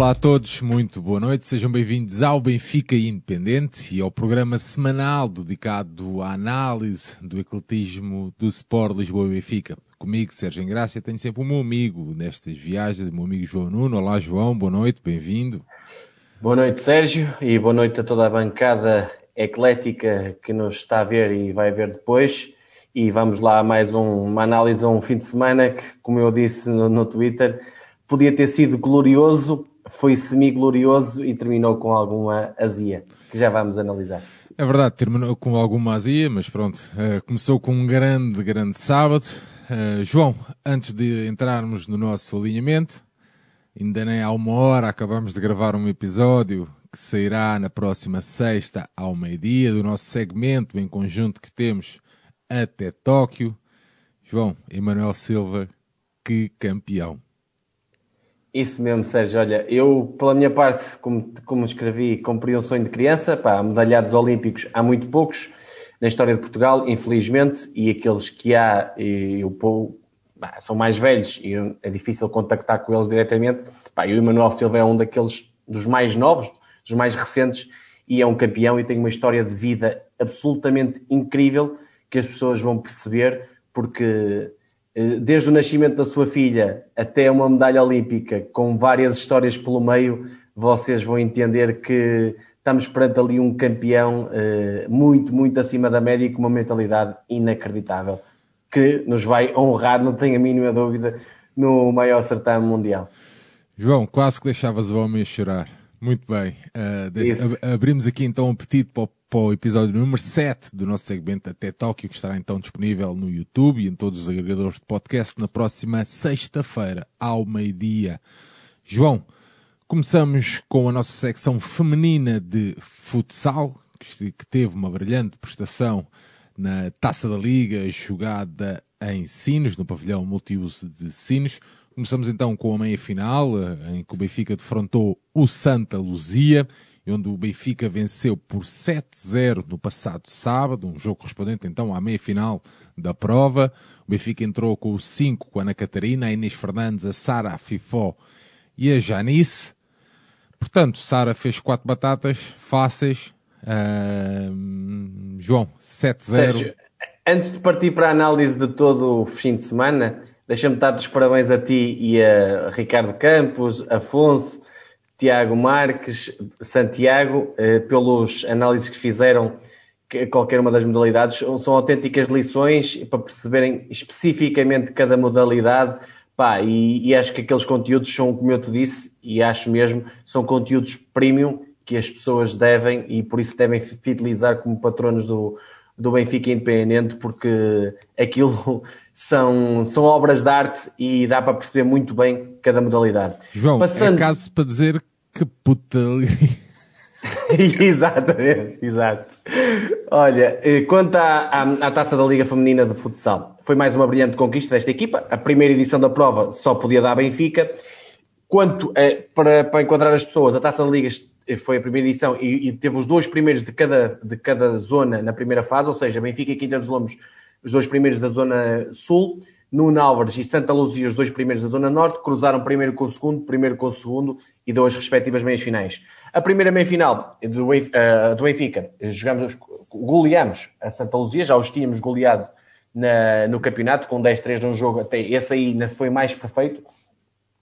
Olá a todos, muito boa noite, sejam bem-vindos ao Benfica Independente e ao programa semanal dedicado à análise do ecletismo do Sport Lisboa e Benfica. Comigo, Sérgio Engrácia, tenho sempre o meu amigo nestas viagens, o meu amigo João Nuno. Olá João, boa noite, bem-vindo. Boa noite Sérgio e boa noite a toda a bancada eclética que nos está a ver e vai ver depois. E vamos lá a mais um, uma análise a um fim de semana que, como eu disse no, no Twitter, podia ter sido glorioso, foi semi-glorioso e terminou com alguma azia, que já vamos analisar. É verdade, terminou com alguma azia, mas pronto, uh, começou com um grande, grande sábado. Uh, João, antes de entrarmos no nosso alinhamento, ainda nem há uma hora acabamos de gravar um episódio que sairá na próxima sexta ao meio-dia do nosso segmento em conjunto que temos até Tóquio. João, Emanuel Silva, que campeão! Isso mesmo, Sérgio. Olha, eu, pela minha parte, como, como escrevi, cumpri um sonho de criança. Pá, medalhados olímpicos há muito poucos na história de Portugal, infelizmente, e aqueles que há, e o povo, pá, são mais velhos e é difícil contactar com eles diretamente. Pá, e o Emanuel Silva é um daqueles dos mais novos, dos mais recentes, e é um campeão e tem uma história de vida absolutamente incrível que as pessoas vão perceber, porque desde o nascimento da sua filha até uma medalha olímpica, com várias histórias pelo meio, vocês vão entender que estamos perante ali um campeão eh, muito, muito acima da média e com uma mentalidade inacreditável, que nos vai honrar, não tenho a mínima dúvida, no maior certame mundial. João, quase que deixavas o homem chorar. Muito bem. Uh, abrimos aqui então um apetite para o para o episódio número 7 do nosso segmento Até Tóquio, que estará então disponível no YouTube e em todos os agregadores de podcast na próxima sexta-feira, ao meio-dia. João, começamos com a nossa secção feminina de futsal, que teve uma brilhante prestação na Taça da Liga, jogada em Sines, no pavilhão multiuso de Sines. Começamos então com a meia-final, eh, em que o Benfica defrontou o Santa Luzia onde o Benfica venceu por 7-0 no passado sábado, um jogo correspondente então à meia-final da prova. O Benfica entrou com os 5 com a Ana Catarina, a Inês Fernandes, a Sara, a Fifó e a Janice. Portanto, Sara fez quatro batatas fáceis. Uh, João, 7-0. Antes de partir para a análise de todo o fim de semana, deixa-me dar os parabéns a ti e a Ricardo Campos, Afonso, Tiago Marques, Santiago, eh, pelos análises que fizeram qualquer uma das modalidades, são autênticas lições para perceberem especificamente cada modalidade. Pá, e, e, acho que aqueles conteúdos são, como eu te disse, e acho mesmo, são conteúdos premium que as pessoas devem e por isso devem fidelizar como patronos do, do Benfica Independente, porque aquilo são, são obras de arte e dá para perceber muito bem cada modalidade. João, é Passando... é caso para dizer que putaria. Exatamente, exato. Olha, eh, quanto à, à, à, taça da Liga Feminina de Futsal, foi mais uma brilhante conquista desta equipa. A primeira edição da prova só podia dar Benfica. Quanto a, para, para enquadrar as pessoas, a taça da Liga foi a primeira edição e, e, teve os dois primeiros de cada, de cada zona na primeira fase, ou seja, Benfica e Quinta dos Lombos, os dois primeiros da zona sul. Nuno Álvares e Santa Luzia, os dois primeiros da Zona Norte, cruzaram primeiro com o segundo, primeiro com o segundo e deu as respectivas meias finais. A primeira meia final do, do Benfica, jogamos, goleamos a Santa Luzia, já os tínhamos goleado na, no campeonato, com 10-3 num jogo, até esse aí ainda foi mais perfeito.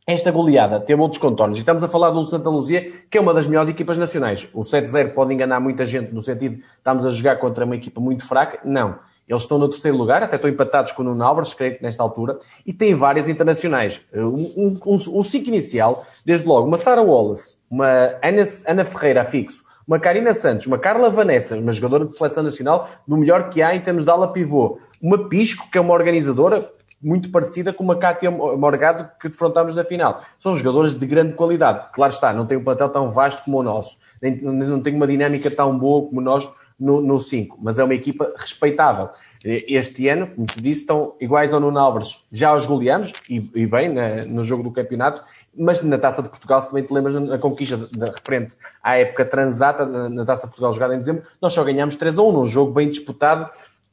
Esta goleada teve outros contornos. E estamos a falar do Santa Luzia, que é uma das melhores equipas nacionais. O 7-0 pode enganar muita gente no sentido de estamos a jogar contra uma equipa muito fraca. Não. Eles estão no terceiro lugar, até estão empatados com o Nuno Álvares, creio que nesta altura, e têm várias internacionais. Um, um, um, cinco inicial, desde logo, uma Sarah Wallace, uma Ana, Ana Ferreira fixo, uma Karina Santos, uma Carla Vanessa, uma jogadora de seleção nacional, do melhor que há em termos de ala pivô, uma Pisco, que é uma organizadora muito parecida com uma Cátia Morgado que defrontamos na final. São jogadoras de grande qualidade. Claro está, não tem um plantel tão vasto como o nosso, nem, não tem uma dinâmica tão boa como nós no 5, mas é uma equipa respeitável. Este ano, como te disse, estão iguais ao Nuno Álvares. Já os goleamos, e, e bem, na, no jogo do campeonato, mas na Taça de Portugal, se também te lembras, na conquista de, referente à época transata, na, na, Taça de Portugal jogada em dezembro, nós só ganhámos 3 a 1 num jogo bem disputado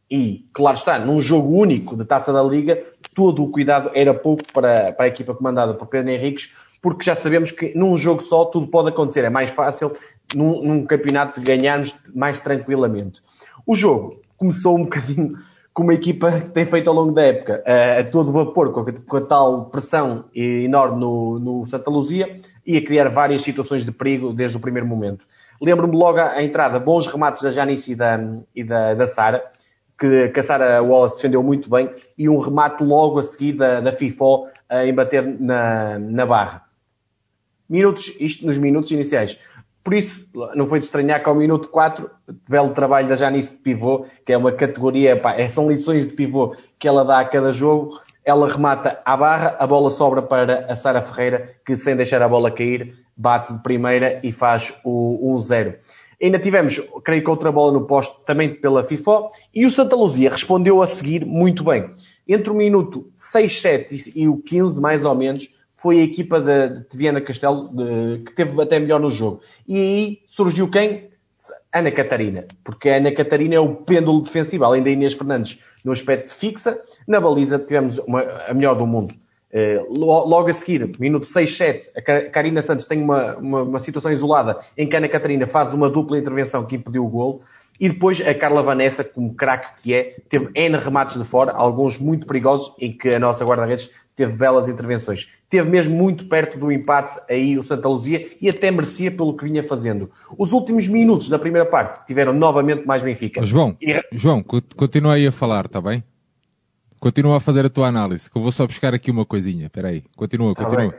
e, claro está, num jogo único de Taça da Liga, todo o cuidado era pouco para, para a equipa comandada por Pedro Henriques, porque já sabemos que num jogo só tudo pode acontecer. É mais fácil num, num campeonato ganharmos mais tranquilamente. O jogo começou um bocadinho com uma equipa que tem feito ao longo da época a, a todo vapor, com a, com a, tal pressão enorme no, no Santa Luzia e a criar várias situações de perigo desde o primeiro momento. Lembro-me logo à entrada, bons remates da Janice e da, e da, da Sara, que, que, a Sara Wallace defendeu muito bem, e um remate logo a seguir da, da FIFO a embater na, na barra. Minutos, isto nos minutos iniciais. Por isso, não foi de estranhar que ao minuto 4, belo trabalho da Janice de pivô, que é uma categoria, pá, é, são lições de pivô que ela dá a cada jogo. Ela remata à barra, a bola sobra para a Sara Ferreira, que sem deixar a bola cair, bate de primeira e faz o 1-0. Ainda tivemos, creio que outra bola no posto, também pela FIFO, e o Santa Luzia respondeu a seguir muito bem. Entre o minuto 6, 7 e o 15, mais ou menos, foi a equipa de, de Viana Castelo de, que teve até melhor no jogo. E aí surgiu quem? Ana Catarina, porque a Ana Catarina é o pêndulo defensivo, além da Inês Fernandes no aspecto fixa. Na baliza tivemos uma, a melhor do mundo. Uh, logo a seguir, minuto 6-7, a Karina Santos tem uma, uma, uma, situação isolada em que a Ana Catarina faz uma dupla intervenção que impediu o golo. E depois a Carla Vanessa, como craque que é, teve N remates de fora, alguns muito perigosos, em que a nossa guarda-redes teve belas intervenções. Teve mesmo muito perto do empate aí o Santa Luzia e até merecia pelo que vinha fazendo. Os últimos minutos da primeira parte tiveram novamente mais Benfica. João, e... João, continua aí a falar, está bem? Continua a fazer a tua análise, que eu vou só buscar aqui uma coisinha. Espera aí, continua, tá continua.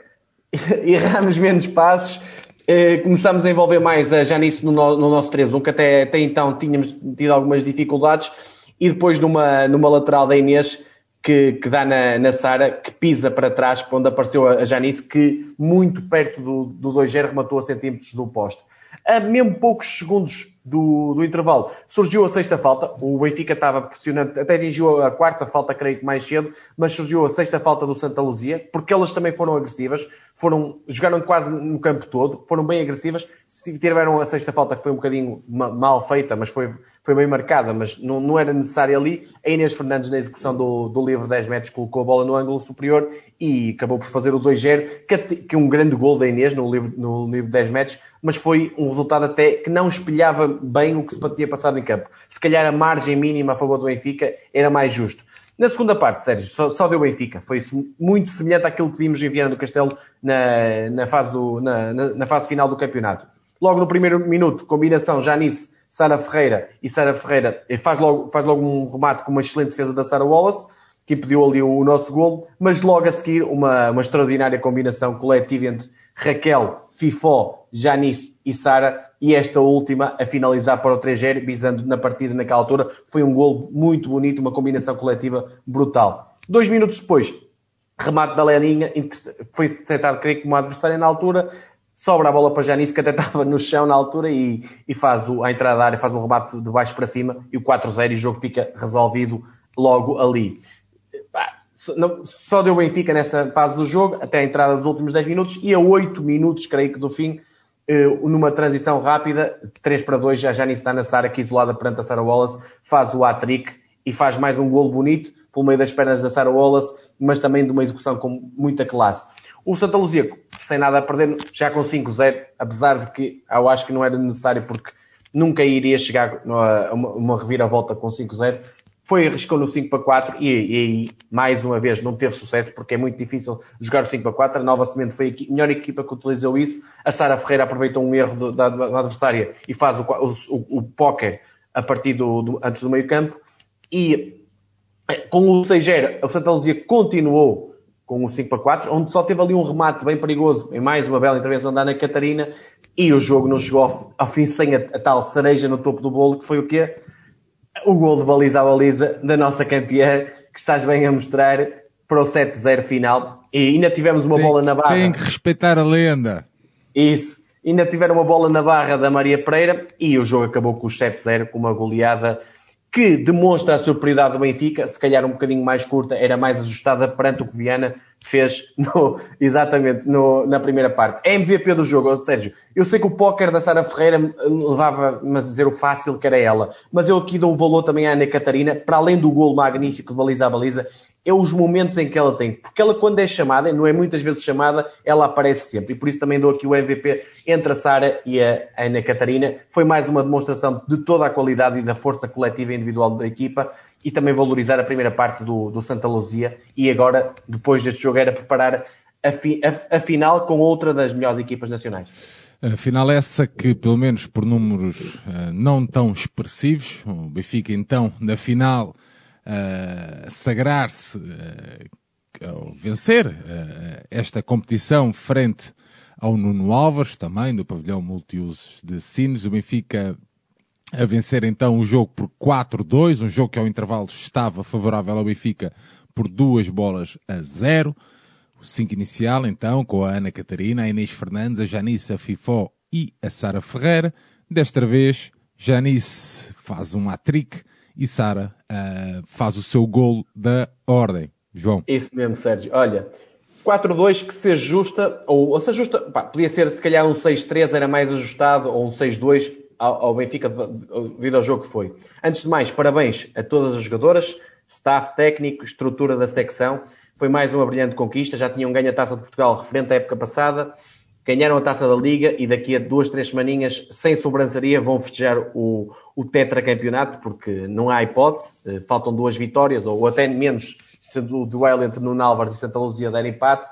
Erramos menos passos, eh, começamos a envolver mais a Janice no, no nosso 3-1, que até, até então tínhamos tido algumas dificuldades, e depois numa, numa lateral da Inês, que, que dá na, na Sara, que pisa para trás, onde apareceu a Janice, que muito perto do, do 2-0 rematou a centímetros do poste. A mesmo poucos segundos do, do intervalo surgiu a sexta falta. O Benfica estava pressionante, até atingiu a quarta falta, creio que mais cedo, mas surgiu a sexta falta do Santa Luzia, porque elas também foram agressivas, foram, jogaram quase no campo todo, foram bem agressivas. Tiveram a sexta falta que foi um bocadinho mal feita, mas foi, foi bem marcada, mas não, não era necessário ali. A Inês Fernandes, na execução do, do livre 10 metros, colocou a bola no ângulo superior e acabou por fazer o 2-0, que, que um grande gol da Inês no livre, no livre 10 metros, mas foi um resultado até que não espelhava bem o que se tinha passado em campo. Se calhar a margem mínima a favor do Benfica era mais justo. Na segunda parte, Sérgio, só, só deu Benfica. Foi muito semelhante àquilo que vimos em Viana do Castelo na, na, fase, do, na, na, na fase final do campeonato. Logo no primeiro minuto, combinação Janice Sara Ferreira e Sara Ferreira faz logo, faz logo um remate com uma excelente defesa da Sara Wallace, que impediu ali o, nosso golo, mas logo a seguir uma, uma extraordinária combinação coletiva entre Raquel, Fifó, Janice e Sara, e esta última a finalizar para o 3-0, visando na partida naquela altura. Foi um golo muito bonito, uma combinação coletiva brutal. Dois minutos depois, remate da Leninha, foi interceptado, creio que, como adversário na altura, sobra a bola para Janice, que até estava no chão na altura, e, e faz o, a entrada da área, faz um rebate de baixo para cima, e o 4-0, e o jogo fica resolvido logo ali. Só deu Benfica nessa fase do jogo, até a entrada dos últimos 10 minutos, e a 8 minutos, creio que do fim, eh, numa transição rápida, 3 para 2, já Janice está na Sara, aqui isolada perante a Sarah Wallace, faz o hat-trick e faz mais um golo bonito, pelo meio das pernas da Sarah Wallace, mas também de uma execução com muita classe. O Santa Luzia, sem nada a perder, já com 5-0, apesar de que eu acho que não era necessário porque nunca iria chegar a uma, reviravolta com 5-0, foi arriscou no 5 para 4 e, aí, mais uma vez, não teve sucesso porque é muito difícil jogar o 5 para 4. A Nova Semente foi a melhor equipa que utilizou isso. A Sara Ferreira aproveitou um erro do, da, da, adversária e faz o, o, o póquer a partir do, do, antes do meio campo. E eh, com o 6-0, o Santa Luzia continuou com o 5 para 4, onde só teve ali um remate bem perigoso, em mais uma bela intervenção da Ana Catarina, e o jogo não chegou ao, fim sem a, a, tal cereja no topo do bolo, que foi o quê? O gol de baliza a baliza da nossa campeã, que estás bem a mostrar, para o 7-0 final. E ainda tivemos uma tem, bola na barra. Tem que respeitar a lenda. Isso. Ainda tiveram uma bola na barra da Maria Pereira e o jogo acabou com os 7-0, com uma goleada que demonstra a superioridade do Benfica, se calhar um bocadinho mais curta, era mais ajustada perante o que Viana fez no, exatamente no, na primeira parte. É MVP do jogo, Sérgio. Eu sei que o póquer da Sara Ferreira levava-me a dizer o fácil que era ela, mas eu aqui dou um valor também à Ana Catarina, para além do gol magnífico de baliza a baliza, é os momentos em que ela tem. Porque ela, quando é chamada, não é muitas vezes chamada, ela aparece sempre. E por isso também dou aqui o MVP entre a Sara e a Ana Catarina. Foi mais uma demonstração de toda a qualidade e da força coletiva e individual da equipa e também valorizar a primeira parte do, do Santa Luzia. E agora, depois deste jogo, era preparar a, fi, a, a final com outra das melhores equipas nacionais. A final essa que, pelo menos por números uh, não tão expressivos, o Benfica então, na final, uh, sagrar-se uh, vencer uh, esta competição frente ao Nuno Álvares, também do pavilhão multiusos de Sines. O Benfica a vencer então o jogo por 4-2, um jogo que ao intervalo estava favorável ao Benfica por duas bolas a zero. O 5 inicial então com a Ana Catarina, a Inês Fernandes, a Janice a Fifó e a Sara Ferreira. Desta vez, Janice faz um hat-trick e Sara uh, faz o seu gol da ordem. João. Isso mesmo, Sérgio. Olha, 4-2 que se ajusta, ou, ou se ajusta, pá, podia ser se calhar um 6-3 era mais ajustado, ou um 6-2 ao, ao, Benfica devido ao jogo que foi. Antes de mais, parabéns a todas as jogadoras, staff técnico, estrutura da secção. Foi mais uma brilhante conquista. Já tinham ganho a Taça de Portugal referente à época passada ganharam a taça da Liga e daqui a duas, três semaninhas, sem sobrançaria, vão festejar o, o tetracampeonato, porque não há hipótese, eh, faltam duas vitórias, ou até menos, se o duelo entre Nuno Álvares e Santa Luzia der empate,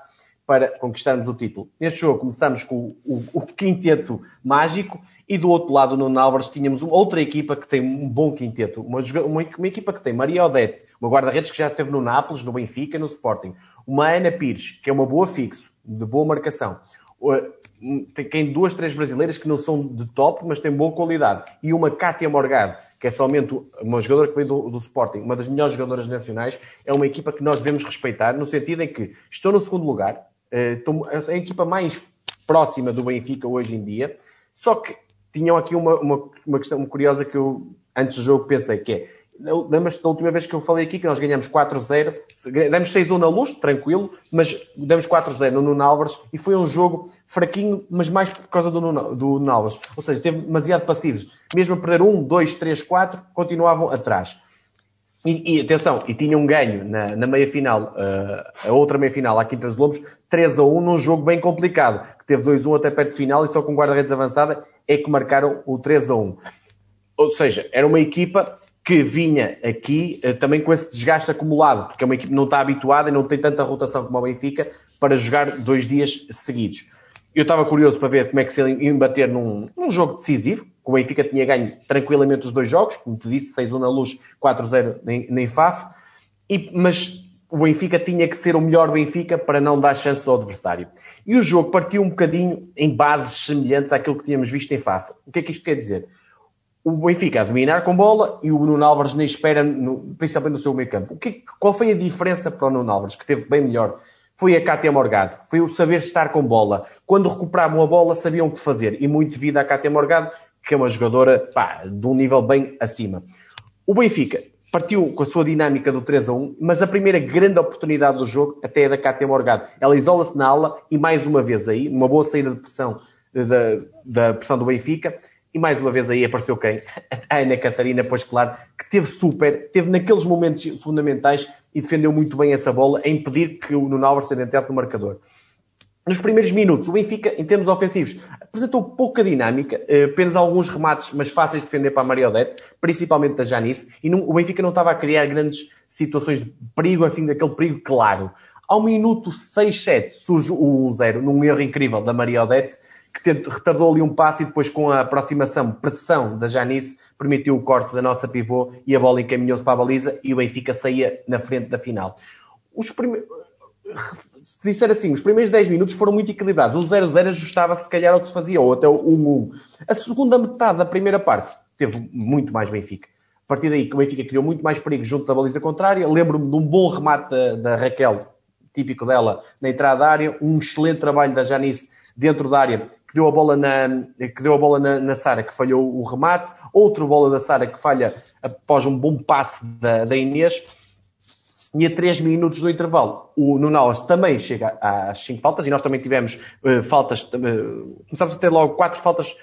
para conquistarmos o título. Neste jogo começamos com o, o, o quinteto mágico e do outro lado, no Álvares, tínhamos outra equipa que tem um bom quinteto. Uma, uma, uma equipa que tem Maria Odete, uma guarda-redes que já esteve no Nápoles, no Benfica, no Sporting. Uma Ana Pires, que é uma boa fixo, de boa marcação tem duas, três brasileiras que não são de top, mas têm boa qualidade. E uma Kátia Morgado, que é somente uma jogadora que veio do, do, Sporting, uma das melhores jogadoras nacionais, é uma equipa que nós devemos respeitar, no sentido em que estou no segundo lugar, eh, é a equipa mais próxima do Benfica hoje em dia, só que tinham aqui uma, uma, uma questão curiosa que eu, antes do jogo, pensei que é Lembras-te da última vez que eu falei aqui que nós ganhamos 4-0, demos 6-1 na luz, tranquilo, mas demos 4-0 no Nuno Álvares e foi um jogo fraquinho, mas mais por causa do Nuno, do Nuno Álvares. Ou seja, teve demasiado passivos. Mesmo a perder 1, 2, 3, 4, continuavam atrás. E, e, atenção, e tinham um ganho na, na meia-final, uh, a outra meia-final, à Quinta dos Lobos, 3 a 1 num jogo bem complicado, que teve 2-1 até perto de final e só com guarda-redes avançada é que marcaram o 3 a 1. Ou seja, era uma equipa que vinha aqui uh, também com esse desgaste acumulado, porque é uma equipe que não está habituada e não tem tanta rotação como a Benfica para jogar dois dias seguidos. Eu estava curioso para ver como é que se ele ia bater num, num jogo decisivo, que o Benfica tinha ganho tranquilamente os dois jogos, como te disse, 6-1 na luz, 4-0 nem FAF, e, mas o Benfica tinha que ser o melhor Benfica para não dar chance ao adversário. E o jogo partiu um bocadinho em bases semelhantes àquilo que tínhamos visto em FAF. O que é que isto quer dizer? O Benfica a dominar com bola e o Nuno Álvares nem espera, no, principalmente no seu meio campo. O que, qual foi a diferença para o Nuno Álvares, que teve bem melhor? Foi a Cátia Morgado, foi o saber estar com bola. Quando recuperavam a bola, sabiam o que fazer. E muito devido à Cátia Morgado, que é uma jogadora pá, de um nível bem acima. O Benfica partiu com a sua dinâmica do 3 a 1, mas a primeira grande oportunidade do jogo até é da Cátia Morgado. Ela isola-se na ala e mais uma vez aí, numa boa saída de pressão da, da pressão do Benfica, e mais uma vez aí apareceu quem? A Ana Catarina, pois claro, que teve super, teve naqueles momentos fundamentais e defendeu muito bem essa bola a impedir que o Nuno Alves se adentrasse no marcador. Nos primeiros minutos, o Benfica, em termos ofensivos, apresentou pouca dinâmica, eh, apenas alguns remates, mas fáceis de defender para a Maria Odete, principalmente da Janice, e não, o Benfica não estava a criar grandes situações de perigo, assim, daquele perigo claro. Ao minuto 6-7 surge o 1-0, num erro incrível da Maria Odete, que retardou ali um passo e depois com a aproximação, pressão da Janice, permitiu o corte da nossa pivô e a bola encaminhou-se para a baliza e o Benfica saía na frente da final. Os primeiros... Se disser assim, os primeiros 10 minutos foram muito equilibrados. O 0-0 ajustava-se se calhar ao que se fazia, ou até o 1-1. A segunda metade da primeira parte teve muito mais Benfica. A partir daí, o Benfica criou muito mais perigo junto da baliza contrária. Lembro-me de um bom remate da, da Raquel, típico dela, na entrada da área. Um excelente trabalho da Janice dentro da área, que deu a bola na, que deu a bola na, na Sara, que falhou o remate, outra bola da Sara que falha após um bom passe da, da Inês, e a 3 minutos do intervalo, o Nunalas também chega às 5 faltas, e nós também tivemos uh, faltas, uh, a ter logo 4 faltas,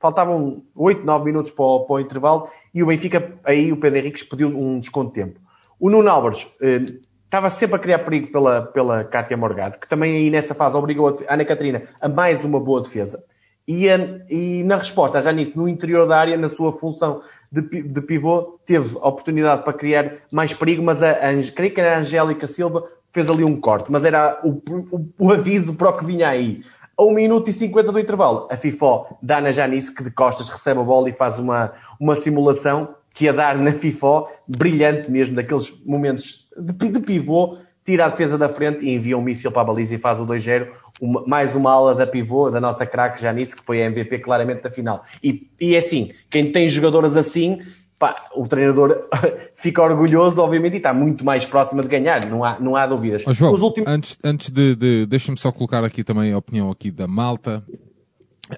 faltavam 8, 9 minutos para o, para o, intervalo, e o Benfica, aí o Pedro Henriques pediu um desconto de tempo. O Nuno Álvares uh, estava sempre a criar perigo pela, pela Kátia Morgado, que também aí nessa fase obrigou a Ana Catarina a mais uma boa defesa. E, e na resposta, já nisso, no interior da área, na sua função de, de pivô, teve a oportunidade para criar mais perigo, mas a, a, creio que era a Angélica Silva fez ali um corte, mas era o, o, o aviso para o que vinha aí. A 1 minuto e 50 do intervalo, a FIFO dá na Janice, que de costas recebe a bola e faz uma, uma simulação que ia dar na FIFO, brilhante mesmo, daqueles momentos de, de pivô, tira a defesa da frente e envia um míssil para a baliza e faz o 2-0. Uma, mais uma ala da pivô, da nossa craque Janice, que foi a MVP claramente da final. E, e é assim, quem tem jogadoras assim, pá, o treinador fica orgulhoso, obviamente, e está muito mais próximo de ganhar, não há, não há dúvidas. Oh, João, últimos... antes, antes de, de deixa-me só colocar aqui também a opinião aqui da malta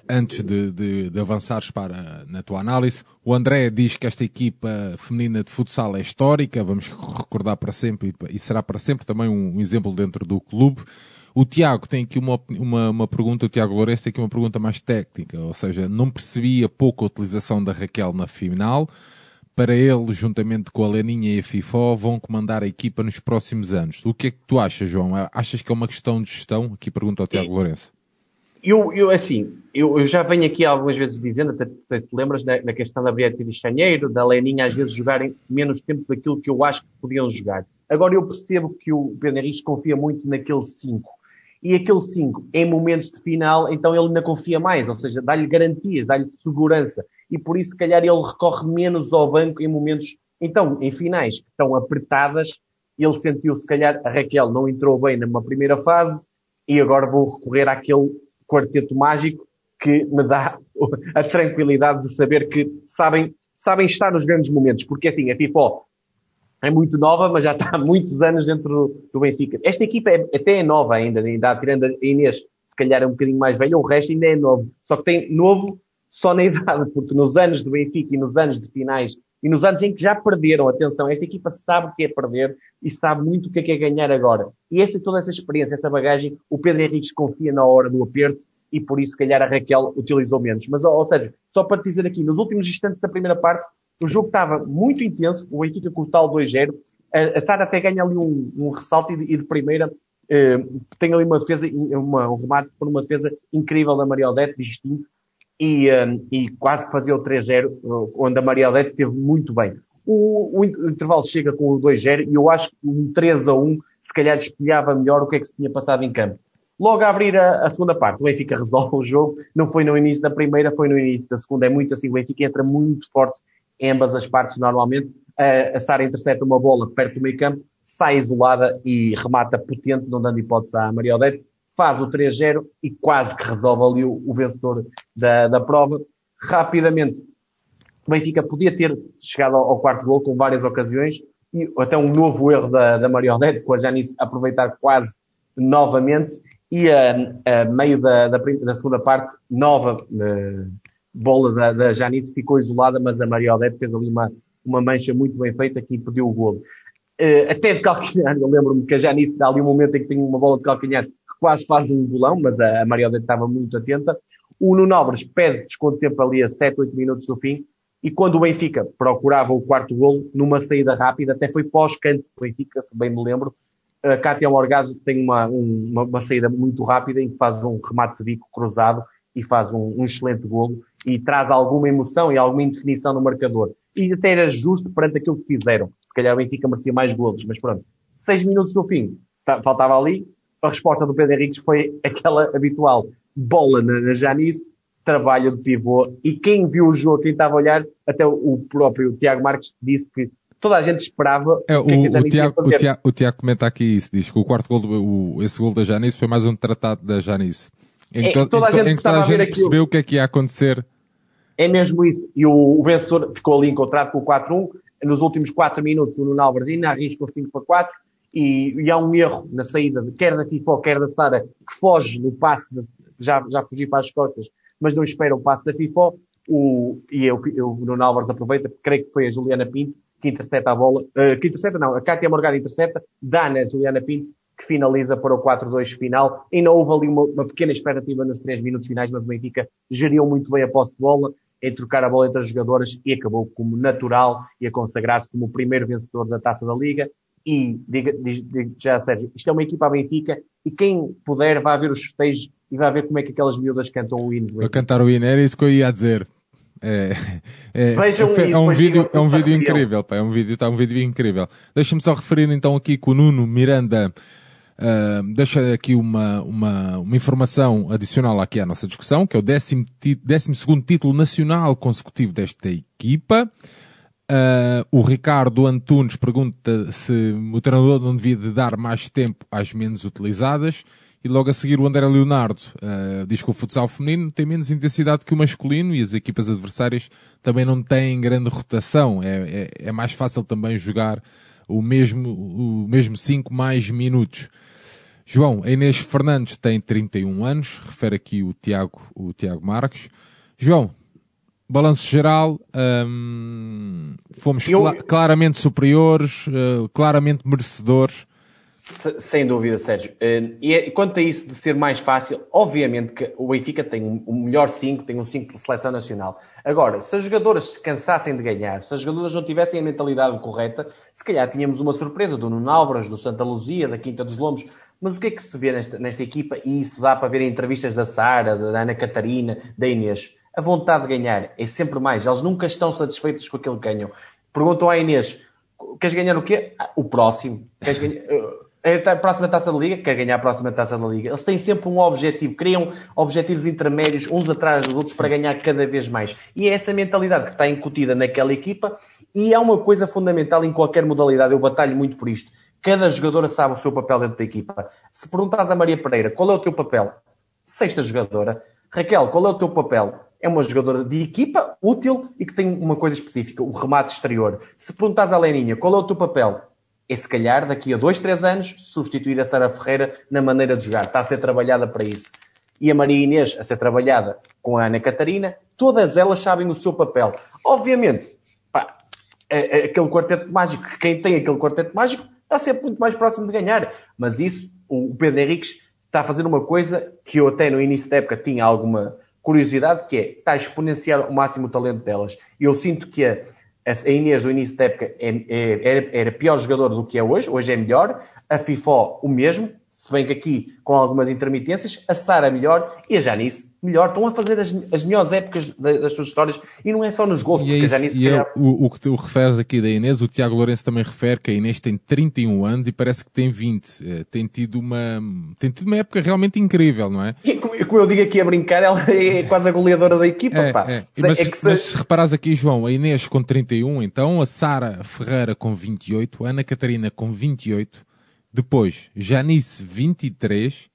antes de, de, de, avançares para na tua análise, o André diz que esta equipa feminina de futsal é histórica, vamos recordar para sempre e será para sempre também um, exemplo dentro do clube. O Tiago tem aqui uma, uma, uma pergunta, o Tiago Lourenço tem aqui uma pergunta mais técnica, ou seja, não percebia pouco a utilização da Raquel na final. Para ele, juntamente com a Leninha e a FIFO, vão comandar a equipa nos próximos anos. O que é que tu achas, João? Achas que é uma questão de gestão? Aqui pergunta ao Tiago Lourenço eu, eu assim, eu, eu, já venho aqui algumas vezes dizendo, até, te lembras da, da, questão da Beatriz Chanheiro, da Leninha às vezes jogarem menos tempo daquilo que eu acho que podiam jogar. Agora eu percebo que o Pedro confia muito naquele 5. E aquele 5, em momentos de final, então ele ainda confia mais, ou seja, dá-lhe garantias, dá-lhe segurança. E por isso, se calhar, ele recorre menos ao banco em momentos, então, em finais que estão apertadas, ele sentiu, se calhar, a Raquel não entrou bem numa primeira fase, e agora vou recorrer àquele quarteto mágico que me dá a tranquilidade de saber que sabem, sabem estar nos grandes momentos, porque assim, a FIFO é muito nova, mas já está há muitos anos dentro do, do Benfica. Esta equipa é, até é nova ainda, ainda tirando a Inês, se calhar é um bocadinho mais velha, o resto ainda é novo. Só que tem novo só na idade, porque nos anos do Benfica e nos anos de finais e nos anos em que já perderam, atenção, esta equipa sabe o que é perder e sabe muito o que é, que é ganhar agora. E essa, toda essa experiência, essa bagagem, o Pedro Henriques confia na hora do aperto e por isso, se calhar, a Raquel utilizou menos. Mas, ou, seja, só para te dizer aqui, nos últimos instantes da primeira parte, o jogo estava muito intenso, o Benfica com o tal 2-0, a, a Sara até ganha ali um, um ressalto e de, e de primeira eh, tem ali uma defesa, uma, um remate por uma defesa incrível da Maria Odete, distinto, e, e quase que fazia o 3-0, onde a Maria Odete teve muito bem. O, o, intervalo chega com o 2-0 e eu acho que um 3-1 se calhar espelhava melhor o que é que se tinha passado em campo. Logo a abrir a, a, segunda parte, o Benfica resolve o jogo. Não foi no início da primeira, foi no início da segunda. É muito assim, o Benfica entra muito forte em ambas as partes normalmente. A, a Sara intercepta uma bola perto do meio campo, sai isolada e remata potente, não dando hipótese à Maria Odete faz o 3-0 e quase que resolve ali o, o vencedor da, da prova. Rapidamente, o Benfica podia ter chegado ao, ao, quarto gol com várias ocasiões e até um novo erro da, da Marionete, com a Janice aproveitar quase novamente e a, a meio da, da, da, segunda parte, nova uh, bola da, da Janice ficou isolada, mas a Marionete fez ali uma, uma mancha muito bem feita que impediu o golo. Uh, até de calcanhar, eu lembro-me que a Janice dá ali um momento em que tem uma bola de calcanhar quase faz um golão, mas a, a Mariota estava muito atenta. O Nuno Alves pede desconto de tempo ali a 7, 8 minutos do fim. E quando o Benfica procurava o quarto golo, numa saída rápida, até foi pós-canto do Benfica, se bem me lembro, a Cátia Morgado tem uma, uma, uma, saída muito rápida em que faz um remate de bico cruzado e faz um, um, excelente golo e traz alguma emoção e alguma indefinição no marcador. E até era justo perante aquilo que fizeram. Se calhar o Benfica merecia mais golos, mas pronto. Seis minutos do fim, faltava ali, a resposta do Pedro Henriques foi aquela habitual. Bola na, na Janice, trabalho de pivô. E quem viu o jogo, quem estava a olhar, até o próprio Tiago Marques disse que toda a gente esperava. É, o, que o, Tiago, o, Tiago, o, Tiago, comenta aqui isso, diz que o quarto gol, o, esse gol da Janice foi mais um tratado da Janice. Em que, é, toda a gente, em que toda a gente percebeu o que é que ia acontecer. É mesmo isso. E o, o vencedor ficou ali encontrado com o 4-1. Nos últimos 4 minutos, o Nuno Alves ainda arriscou 5 para 4 e, e há um erro na saída, quer da FIFO, quer da Sara, que foge no passe, de, já, já fugi para as costas, mas não espera o passe da FIFO, o, e eu, eu, o Nuno Álvares aproveita, creio que foi a Juliana Pinto, que intercepta a bola, uh, que intercepta não, a Cátia Morgado intercepta, dá na Juliana Pinto, que finaliza para o 4-2 final. Ainda houve ali uma, uma, pequena expectativa nos 3 minutos finais, mas o Benfica geriu muito bem a posse de bola, em trocar a bola entre as jogadoras e acabou como natural e a consagrar-se como o primeiro vencedor da Taça da Liga e diga, diga já, Sérgio, isto é uma equipa a Benfica e quem puder vá ver os festejos e vai ver como é que aquelas miúdas cantam o hino. A cantar o hino, era isso que eu ia dizer. É, é, é, é um vídeo, é um vídeo incrível, pá, é um vídeo, tá um vídeo incrível. Deixa-me só referir então aqui que o Nuno Miranda uh, deixa aqui uma, uma, uma informação adicional aqui à nossa discussão, que é o décimo, décimo segundo título nacional consecutivo desta equipa. Uh, o Ricardo Antunes pergunta se o treinador não devia de dar mais tempo às menos utilizadas. E logo a seguir o André Leonardo uh, diz que o futsal feminino tem menos intensidade que o masculino e as equipas adversárias também não têm grande rotação. É, é, é mais fácil também jogar o mesmo, o mesmo 5 mais minutos. João, a Inês Fernandes tem 31 anos, refere aqui o Tiago, o Tiago Marques. João, balanço geral, hum, fomos eu... cl claramente superiores, uh, claramente merecedores. Sem dúvida, Sérgio. Uh, e quanto a isso de ser mais fácil, obviamente que o Benfica tem um melhor 5, tem um 5 de seleção nacional. Agora, se as jogadoras se cansassem de ganhar, se as jogadoras não tivessem a mentalidade correta, se calhar tínhamos uma surpresa do Nuno Álvares, do Santa Luzia, da Quinta dos Lombos. Mas o que é que se vê nesta, nesta equipa? E isso dá para ver em entrevistas da Sara, da Ana Catarina, da Inês a vontade de ganhar é sempre mais. Eles nunca estão satisfeitos com aquilo que ganham. Perguntam à Inês: queres ganhar o quê? Ah, o próximo. Queres ganhar. Eh, a próxima taça da Liga, quer ganhar a próxima taça da Liga. Eles têm sempre um objetivo, criam objetivos intermédios uns atrás dos outros para ganhar cada vez mais. E é essa mentalidade que está incutida naquela equipa e é uma coisa fundamental em qualquer modalidade. Eu batalho muito por isto. Cada jogadora sabe o seu papel dentro da equipa. Se perguntas a Maria Pereira qual é o teu papel, sexta jogadora. Raquel, qual é o teu papel? É uma jogadora de equipa, útil e que tem uma coisa específica, o remate exterior. Se perguntas à Leninha qual é o teu papel, é se calhar daqui a dois, três anos substituir a Sara Ferreira na maneira de jogar. Está a ser trabalhada para isso. E a Maria Inês a ser trabalhada com a Ana Catarina, todas elas sabem o seu papel. Obviamente, pá, aquele quarteto mágico, quem tem aquele quarteto mágico está sempre muito mais próximo de ganhar. Mas isso, o Pedro Henriques está a fazer uma coisa que eu até no início da época tinha alguma curiosidade, que é, está a exponenciar o máximo o talento delas. Eu sinto que a, a Inês, do início da época, é, é, era, era pior jogador do que é hoje, hoje é melhor. A FIFO, o mesmo, se bem que aqui com algumas intermitências, a Sara melhor e a Janice melhor. Estão a fazer as, as melhores épocas das suas histórias e não é só nos gols, e é porque é isso, a Janice... E é o, o, que tu referes aqui da Inês, o Tiago Lourenço também refere que a Inês tem 31 anos e parece que tem 20. É, tem tido uma, tem tido uma época realmente incrível, não é? E como eu digo aqui a brincar, ela é quase a goleadora da equipa, é, pá. É. Mas, é se... mas se reparas aqui, João, a Inês com 31, então a Sara Ferreira com 28, a Ana Catarina com 28, depois, Janice, 23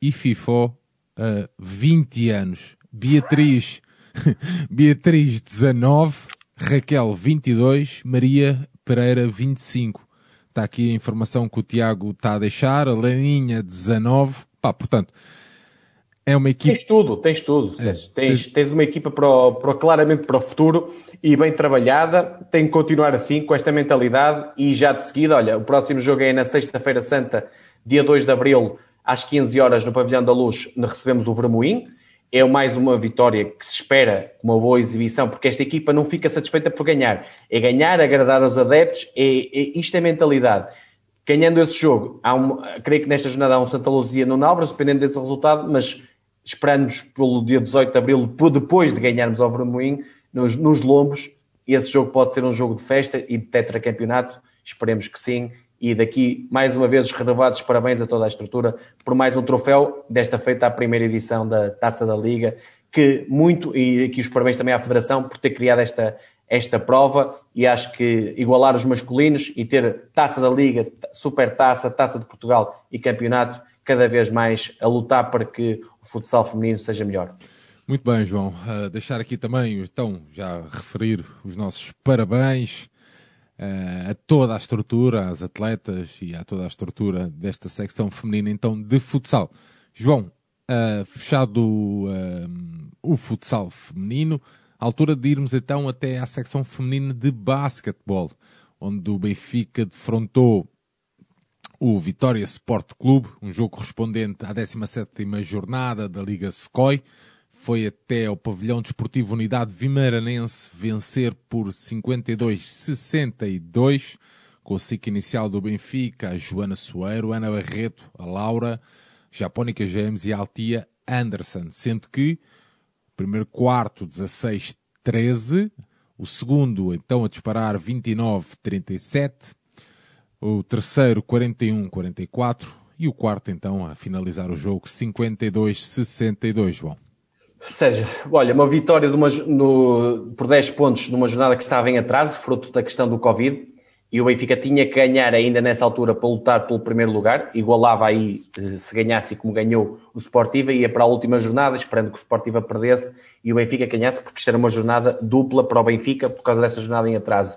e FIFO, uh, 20 anos. Beatriz, Beatriz, 19, Raquel, 22, Maria Pereira, 25. Está aqui a informação que o Tiago está a deixar, a Leninha, 19. Pá, portanto, é uma equipe. Tens tudo, tens tudo. É, tens, tens uma equipa para, o, para, claramente para o futuro e bem trabalhada. Tem que continuar assim, com esta mentalidade. E já de seguida, olha, o próximo jogo é na Sexta-feira Santa, dia 2 de Abril, às 15 horas, no Pavilhão da Luz, recebemos o Vermoim. É mais uma vitória que se espera, uma boa exibição, porque esta equipa não fica satisfeita por ganhar. É ganhar, agradar aos adeptos, é, é isto é mentalidade ganhando esse jogo, há um, creio que nesta jornada há um Santa Luzia no Nalvras, dependendo desse resultado, mas esperando-nos pelo dia 18 de Abril, depois de ganharmos ao Vermoim, nos, nos Lombos, esse jogo pode ser um jogo de festa e de tetracampeonato, esperemos que sim, e daqui, mais uma vez, os renovados parabéns a toda a estrutura por mais um troféu, desta feita a primeira edição da Taça da Liga, que muito, e aqui os parabéns também à Federação por ter criado esta, esta prova, e acho que igualar os masculinos e ter Taça da Liga, Super Taça, Taça de Portugal e Campeonato, cada vez mais a lutar para que futsal feminino seja melhor. Muito bem, João. Uh, deixar aqui também, então, já referir os nossos parabéns uh, a toda a estrutura, às atletas e a toda a estrutura desta secção feminina, então, de futsal. João, uh, fechado o futsal feminino, altura de irmos então até à secção feminina de basquetebol, onde o Benfica defrontou o Vitória Sport Clube, um jogo correspondente à 17ª jornada da Liga Secoi. Foi até ao pavilhão desportivo Unidade Vimaranense vencer por 52-62, com o ciclo inicial do Benfica, a Joana Soeiro, Ana Barreto, a Laura, Japónica James e a Altia Anderson, sendo que primeiro quarto 16-13, o segundo então a disparar 29-37, o terceiro 41-44 e o quarto então a finalizar o jogo 52-62, João. Seja, olha, uma vitória uma, no, por 10 pontos numa jornada que estava em atraso, fruto da questão do Covid, e o Benfica tinha que ganhar ainda nessa altura para lutar pelo primeiro lugar, igualava aí, eh, se ganhasse como ganhou o Sportiva, ia para a última jornada, esperando que o Sportiva perdesse e o Benfica ganhasse, porque isto era uma jornada dupla para o Benfica, por causa dessa jornada em atraso.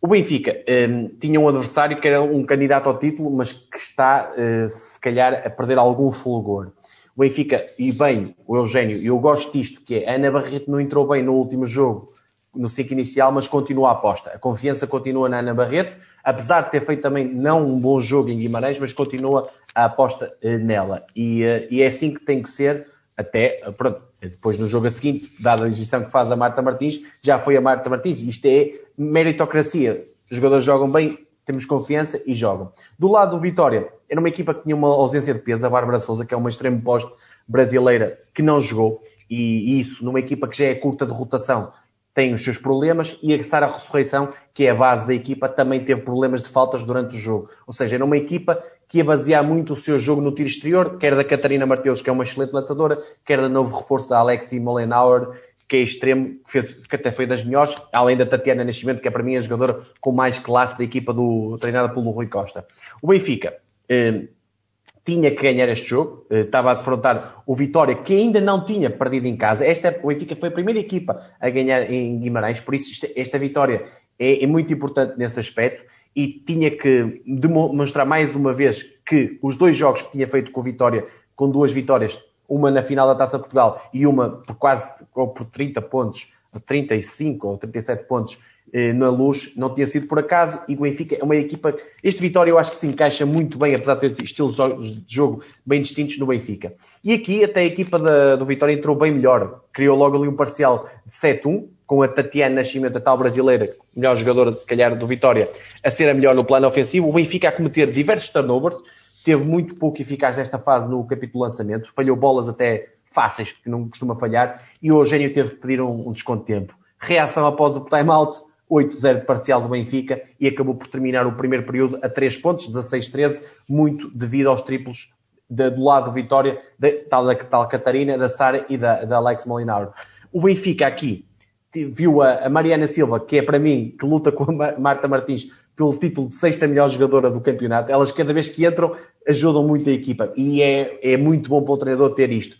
O Benfica eh, tinha um adversário que era um candidato ao título, mas que está, eh, se calhar, a perder algum fulgor. O Benfica, e bem, o Eugénio, eu gosto disto, que é, a Ana Barreto não entrou bem no último jogo, no ciclo inicial, mas continua a aposta. A confiança continua na Ana Barreto, apesar de ter feito também não um bom jogo em Guimarães, mas continua a aposta eh, nela. E, eh, e é assim que tem que ser, até, eh, pronto, depois no jogo a seguinte, dada a exibição que faz a Marta Martins, já foi a Marta Martins. Isto é meritocracia. Os jogadores jogam bem, temos confiança e jogam. Do lado do Vitória, era uma equipa que tinha uma ausência de peso, a Bárbara Souza, que é uma extremo posto brasileira, que não jogou. E isso, numa equipa que já é curta de rotação, tem os seus problemas e a Sara Ressurreição, que é a base da equipa, também teve problemas de faltas durante o jogo. Ou seja, era uma equipa que ia basear muito o seu jogo no tiro exterior, quer da Catarina Mateus, que é uma excelente lançadora, quer da novo reforço da Alexi Molenauer, que é extremo, que, fez, que até foi das melhores, além da Tatiana Nascimento, que é para mim a jogadora com mais classe da equipa do, treinada pelo Rui Costa. O Benfica eh, tinha que ganhar este jogo, eh, estava a defrontar o Vitória, que ainda não tinha perdido em casa. Esta, o Benfica foi a primeira equipa a ganhar em Guimarães, por isso esta, esta vitória é, é, muito importante nesse aspecto e tinha que demonstrar mais uma vez que os dois jogos que tinha feito com o Vitória, com duas vitórias, uma na final da Taça Portugal e uma por quase ou por 30 pontos, 35 ou 37 pontos, na luz, não tinha sido por acaso, e o Benfica é uma equipa. Este Vitória eu acho que se encaixa muito bem, apesar de ter estilos de jogo bem distintos no Benfica. E aqui até a equipa da, do Vitória entrou bem melhor, criou logo ali um parcial de 7-1, com a Tatiana Nascimento, a tal brasileira, melhor jogadora, se calhar, do Vitória, a ser a melhor no plano ofensivo. O Benfica a cometer diversos turnovers, teve muito pouco eficaz nesta fase no capítulo lançamento, falhou bolas até fáceis, que não costuma falhar, e o Eugênio teve que pedir um, um desconto de tempo. Reação após o time-out, 8-0 parcial do Benfica e acabou por terminar o primeiro período a 3 pontos, 16-13, muito devido aos triplos de, do lado do Vitória, de, tal da tal Catarina, da Sara e da, da Alex Molinaro. O Benfica aqui viu a, a, Mariana Silva, que é para mim, que luta com a Marta Martins pelo título de sexta melhor jogadora do campeonato. Elas, cada vez que entram, ajudam muito a equipa. E é, é muito bom para o treinador ter isto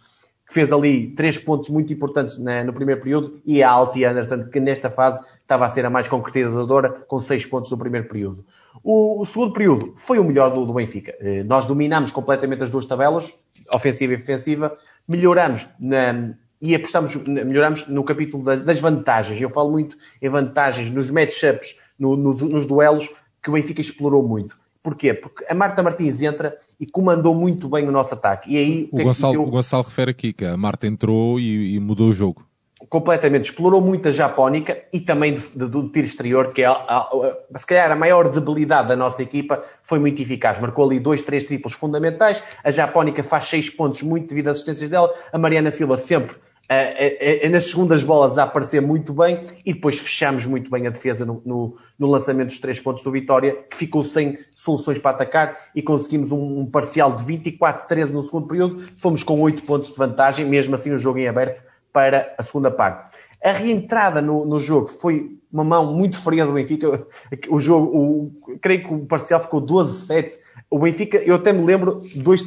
fez ali três pontos muito importantes na, no primeiro período, e a Alti Anderson, que nesta fase estava a ser a mais concretizadora, com seis pontos no primeiro período. O, o segundo período foi o melhor do, do Benfica. Eh, nós dominamos completamente as duas tabelas, ofensiva e defensiva, melhoramos na, e apostamos, melhoramos no capítulo das vantagens. Eu falo muito em vantagens nos matchups, no, no, nos duelos, que o Benfica explorou muito. Porquê? Porque a Marta Martins entra e comandou muito bem o nosso ataque. E aí, o, Gonçalo, é o Gonçalo refere aqui que a Marta entrou e, e mudou o jogo. Completamente. Explorou muito a japónica e também do tiro exterior, que é, a, a, se calhar, a maior debilidade da nossa equipa, foi muito eficaz. Marcou ali dois, três triplos fundamentais. A japónica faz seis pontos muito devido às assistências dela. A Mariana Silva sempre é, é, nas segundas bolas a aparecer muito bem e depois fechamos muito bem a defesa no, no, no, lançamento dos três pontos do Vitória, que ficou sem soluções para atacar e conseguimos um, um parcial de 24-13 no segundo período. Fomos com 8 pontos de vantagem, mesmo assim o jogo em aberto para a segunda parte. A reentrada no, no jogo foi uma mão muito fria do Benfica. O jogo, o, creio que o parcial ficou 12-7. O Benfica, eu até me lembro, dois,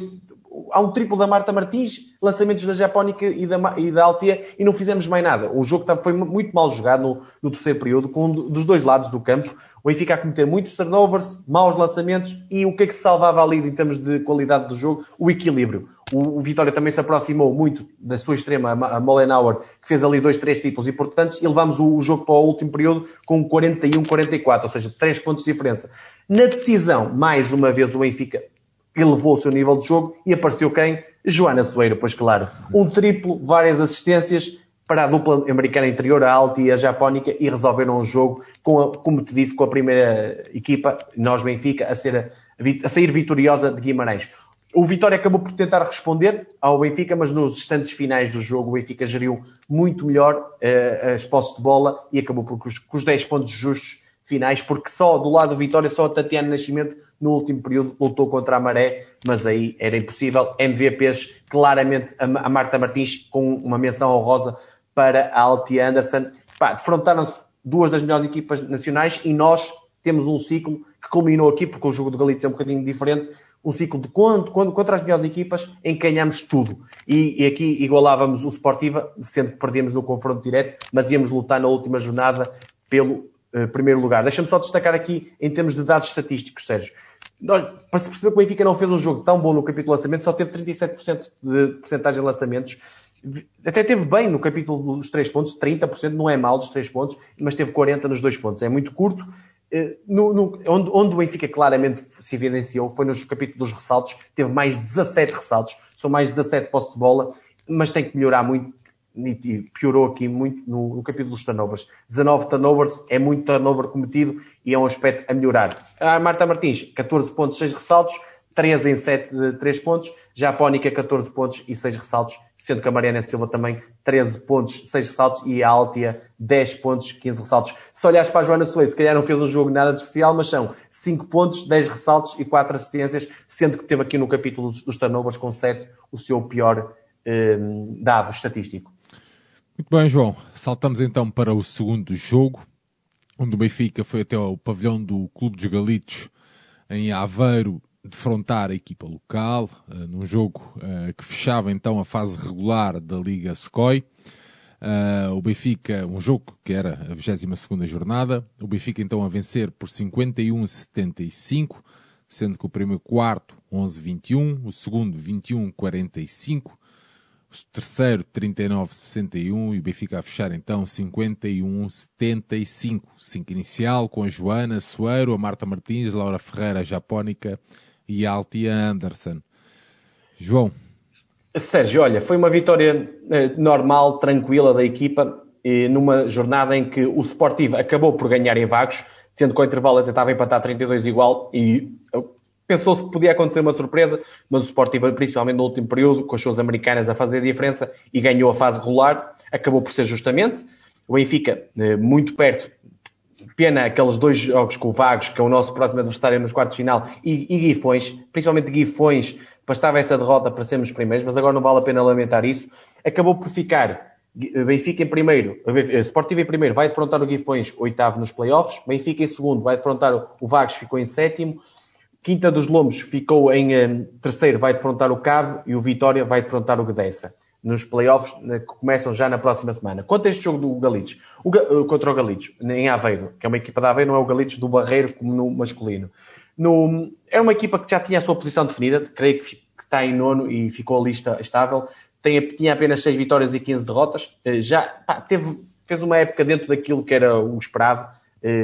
há um triplo da Marta Martins, lançamentos da Japónica e da, e da Altia e não fizemos mais nada. O jogo foi muito mal jogado no, no terceiro período, com um dos dois lados do campo. O Benfica a cometer muitos turnovers, maus lançamentos e o que é que se salvava ali em termos de qualidade do jogo? O equilíbrio. O, o Vitória também se aproximou muito da sua extrema, a Molenauer, que fez ali dois, três títulos importantes e levámos o, o jogo para o último período com 41-44, ou seja, três pontos de diferença. Na decisão, mais uma vez, o Benfica elevou o seu nível de jogo e apareceu quem? Joana Soeiro, pois claro. Um triplo, várias assistências, para a dupla americana interior, a Alti e a Japónica, e resolveram o jogo, com a, como te disse, com a primeira equipa, nós Benfica, a, ser a, a sair vitoriosa de Guimarães. O Vitória acabou por tentar responder ao Benfica, mas nos instantes finais do jogo o Benfica geriu muito melhor uh, as posses de bola e acabou por, com, os, com os 10 pontos justos finais, porque só do lado do Vitória, só a Tatiana Nascimento no último período lutou contra a maré, mas aí era impossível. MVPs, claramente a Marta Martins com uma menção honrosa para a Alti Anderson. defrontaram-se duas das melhores equipas nacionais e nós temos um ciclo que culminou aqui, porque o jogo do Galícia é um bocadinho diferente, um ciclo de quando, quando contra as melhores equipas ganhamos tudo. E, e, aqui igualávamos o Sportiva, sendo que perdíamos no confronto direto, mas íamos lutar na última jornada pelo uh, primeiro lugar. Deixa-me só destacar aqui em termos de dados estatísticos, Sérgio. Nós, para se perceber que o Benfica não fez um jogo tão bom no capítulo lançamento, só teve 37% de porcentagem de lançamentos. Até teve bem no capítulo dos 3 pontos, 30% não é mal dos 3 pontos, mas teve 40% nos 2 pontos. É muito curto. Eh, no, no, onde, onde o Benfica claramente se evidenciou foi nos capítulos dos ressaltos, teve mais 17 ressaltos, são mais 17 postos de bola, mas tem que melhorar muito e piorou aqui muito no, no, capítulo dos turnovers. 19 turnovers é muito turnover cometido e é um aspecto a melhorar. A Marta Martins, 14 pontos, 6 ressaltos, 13 em 7 de 3 pontos. Japónica, 14 pontos e 6 ressaltos, sendo que a Mariana Silva também 13 pontos, 6 ressaltos e a Altia 10 pontos, 15 ressaltos. Se olhares para a Joana Soleil, se calhar não fez um jogo nada de especial, mas são 5 pontos, 10 ressaltos e 4 assistências, sendo que teve aqui no capítulo dos, turnovers com 7 o seu pior eh, dado estatístico. Muito bem, João. Saltamos então para o segundo jogo, onde o Benfica foi até ao pavilhão do Clube dos Galitos, em Aveiro, defrontar a equipa local, uh, num jogo uh, que fechava então a fase regular da Liga SCOI. Uh, o Benfica, um jogo que era a 22 jornada, o Benfica então a vencer por 51-75, sendo que o primeiro quarto 11-21, o segundo 21-45, o terceiro 39-61 e o Benfica a fechar então 51-75. 5 inicial com a Joana Soeiro, a Marta Martins, Laura Ferreira, a Japónica e a Altia Anderson. João. Sérgio, olha, foi uma vitória eh, normal, tranquila da equipa, eh, numa jornada em que o Sportivo acabou por ganhar em vagos, tendo que o intervalo a empatar 32 igual e Pensou-se que podia acontecer uma surpresa, mas o Sporting, principalmente no último período, com as suas americanas a fazer a diferença e ganhou a fase regular, acabou por ser justamente. O Benfica, eh, muito perto, pena aqueles dois jogos com o Vagos, que é o nosso próximo adversário nos quartos de final, e, e Guifões, principalmente Guifões, bastava essa derrota para sermos primeiros, mas agora não vale a pena lamentar isso. Acabou por ficar Benfica em primeiro, Sportivo em primeiro, vai defrontar o Guifões, oitavo nos playoffs. Benfica em segundo, vai defrontar o Vagos, ficou em sétimo. Quinta dos Lombos ficou em um, terceiro, vai defrontar o Cabo e o Vitória vai defrontar o Guedessa nos playoffs que começam já na próxima semana. Quanto a este jogo do Galitos, o, uh, contra o Galitos, em Aveiro, que é uma equipa da Aveiro, não é o Galitos do Barreiro como no masculino. No, é uma equipa que já tinha a sua posição definida, creio que, está em nono e ficou a lista estável. Tem, tinha apenas 6 vitórias e 15 derrotas. Uh, já pá, teve, fez uma época dentro daquilo que era o esperado eh,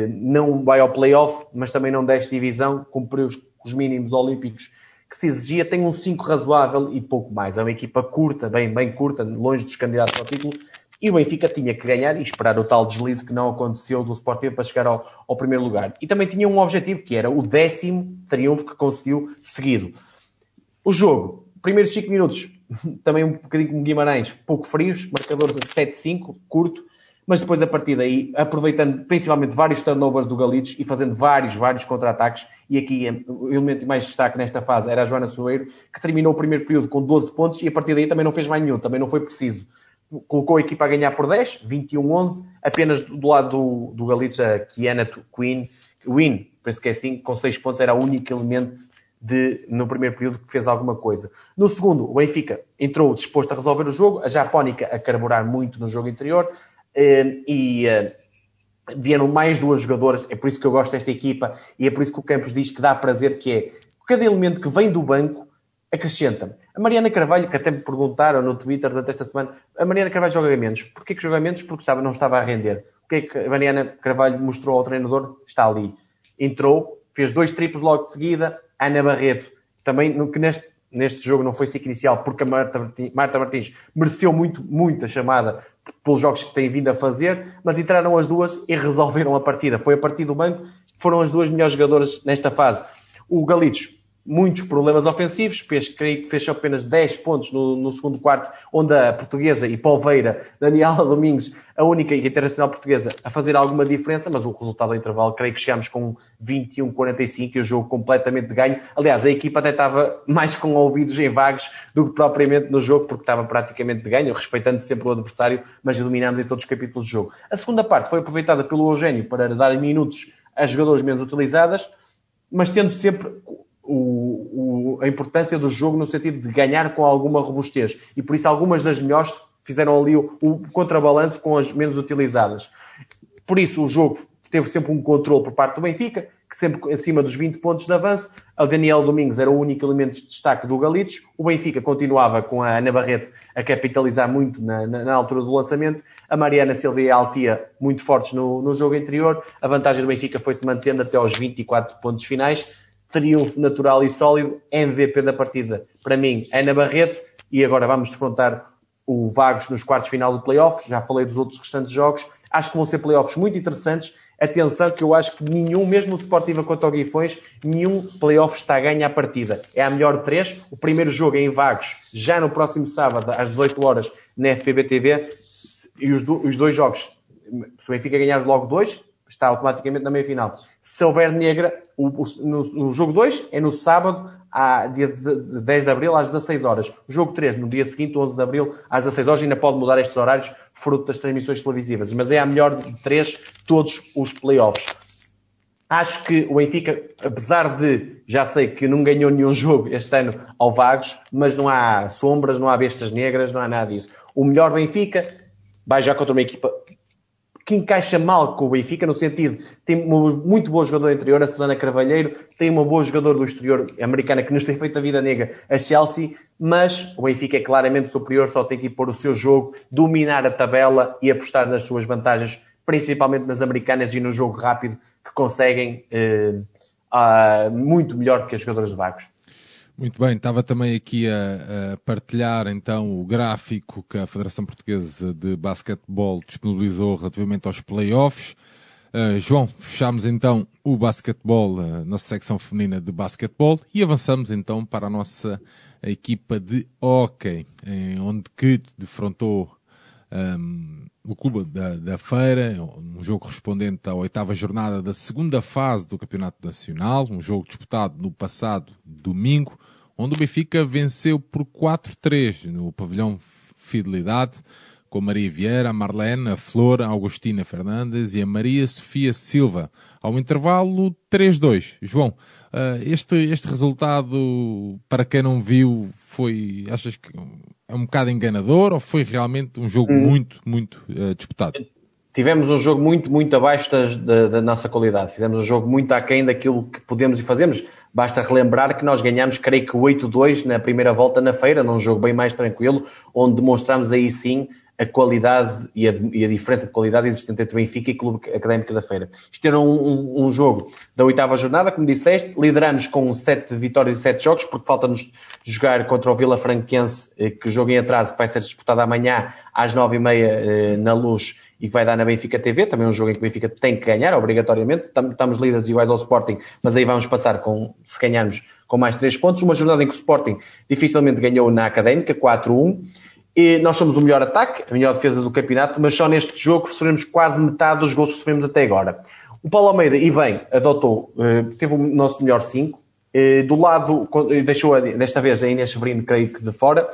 não vai ao playoff, mas também não desce divisão, cumpriu os, os mínimos olímpicos que se exigia, tem um 5 razoável e pouco mais. É uma equipa curta, bem, bem curta, longe dos candidatos ao título, e o Benfica tinha que ganhar e esperar o tal deslize que não aconteceu do Sporting para chegar ao, ao, primeiro lugar. E também tinha um objetivo, que era o décimo triunfo que conseguiu seguido. O jogo, primeiros 5 minutos, também um bocadinho como Guimarães, pouco frios, marcador de 7-5, curto, mas depois a partir daí, aproveitando principalmente vários turnovers do Galitos e fazendo vários, vários contra-ataques, e aqui o elemento mais destaque nesta fase era a Joana Soeiro, que terminou o primeiro período com 12 pontos e a partir daí também não fez mais nenhum, também não foi preciso. Colocou a equipa a ganhar por 10, 21-11, apenas do lado do, do Galitos a Kiana Queen, Win, penso que é assim, com 6 pontos era o único elemento de, no primeiro período que fez alguma coisa. No segundo, o Benfica entrou disposto a resolver o jogo, a Japónica a carburar muito no jogo interior, e eh, vieram mais duas jogadoras, é por isso que eu gosto desta equipa e é por isso que o Campos diz que dá prazer, que é cada elemento que vem do banco acrescenta. A Mariana Carvalho, que até me perguntaram no Twitter durante esta semana, a Mariana Carvalho joga menos. Porquê que joga menos? Porque sabe, não estava a render. O que é que a Mariana Carvalho mostrou ao treinador? Está ali. Entrou, fez dois triplos logo de seguida. Ana Barreto, também, que neste, neste jogo não foi ciclo inicial, porque a Marta Martins mereceu muito, muito a chamada pelos jogos que têm vindo a fazer, mas entraram as duas e resolveram a partida. Foi a partir do banco, foram as duas melhores jogadoras nesta fase. O Galitos muitos problemas ofensivos, creio que fez apenas 10 pontos no, no, segundo quarto, onde a portuguesa e Polveira, Daniela Domingos, a única internacional portuguesa, a fazer alguma diferença, mas o resultado do intervalo, creio que chegámos com 21-45 e o jogo completamente de ganho. Aliás, a equipa até estava mais com ouvidos em vagos do que propriamente no jogo, porque estava praticamente de ganho, respeitando sempre o adversário, mas dominámos em todos os capítulos do jogo. A segunda parte foi aproveitada pelo Eugênio para dar minutos a jogadores menos utilizadas, mas tendo sempre o, o, a importância do jogo no sentido de ganhar com alguma robustez. E por isso algumas das melhores fizeram ali o, o contrabalanço com as menos utilizadas. Por isso o jogo teve sempre um controle por parte do Benfica, que sempre acima dos 20 pontos de avanço. O Daniel Domingos era o único elemento de destaque do Galitos. O Benfica continuava com a Ana Barreto a capitalizar muito na, na, na altura do lançamento. A Mariana Silva e a Altia muito fortes no, no jogo anterior. A vantagem do Benfica foi-se mantendo até aos 24 pontos finais triunfo natural e sólido, MVP da partida. Para mim, Ana Barreto, e agora vamos defrontar o Vagos nos quartos final do playoff. Já falei dos outros restantes jogos. Acho que vão ser playoffs muito interessantes. Atenção que eu acho que nenhum, mesmo o Sportiva contra o Guifões, nenhum playoff está a ganhar a partida. É a melhor de três. O primeiro jogo é em Vagos, já no próximo sábado, às 18 horas, na FPB TV. E os, do, os dois jogos, se o Benfica ganhar logo dois, está automaticamente na meia-final. Se houver negra, o, o, no, no, jogo 2 é no sábado, a, dia 10 de abril, às 16 horas. Jogo 3, no dia seguinte, 11 de abril, às 16 horas. Ainda pode mudar estes horários, fruto das transmissões televisivas. Mas é a melhor de três, todos os playoffs. Acho que o Benfica, apesar de, já sei que não ganhou nenhum jogo este ano ao Vagos, mas não há sombras, não há bestas negras, não há nada disso. O melhor Benfica vai já contra uma equipa que encaixa mal com o Benfica, no sentido, tem uma muito boa jogadora interior, a Susana Carvalheiro, tem uma boa jogadora do exterior americana que nos tem feito a vida negra, a Chelsea, mas o Benfica é claramente superior, só tem que pôr o seu jogo, dominar a tabela e apostar nas suas vantagens, principalmente nas americanas e no jogo rápido, que conseguem eh, uh, muito melhor que as jogadoras de Vagos. Muito bem, estava também aqui a, a, partilhar então o gráfico que a Federação Portuguesa de Basquetebol disponibilizou relativamente aos playoffs. Uh, João, fechamos então o basquetebol, a nossa secção feminina de basquetebol e avançamos então para a nossa equipa de hockey, onde que defrontou um, o clube da, da Feira, um jogo correspondente à oitava jornada da segunda fase do Campeonato Nacional, um jogo disputado no passado domingo, onde o Benfica venceu por 4-3 no pavilhão Fidelidade, com Maria Vieira, a Marlene, a Flor, a Augustina Fernandes e a Maria Sofia Silva. Ao intervalo 3-2. João, uh, este, este resultado, para quem não viu, foi, achas que é um bocado enganador ou foi realmente um jogo hum. muito, muito uh, disputado? Tivemos um jogo muito, muito abaixo da, da, nossa qualidade. Fizemos um jogo muito aquém daquilo que podemos e fazemos. Basta relembrar que nós ganhamos, creio que 8-2 na primeira volta na feira, num jogo bem mais tranquilo, onde demonstramos aí sim a qualidade e a, e a, diferença de qualidade existente entre Benfica e Clube Académico da Feira. Isto era um, um, um, jogo da oitava jornada, como disseste, lideramos com sete vitórias e sete jogos, porque falta-nos jogar contra o Vila Franquense, eh, que jogo em atraso que vai ser disputado amanhã às nove e meia eh, na Luz e que vai dar na Benfica TV, também um jogo em que o Benfica tem que ganhar, obrigatoriamente, estamos líderes iguais ao Sporting, mas aí vamos passar com, se ganharmos, com mais três pontos, uma jornada em que o Sporting dificilmente ganhou na Académica, 4-1, e nós somos o melhor ataque, a melhor defesa do campeonato, mas só neste jogo sofremos quase metade dos gols que sofremos até agora. O Paulo Almeida, e bem, adotou, eh, teve o nosso melhor 5. Eh, do lado, deixou desta vez a Inês Severino, creio que de fora.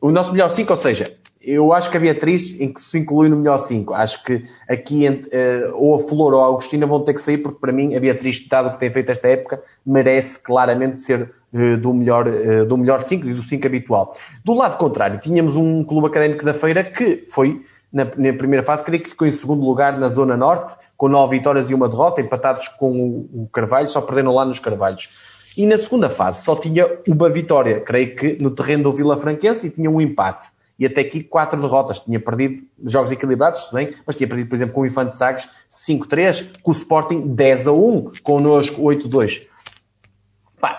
O nosso melhor 5, ou seja, eu acho que a Beatriz se inclui no melhor 5. Acho que aqui ou a Flor ou a Agostina vão ter que sair, porque para mim a Beatriz, dado o que tem feito esta época, merece claramente ser do melhor uh, do melhor 5 e do 5 habitual. Do lado contrário, tínhamos um clube académico da Feira que foi, na, na primeira fase, creio que ficou em segundo lugar na Zona Norte, com 9 vitórias e uma derrota, empatados com o, o Carvalho, só perdendo lá nos Carvalhos. E na segunda fase só tinha uma vitória, creio que no terreno do Vila Franquense, e tinha um empate e até aqui quatro derrotas. Tinha perdido jogos equilibrados, bem, mas tinha perdido, por exemplo, com o Infante Sagres 5-3, com o Sporting 10-1, connosco 8-2.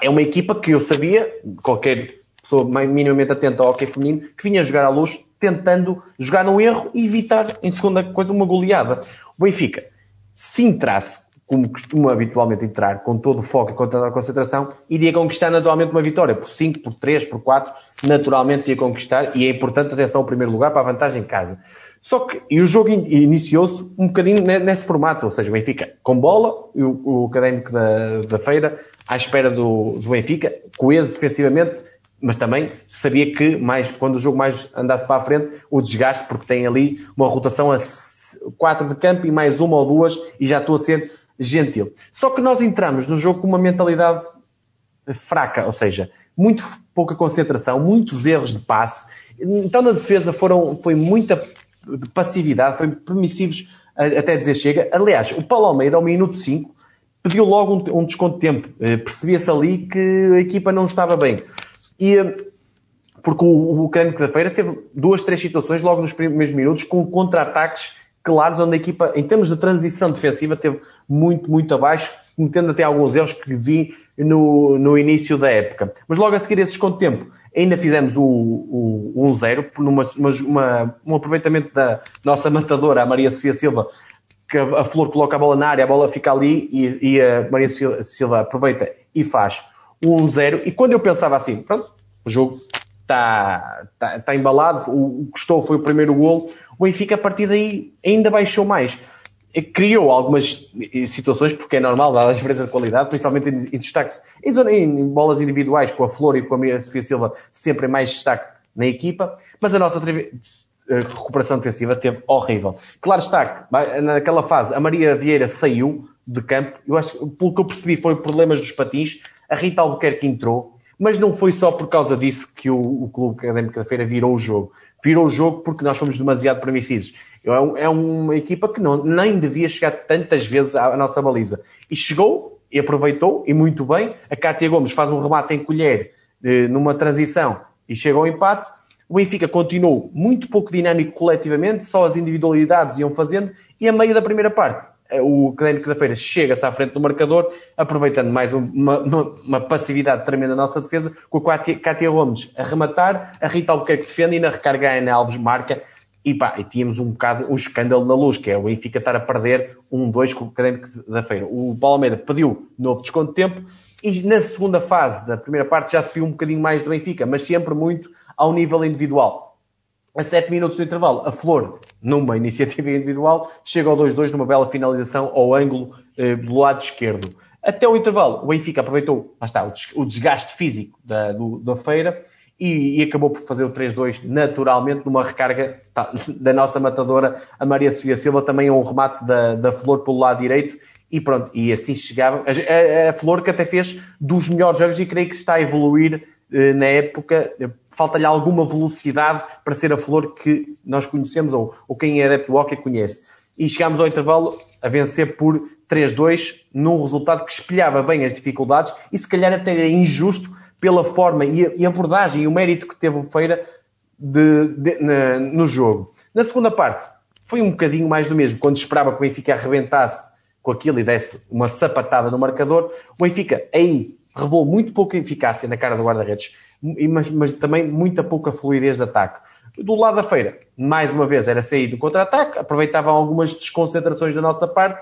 É uma equipa que eu sabia, qualquer pessoa minimamente atenta ao hockey feminino, que vinha jogar à luz tentando jogar no erro e evitar, em segunda coisa, uma goleada. O Benfica, se entrasse, como costuma habitualmente entrar, com todo o foco e com toda a concentração, iria conquistar naturalmente uma vitória. Por 5, por 3, por 4, naturalmente ia conquistar. E é importante, atenção, ao primeiro lugar, para a vantagem em casa. Só que, e o jogo iniciou-se um bocadinho nesse formato, ou seja, o Benfica com bola, o, o académico da, da feira à espera do, do Benfica, coeso defensivamente, mas também sabia que mais, quando o jogo mais andasse para a frente, o desgaste, porque tem ali uma rotação a quatro de campo e mais uma ou duas, e já estou a ser gentil. Só que nós entramos no jogo com uma mentalidade fraca, ou seja, muito pouca concentração, muitos erros de passe. Então na defesa foram, foi muita de passividade, foi permissivos até dizer chega. Aliás, o Paulo Almeida, ao minuto 5, pediu logo um, um desconto de tempo. Eh, percebia-se ali que a equipa não estava bem. E, eh, porque o, o Cândido da Feira teve duas, três situações logo nos primeiros minutos com contra-ataques claros, onde a equipa, em termos de transição defensiva, teve muito, muito abaixo, cometendo até alguns erros que vi no, no início da época. Mas logo a seguir esse desconto de tempo, Ainda fizemos o, o, o 1-0, numa, uma, um aproveitamento da nossa matadora, a Maria Sofia Silva, que a, Flor coloca a bola na área, a bola fica ali e, e a Maria Silva aproveita e faz o 1-0. E quando eu pensava assim, pronto, o jogo está, está, está embalado, o, que custou foi o primeiro gol, o Benfica a partir daí ainda baixou mais criou algumas situações, porque é normal, dada a diferença de qualidade, principalmente em, em destaques, em, em, bolas individuais, com a Flor e com a Maria Silva, sempre mais destaque na equipa, mas a nossa recuperação defensiva teve horrível. Claro está, naquela fase, a Maria Vieira saiu de campo, eu acho, pelo que eu percebi, foi problemas dos patins, a Rita Albuquerque entrou, mas não foi só por causa disso que o, o Clube Académico da Feira virou o jogo. Virou o jogo porque nós fomos demasiado permissivos. É, é uma equipa que não, nem devia chegar tantas vezes à nossa baliza. E chegou e aproveitou, e muito bem. A Cátia Gomes faz um remate em colher eh, numa transição e chega ao empate. O Benfica continuou muito pouco dinâmico coletivamente, só as individualidades iam fazendo, e a meio da primeira parte, eh, o Académico da Feira chega-se à frente do marcador, aproveitando mais uma, uma, uma passividade tremenda da nossa defesa, com a Cátia Gomes a rematar, a Rita Albuquerque defende e na recarga a Ana Alves marca e pá, e tínhamos um bocado um escândalo na luz, que é o Benfica estar a perder um, dois com o Académico da Feira. O Paulo Almeida pediu novo desconto de tempo e na segunda fase da primeira parte já se viu um bocadinho mais do Benfica, mas sempre muito ao nível individual. A 7 minutos do intervalo, a Flor, numa iniciativa individual, chega ao 2-2 numa bela finalização ao ângulo eh, do lado esquerdo. Até o intervalo, o Benfica aproveitou, lá está, o desgaste físico da, do, da feira e, e, acabou por fazer o 3-2 naturalmente numa recarga tá, da nossa matadora, a Maria Sofia Silva, também um remate da, da Flor pelo lado direito e pronto, e assim chegava. A, a, a Flor que até fez dos melhores jogos e creio que está a evoluir eh, na época. Falta-lhe alguma velocidade para ser a Flor que nós conhecemos ou, ou quem é adepto do hockey conhece. E chegámos ao intervalo a vencer por 3-2 num resultado que espelhava bem as dificuldades e se calhar até era injusto pela forma e, abordagem e o mérito que teve o Feira de, de, na, no jogo. Na segunda parte, foi um bocadinho mais do mesmo. Quando esperava que o Benfica arrebentasse com aquilo e desse uma sapatada no marcador, o Benfica aí revelou muito pouca eficácia na cara do guarda-redes, mas, mas também muita pouca fluidez de ataque. Do lado da feira, mais uma vez, era sair do contra-ataque, aproveitavam algumas desconcentrações da nossa parte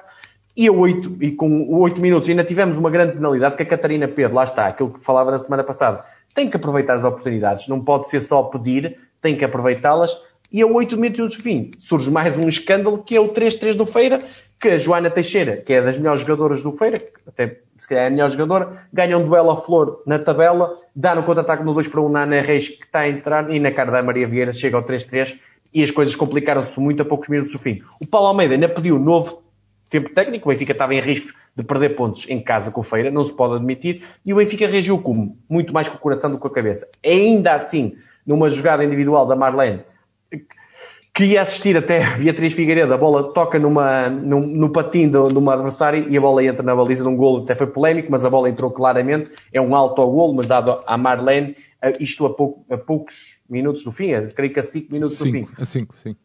e a 8, e com 8 minutos ainda tivemos uma grande penalidade que a Catarina Pedro, lá está, aquilo que falava na semana passada, tem que aproveitar as oportunidades, não pode ser só pedir, tem que aproveitá-las. E a 8 minutos do fim surge mais um escândalo que é o 3-3 do Feira, que a Joana Teixeira, que é das melhores jogadoras do Feira, até se calhar é a melhor jogadora, ganha um duelo a flor na tabela, dá no contra-ataque no 2 para 1 na Ana Reis que está a entrar e na cara da Maria Vieira chega ao 3-3 e as coisas complicaram-se muito a poucos minutos do fim. O Paulo Almeida ainda pediu novo tempo técnico, o Benfica estava em risco de perder pontos em casa com o Feira, não se pode admitir, e o Benfica reagiu como? Muito mais com o coração do que com a cabeça. Ainda assim, numa jogada individual da Marlene, que ia assistir até Beatriz Figueiredo, a bola toca numa, num, no patinho de, de uma adversária e a bola entra na baliza de um golo, até foi polémico, mas a bola entrou claramente, é um alto ao golo, mas dado à Marlene, isto a, pouco, a poucos minutos do fim, creio que a 5 minutos cinco, do fim. A 5, sim.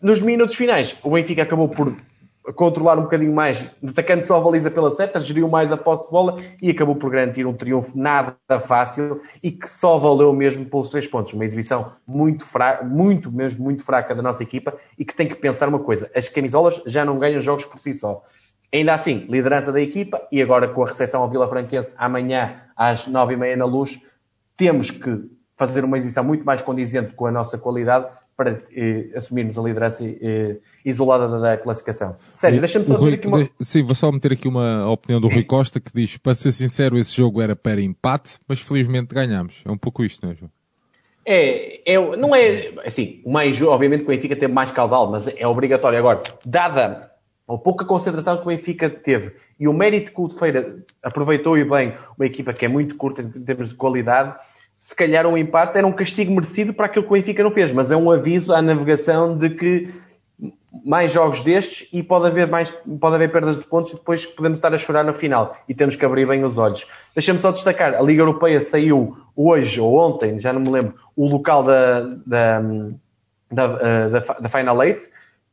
Nos minutos finais, o Benfica acabou por controlar um bocadinho mais, atacando só a baliza pela seta, geriu mais a posse de bola e acabou por garantir um triunfo nada fácil e que só valeu mesmo pelos três pontos. Uma exibição muito fraca, muito mesmo muito fraca da nossa equipa e que tem que pensar uma coisa: as camisolas já não ganham jogos por si só. Ainda assim, liderança da equipa e agora com a recepção ao Vila Franquense amanhã às nove e meia na luz, temos que fazer uma exibição muito mais condizente com a nossa qualidade para eh, assumirmos a liderança eh, isolada da classificação. Sérgio, deixa-me só Rui, aqui uma... Sim, vou só meter aqui uma opinião do Rui Costa que diz, para ser sincero, esse jogo era para empate, mas felizmente ganhámos. É um pouco isto, não é, João? É, é, não é, assim, o mais, obviamente que o Benfica teve mais caudal, mas é obrigatório. Agora, dada a pouca concentração que o Benfica teve e o mérito que o Feira aproveitou e bem uma equipa que é muito curta em termos de qualidade, se calhar um empate era um castigo merecido para aquilo que o Benfica não fez, mas é um aviso à navegação de que mais jogos destes e pode haver mais pode haver perdas de pontos e depois podemos estar a chorar no final e temos que abrir bem os olhos. Deixa-me só destacar, a Liga Europeia saiu hoje ou ontem, já não me lembro, o local da, da, da, da, da Final Eight,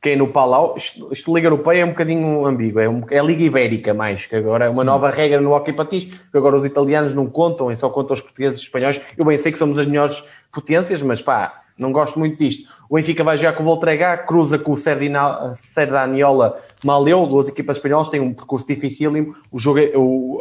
que é no Palau. Isto, isto Liga Europeia é um bocadinho ambíguo, é, um, é Liga Ibérica mais, que agora é uma nova regra no hockey patins, que agora os italianos não contam e só contam os portugueses e espanhóis. Eu bem sei que somos as melhores potências, mas pá, não gosto muito disto. O Benfica vai jogar com o Voltregá, cruza com o Serdaniola Maleu, duas equipas espanholas, têm um percurso dificílimo. O jogo, é, o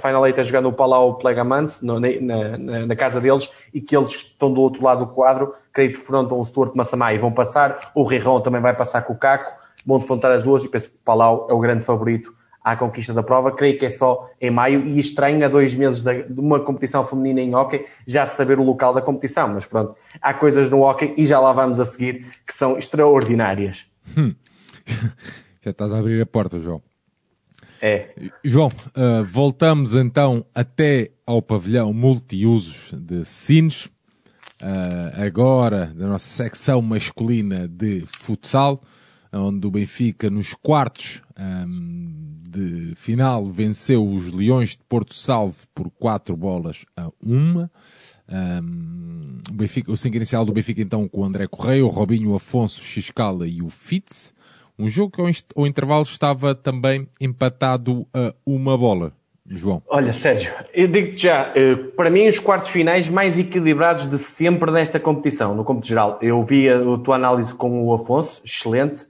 Final Eight é jogando no Palau Plegamans, na, na, na, casa deles, e que eles estão do outro lado do quadro, creio que defrontam o Stuart Massamá e vão passar. O Rirão também vai passar com o Caco, vão defrontar as duas, e penso que o Palau é o grande favorito à conquista da prova. Creio que é só em maio e estranho a dois meses de uma competição feminina em hockey já saber o local da competição. Mas pronto, há coisas no hockey e já lá vamos a seguir que são extraordinárias. Hum. já estás a abrir a porta, João. É. João, uh, voltamos então até ao pavilhão multiusos de Sines. Uh, agora, da nossa secção masculina de futsal, onde o Benfica, nos quartos um, de final venceu os Leões de Porto Salvo por 4 bolas a 1. Um, o, Benfica, o 5 inicial do Benfica então com o André Correia, o Robinho, o Afonso, Xiscala e o Fitz. Um jogo que ao, ao intervalo estava também empatado a uma bola. João. Olha, Sérgio, eu digo-te já, eh, para mim os quartos finais mais equilibrados de sempre nesta competição, no cômputo geral. Eu vi a tua análise com o Afonso, excelente,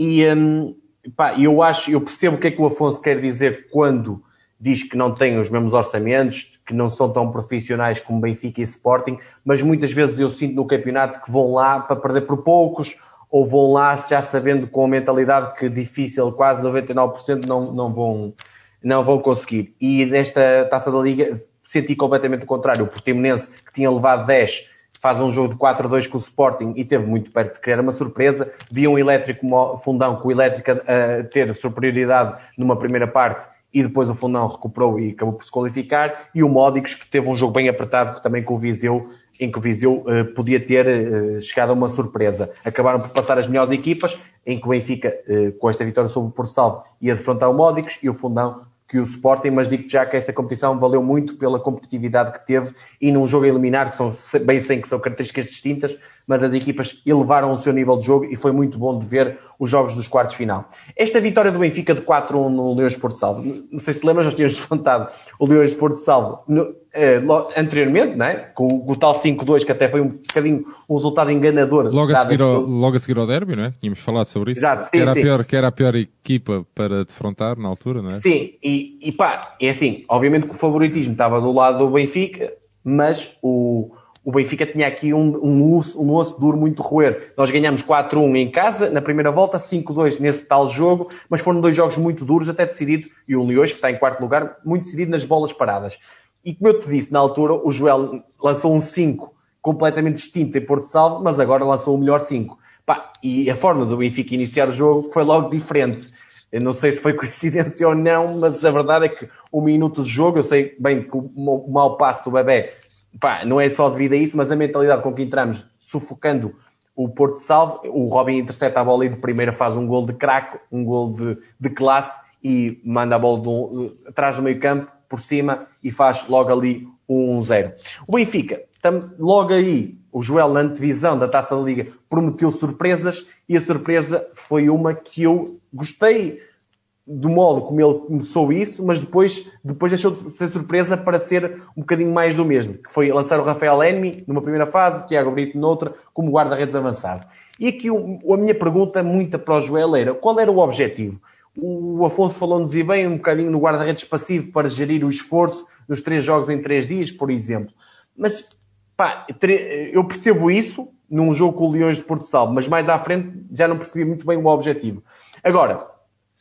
e, um, Pá, eu acho, eu percebo o que é que o Afonso quer dizer quando diz que não tem os mesmos orçamentos, que não são tão profissionais como Benfica e Sporting, mas muitas vezes eu sinto no campeonato que vão lá para perder por poucos, ou vão lá já sabendo com a mentalidade que difícil, quase 99% não, não, vão, não vão conseguir. E nesta taça da Liga senti completamente o contrário. O Portimonense, que tinha levado 10, faz um jogo de 4-2 com o Sporting e teve muito perto de criar uma surpresa. Via um elétrico fundão com o elétrico a ter superioridade numa primeira parte e depois o fundão recuperou e acabou por se qualificar. E o Módicos, que teve um jogo bem apertado também com o Viseu, em que o Viseu uh, podia ter uh, chegado a uma surpresa. Acabaram por passar as melhores equipas, em que o Benfica, uh, com esta vitória sobre o Porto Salvo, ia defrontar o Módicos e o Fundão que o Sporting, mas digo já que esta competição valeu muito pela competitividade que teve e num jogo a eliminar, que são bem sem que são características distintas, mas as equipas elevaram o seu nível de jogo e foi muito bom de ver os jogos dos quartos final. Esta vitória do Benfica de 4-1 no Leões de Porto Salvo, não sei se te lembras, nós tínhamos descontado o Leões de Porto Salvo no, eh, anteriormente, não é? com, o, tal 5-2, que até foi um bocadinho um resultado enganador. Logo a, seguir ao, logo a seguir ao derby, não é? Tínhamos falado sobre isso. Exato, sim, que, era sim. A pior, que era a pior equipa para defrontar na altura, não é? Sim, e, e pá, é assim, obviamente que o favoritismo estava do lado do Benfica, mas o o Benfica tinha aqui um, um, osso, um osso duro muito roer. Nós ganhamos 4-1 em casa, na primeira volta, 5-2 nesse tal jogo, mas foram dois jogos muito duros, até decidido, e o Leões, que está em quarto lugar, muito decidido nas bolas paradas. E como eu te disse, na altura, o Joel lançou um 5 completamente distinto em Porto Salvo, mas agora lançou o melhor 5. e a forma do Benfica iniciar o jogo foi logo diferente. Eu não sei se foi coincidência ou não, mas a verdade é que um minuto de jogo, eu sei bem que o mau passo do bebê pá, não é só devido a isso, mas a mentalidade com que entramos, sufocando o Porto Salvo, o Robin intercepta a bola e de primeira faz um gol de craque, um gol de, de classe e manda a bola do, atrás do meio campo, por cima, e faz logo ali um 1-0. O Benfica logo aí, o Joel, na antevisão da Taça da Liga, prometeu surpresas e a surpresa foi uma que eu gostei do modo como ele começou isso, mas depois, depois deixou de ser surpresa para ser um bocadinho mais do mesmo, que foi lançar o Rafael Enmi numa primeira fase, Tiago Brito noutra, como guarda-redes avançado. E aqui a minha pergunta, muita para o Joel, era qual era o objetivo? O Afonso falou-nos e bem um bocadinho no guarda-redes passivo para gerir o esforço nos três jogos em três dias, por exemplo. Mas, pá, eu percebo isso num jogo com o Leões de Porto Salvo, mas mais à frente já não percebi muito bem o objetivo. Agora,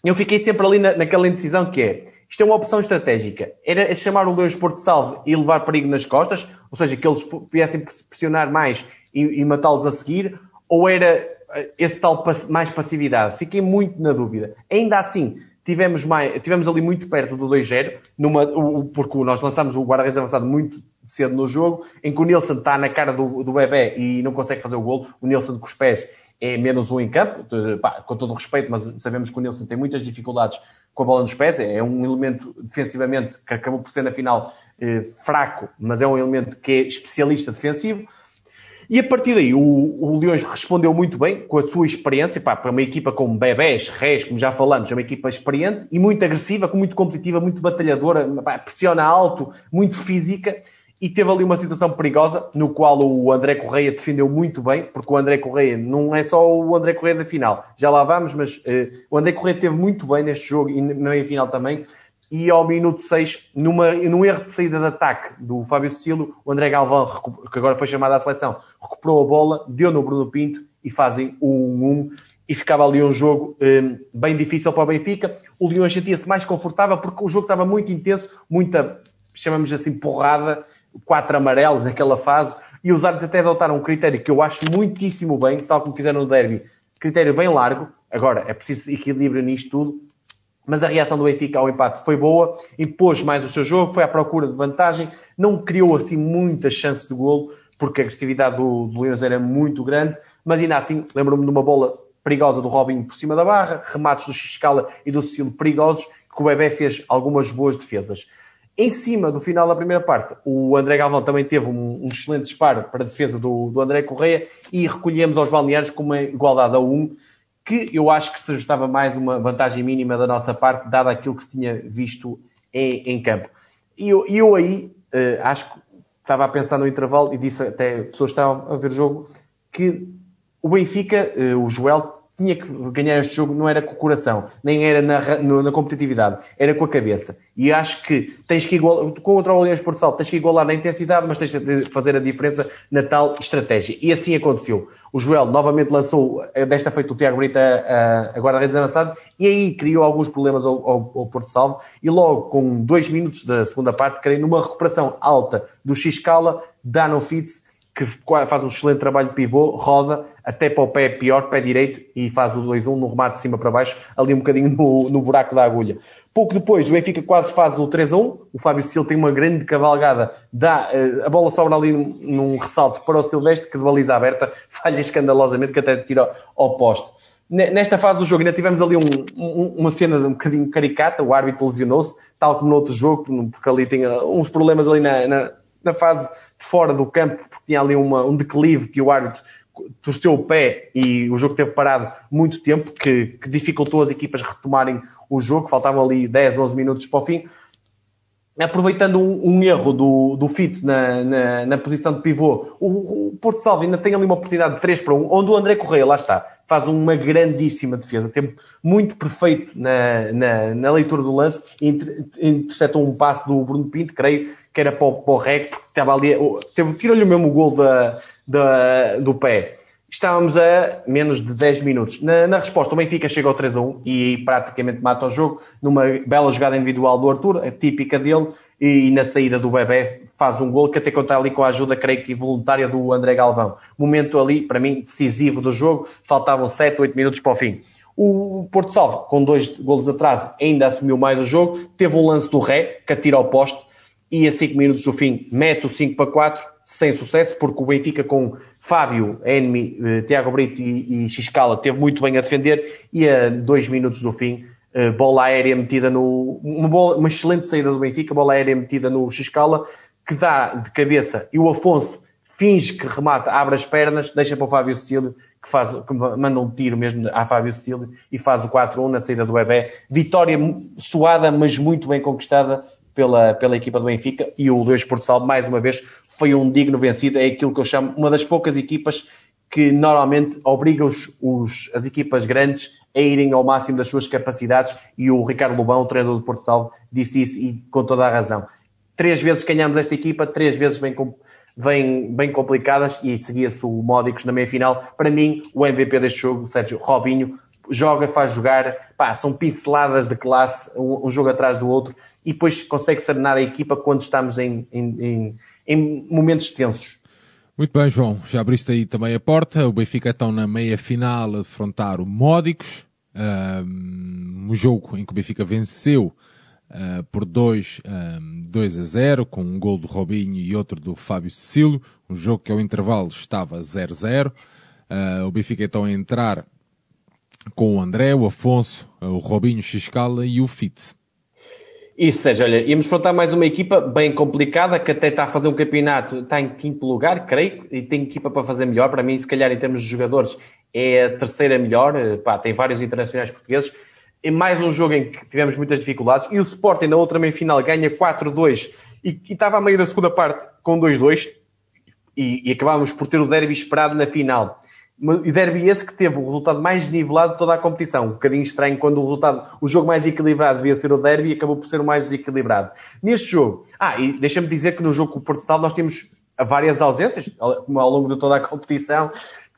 eu fiquei sempre ali na, naquela indecisão que é, isto é uma opção estratégica. Era chamar o Leões Porto Salvo e levar perigo nas costas, ou seja, que eles viessem pressionar mais e, e matá-los a seguir, ou era eh, esse tal mais passividade? Fiquei muito na dúvida. Ainda assim, tivemos, mais, tivemos ali muito perto do 2-0, porque nós lançámos o guarda-redes avançado muito cedo no jogo, em que o Nilsson está na cara do, do bebê e não consegue fazer o golo. O Nilsson com os pés é menos um em campo, pá, com todo o respeito, mas sabemos que o Nilson tem muitas dificuldades com a bola nos pés, é um elemento defensivamente que acabou por ser na final eh, fraco, mas é um elemento que é especialista defensivo. E a partir daí, o, o Leões respondeu muito bem com a sua experiência, pá, para uma equipa com bebés, rés, como já falamos, é uma equipa experiente e muito agressiva, muito competitiva, muito batalhadora, pá, pressiona alto, muito física e teve ali uma situação perigosa no qual o André Correia defendeu muito bem, porque o André Correia não é só o André Correia da final, já lá vamos, mas uh, o André Correia teve muito bem neste jogo e na meia final também. E ao minuto 6, numa, num erro de saída de ataque do Fábio Cecílio, o André Galvão, que agora foi chamado à seleção, recuperou a bola, deu no Bruno Pinto e fazem o 1-1 e ficava ali um jogo um, eh, bem difícil para o Benfica. O Leão sentia-se mais confortável porque o jogo estava muito intenso, muita, chamamos assim, porrada, quatro amarelos naquela fase, e os árbitros até adotaram um critério que eu acho muitíssimo bem, tal como fizeram no derby, critério bem largo, agora é preciso equilíbrio nisto tudo, mas a reação do Benfica ao empate foi boa, impôs mais o seu jogo, foi à procura de vantagem, não criou assim muitas chances de golo, porque a agressividade do, do Leões era muito grande, mas ainda assim, lembro-me de uma bola perigosa do Robinho por cima da barra, remates do Xiscala e do Cecílio perigosos, que o Bebé fez algumas boas defesas. Em cima do final da primeira parte, o André Galvão também teve um, um excelente disparo para a defesa do, do André Correia e recolhemos aos balneários com uma igualdade a 1, um, que eu acho que se ajustava mais uma vantagem mínima da nossa parte, dado aquilo que se tinha visto em, em campo. E eu, eu aí uh, acho que estava a pensar no intervalo e disse até pessoas que estavam a ver o jogo que o Benfica, uh, o Joel, tinha que ganhar este jogo não era com o coração, nem era na, na competitividade, era com a cabeça. E acho que tens que igualar, contra o Olhões por Sal, tens que igualar na intensidade, mas tens que fazer a diferença na tal estratégia. E assim aconteceu. O Joel novamente lançou, eh, desta feita o Tiago Brita a, a guarda-redes avançado, e aí criou alguns problemas ao, ao, ao, Porto Salvo, e logo com dois minutos da segunda parte, creio numa recuperação alta do X-Cala, Dano Fitz, que faz um excelente trabalho de pivô, roda até para o pé pior, pé direito, e faz o 2-1 no remate de cima para baixo, ali um bocadinho no, no buraco da agulha. Pouco depois, o Benfica quase faz o 3-1. O Fábio Silva tem uma grande cavalgada, dá, eh, a bola sobra ali num, ressalto para o Silvestre, que de baliza aberta falha escandalosamente, que até tira ao poste. Nesta fase do jogo ainda tivemos ali um, um, uma cena um bocadinho caricata, o árbitro lesionou-se, tal como no outro jogo, porque ali tinha uns problemas ali na, na, na fase fora do campo, porque tinha ali uma, um declive que o árbitro torceu o pé e o jogo teve parado muito tempo, que, que dificultou as equipas retomarem o jogo, faltavam ali 10, 11 minutos para o fim. Aproveitando um, um erro do, do Fitz na, na, na, posição de pivô, o, o Porto Salvo ainda tem ali uma oportunidade de 3 para 1, onde o André Correia, lá está, faz uma grandíssima defesa, tem muito perfeito na, na, na leitura do lance, interceptou um passo do Bruno Pinto, creio, que era para o, para o rec, porque estava ali, tirou-lhe mesmo o gol da, da, do pé. Estávamos a menos de 10 minutos. Na, na resposta, o Benfica chega ao 3 a 1 e praticamente mata o jogo numa bela jogada individual do Arthur, típica dele, e, na saída do Bebé faz um gol que até conta ali com a ajuda, creio que voluntária, do André Galvão. Momento ali, para mim, decisivo do jogo. Faltavam 7, 8 minutos para o fim. O Porto Salvo, com dois golos atrás, ainda assumiu mais o jogo. Teve um lance do Ré, que atira ao poste, e a 5 minutos do fim mete o 5 para 4, sem sucesso, porque o Benfica com Fábio, Enmi, eh, Tiago Brito e, Xiscala teve muito bem a defender e a 2 minutos do fim, eh, bola aérea metida no... Uma, bola, uma excelente saída do Benfica, bola aérea metida no Xiscala, que dá de cabeça e o Afonso finge que remata, abre as pernas, deixa para o Fábio Cecílio, que, faz, que manda um tiro mesmo a Fábio Cecílio e faz o 4-1 na saída do Bebé. Vitória suada, mas muito bem conquistada pela, pela equipa do Benfica e o 2 por salvo, mais uma vez, foi um digno vencido. É aquilo que eu chamo uma das poucas equipas que normalmente obriga os, os, as equipas grandes a irem ao máximo das suas capacidades e o Ricardo Lobão, o treinador do Porto Salvo, disse isso e com toda a razão. Três vezes ganhamos esta equipa, três vezes bem, bem, bem complicadas e seguia-se o Módicos na meia-final. Para mim, o MVP deste jogo, Sérgio Robinho, joga, faz jogar, pá, são pinceladas de classe, um, jogo atrás do outro, e depois consegue serenar a equipa quando estamos em, em, em, em momentos tensos. Muito bem, João. Já abriste aí também a porta. O Benfica então na meia final a defrontar o Módicos. Um, um jogo em que o Benfica venceu uh, por 2 um, 2 a 0, com um gol do Robinho e outro do Fábio Cecílio. Um jogo que ao intervalo estava 0 a 0. Uh, o Benfica então a entrar com o André, o Afonso, o Robinho Xiscala e o Fitz. Isso, seja, olha, íamos enfrentar mais uma equipa bem complicada, que até está a fazer um campeonato, está em quinto lugar, creio, e tem equipa para fazer melhor. Para mim, se calhar, em termos de jogadores, é a terceira melhor. Eh, pá, tem vários internacionais portugueses. É mais um jogo em que tivemos muitas dificuldades. E o Sporting, na outra meia-final, ganha 4-2 e, e estava a meio da segunda parte com 2-2 e, e acabámos por ter o derby esperado na final. E derby esse que teve o resultado mais nivelado de toda a competição. Um bocadinho estranho quando o resultado, o jogo mais equilibrado devia ser o derby e acabou por ser o mais desequilibrado. Neste jogo, ah, e deixa-me dizer que no jogo com o Porto Sal nós temos várias ausências ao, longo de toda a competição.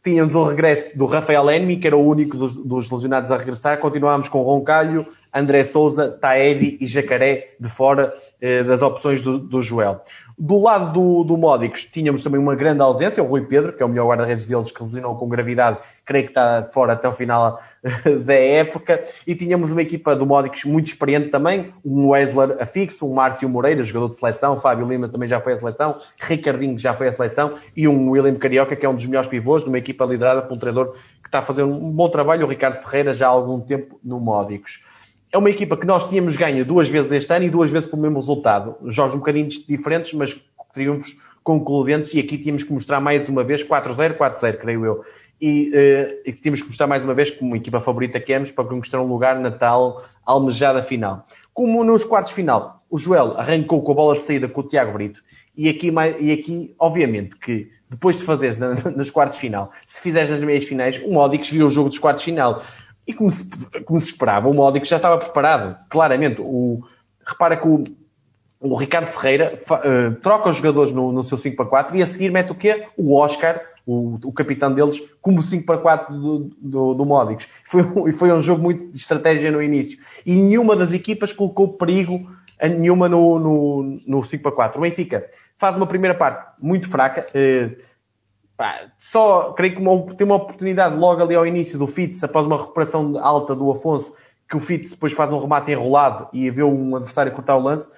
Tínhamos o regresso do Rafael Enmi, que era o único dos, dos lesionados a regressar. Continuámos com Roncalho, André Souza, Taevi e Jacaré de fora eh, das opções do, do Joel. Do lado do, do Módicos, tínhamos também uma grande ausência, o Rui Pedro, que é o melhor guarda-redes deles, que lesionou com gravidade, creio que está fora até o final da época. E tínhamos uma equipa do Módicos muito experiente também, um Wesler afixo, um Márcio Moreira, jogador de seleção, Fábio Lima também já foi à seleção, Ricardinho já foi à seleção, e um William Carioca, que é um dos melhores pivôs, de uma equipa liderada por um treinador que está a fazer um bom trabalho, o Ricardo Ferreira, já há algum tempo no Módicos é uma equipa que nós tínhamos ganho duas vezes este ano e duas vezes pelo mesmo resultado. Jogos um bocadinho diferentes, mas triunfos concludentes. E aqui tínhamos que mostrar mais uma vez 4-0, 4-0, creio eu. E, uh, e tínhamos que mostrar mais uma vez, como equipa favorita que éramos, para conquistar um lugar na tal almejada final. Como nos quartos final, o Joel arrancou com a bola de saída com o Tiago Brito. E aqui, e aqui obviamente, que depois de fazeres nos quartos final, se fizeres nas meias finais, o Módicos viu o jogo dos quartos final. E como se, como se esperava, o Módico já estava preparado, claramente. O, repara que o, o Ricardo Ferreira uh, troca os jogadores no, no seu 5 para 4 e a seguir mete o quê? O Oscar, o, o capitão deles, como 5 para 4 do, do, do Módicos. Foi, foi um jogo muito de estratégia no início. E nenhuma das equipas colocou perigo a nenhuma no, no, no 5 para 4. O Benfica faz uma primeira parte muito fraca. Uh, Pá, só, creio que uma, tem uma oportunidade logo ali ao início do Fitz, após uma recuperação alta do Afonso, que o Fitz depois faz um remate enrolado e vê um adversário cortar o lance.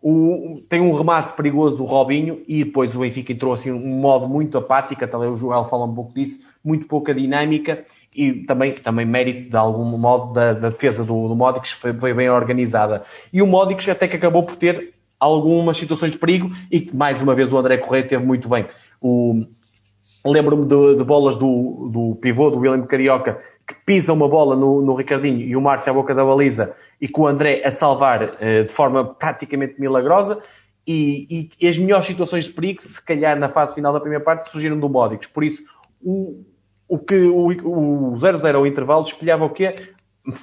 O, tem um remate perigoso do Robinho e depois o Benfica entrou assim um modo muito apático, também o Joel fala um pouco disso, muito pouca dinâmica e também, também mérito de algum modo da, da defesa do, do Modric foi, foi bem organizada. E o Modric até que acabou por ter algumas situações de perigo e mais uma vez o André Correia teve muito bem. O, Lembro-me de, de, bolas do, do pivô, do William Carioca, que pisa uma bola no, no Ricardinho e o Márcio à boca da baliza e com o André a salvar eh, de forma praticamente milagrosa. E, e, as melhores situações de perigo, se calhar na fase final da primeira parte, surgiram do Módicos. Por isso, o, o que o 0-0 ao intervalo espelhava o quê?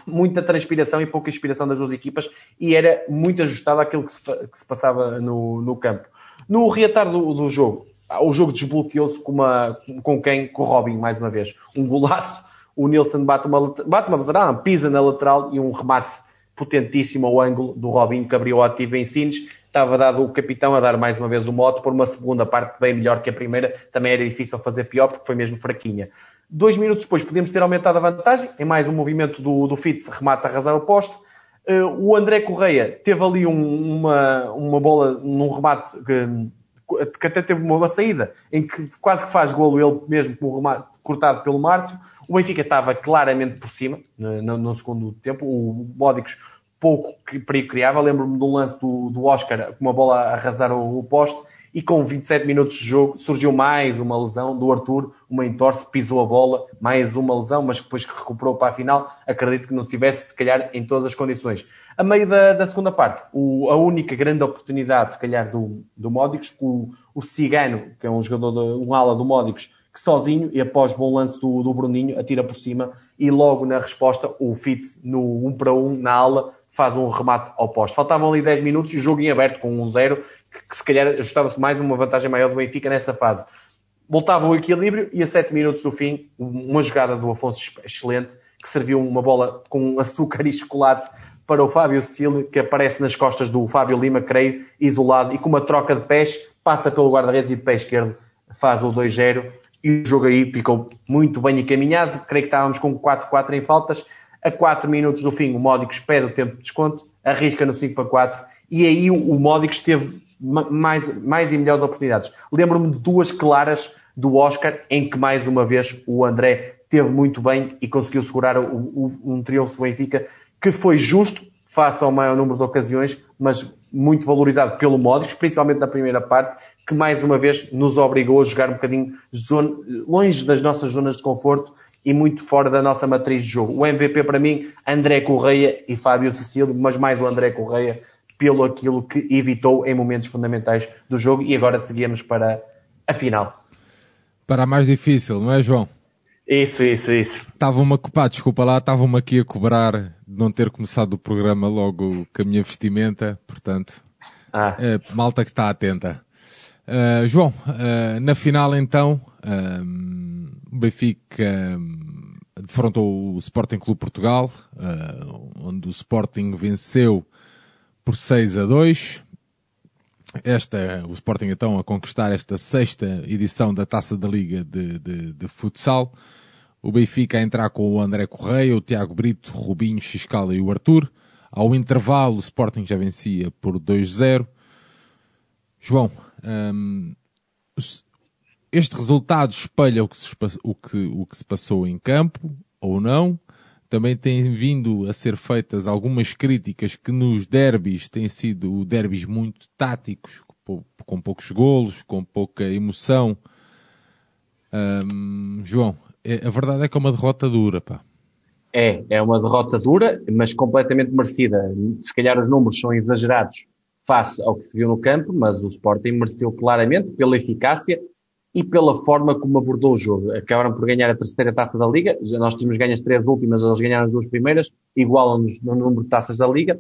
Muita transpiração e pouca inspiração das duas equipas e era muito ajustado àquilo que se, que se passava no, no campo. No reatar do, do jogo, o jogo desbloqueou-se com, uma, com quem? Com o Robin, mais uma vez. Um golaço, o Nilsson bate uma, bate uma lateral, pisa na lateral e um remate potentíssimo ao ângulo do Robin que abriu o ativo em Sines. Estava dado o capitão a dar mais uma vez o moto por uma segunda parte bem melhor que a primeira. Também era difícil fazer pior porque foi mesmo fraquinha. Dois minutos depois podemos ter aumentado a vantagem, em mais um movimento do, do Fitz, remata a arrasar o posto. Uh, o André Correia teve ali um, uma, uma bola num remate que, que até teve uma saída em que quase que faz golo ele mesmo cortado pelo Márcio. O Benfica estava claramente por cima no, no segundo tempo. O Módicos pouco perigo criava. Lembro-me do lance do, do Oscar com uma bola a arrasar o, o poste e com 27 minutos de jogo surgiu mais uma lesão do Arthur, uma entorse, pisou a bola, mais uma lesão, mas depois que recuperou para a final, acredito que não estivesse, se calhar, em todas as condições. A meio da, da segunda parte, o, a única grande oportunidade, se calhar, do, do Módicos, o, o Cigano, que é um jogador, de, um ala do Módicos, que sozinho, e após bom lance do, do Bruninho, atira por cima, e logo na resposta, o Fitz, no 1 para 1, na ala, faz um remate ao poste. Faltavam ali 10 minutos e jogo em aberto com 1-0, que, que se calhar ajustava-se mais uma vantagem maior do Benfica nessa fase. Voltava o equilíbrio e a 7 minutos do fim, uma jogada do Afonso excelente, que serviu uma bola com açúcar e chocolate para o Fábio Cecílio, que aparece nas costas do Fábio Lima, creio, isolado, e com uma troca de pés, passa pelo guarda-redes e de pé esquerdo faz o 2-0. E o jogo aí ficou muito bem encaminhado. Creio que estávamos com 4-4 em faltas. A 4 minutos do fim, o Módicos pede o tempo de desconto, arrisca no 5 para 4, e aí o Módicos teve mais, mais e melhores oportunidades. Lembro-me de duas claras do Oscar, em que mais uma vez o André teve muito bem e conseguiu segurar o, o, um triunfo do Benfica que foi justo face ao maior número de ocasiões, mas muito valorizado pelo Modric, principalmente na primeira parte, que mais uma vez nos obrigou a jogar um bocadinho zona, longe das nossas zonas de conforto e muito fora da nossa matriz de jogo. O MVP para mim, André Correia e Fábio Cecílio, mas mais o André Correia pelo aquilo que evitou em momentos fundamentais do jogo e agora seguimos para a final. Para a mais difícil, não é João? Isso, isso, isso. Estava-me a desculpa lá, estava-me aqui a cobrar de não ter começado o programa logo com a minha vestimenta, portanto, ah. é, malta que está atenta. Uh, João, uh, na final então, o Benfica defrontou o Sporting Clube Portugal, onde o Sporting venceu por 6 a 2. Esta, o Sporting então a conquistar esta sexta edição da Taça da Liga de, de, de Futsal o Benfica a entrar com o André Correia, o Tiago Brito, Rubinho, Xiscala e o Arthur. Ao intervalo, o Sporting já vencia por 2-0. João, um, este resultado espelha o que, se, o, que, o que se passou em campo ou não? Também tem vindo a ser feitas algumas críticas que nos derbys têm sido derbys muito táticos, com poucos golos, com pouca emoção. João, é, a verdade é que é uma derrota dura, pá. É, é uma derrota dura, mas completamente merecida. Se calhar os números são exagerados face ao que se viu no campo, mas o Sporting mereceu claramente pela eficácia e pela forma como abordou o jogo. Acabaram por ganhar a terceira taça da Liga. Já nós tínhamos ganho as três últimas, eles ganharam as duas primeiras, igualam-nos no número de taças da Liga.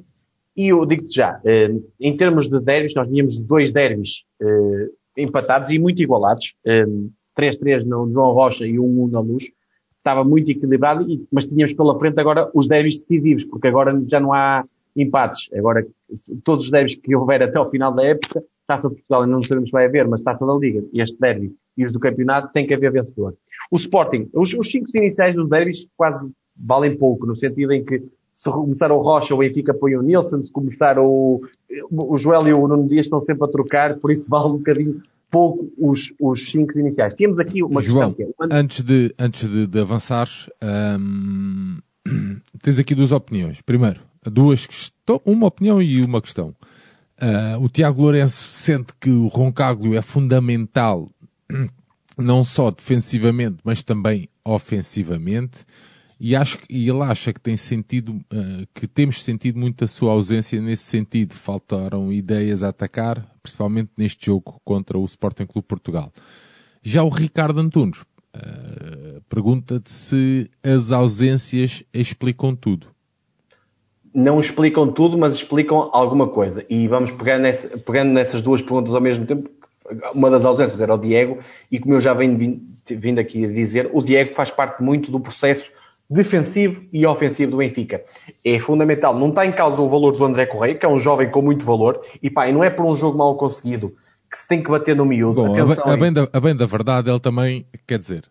E eu digo-te já, eh, em termos de derbys, nós tínhamos dois derbys eh, empatados e muito igualados. Eh, 3-3 no João Rocha e 1-1 na Luz. Estava muito equilibrado, mas tínhamos pela frente agora os derbys decisivos, porque agora já não há empates. Agora, todos os derbys que houver até ao final da época, Taça de Portugal ainda não sabemos se vai haver, mas Taça da Liga e este derby e os do campeonato, tem que haver vencedor. O Sporting, os, os cinco iniciais dos derbys quase valem pouco, no sentido em que se começar o Rocha, o Benfica põe o Nilsson, se começar o, o Joel e o Nuno Dias estão sempre a trocar, por isso vale um bocadinho pouco os, os cinco iniciais. Temos aqui uma João, questão que é... Antes de, antes de, de avançares, hum, tens aqui duas opiniões. Primeiro, duas questões, uma opinião e uma questão. Uh, o Tiago Lourenço sente que o Roncaglio é fundamental não só defensivamente, mas também ofensivamente e acho e ele acha que tem sentido uh, que temos sentido muito a sua ausência nesse sentido. Faltaram ideias a atacar, principalmente neste jogo contra o Sporting Clube Portugal. Já o Ricardo Antunes uh, pergunta-te se as ausências explicam tudo. Não explicam tudo, mas explicam alguma coisa. E vamos pegar nessa, pegando nessas duas perguntas ao mesmo tempo. Uma das ausências era o Diego, e como eu já venho vindo aqui a dizer, o Diego faz parte muito do processo defensivo e ofensivo do Benfica. É fundamental. Não está em causa o valor do André Correia, que é um jovem com muito valor, e pá, e não é por um jogo mal conseguido que se tem que bater no miúdo. Bom, a, a, bem da, a bem da verdade, ele também, quer dizer,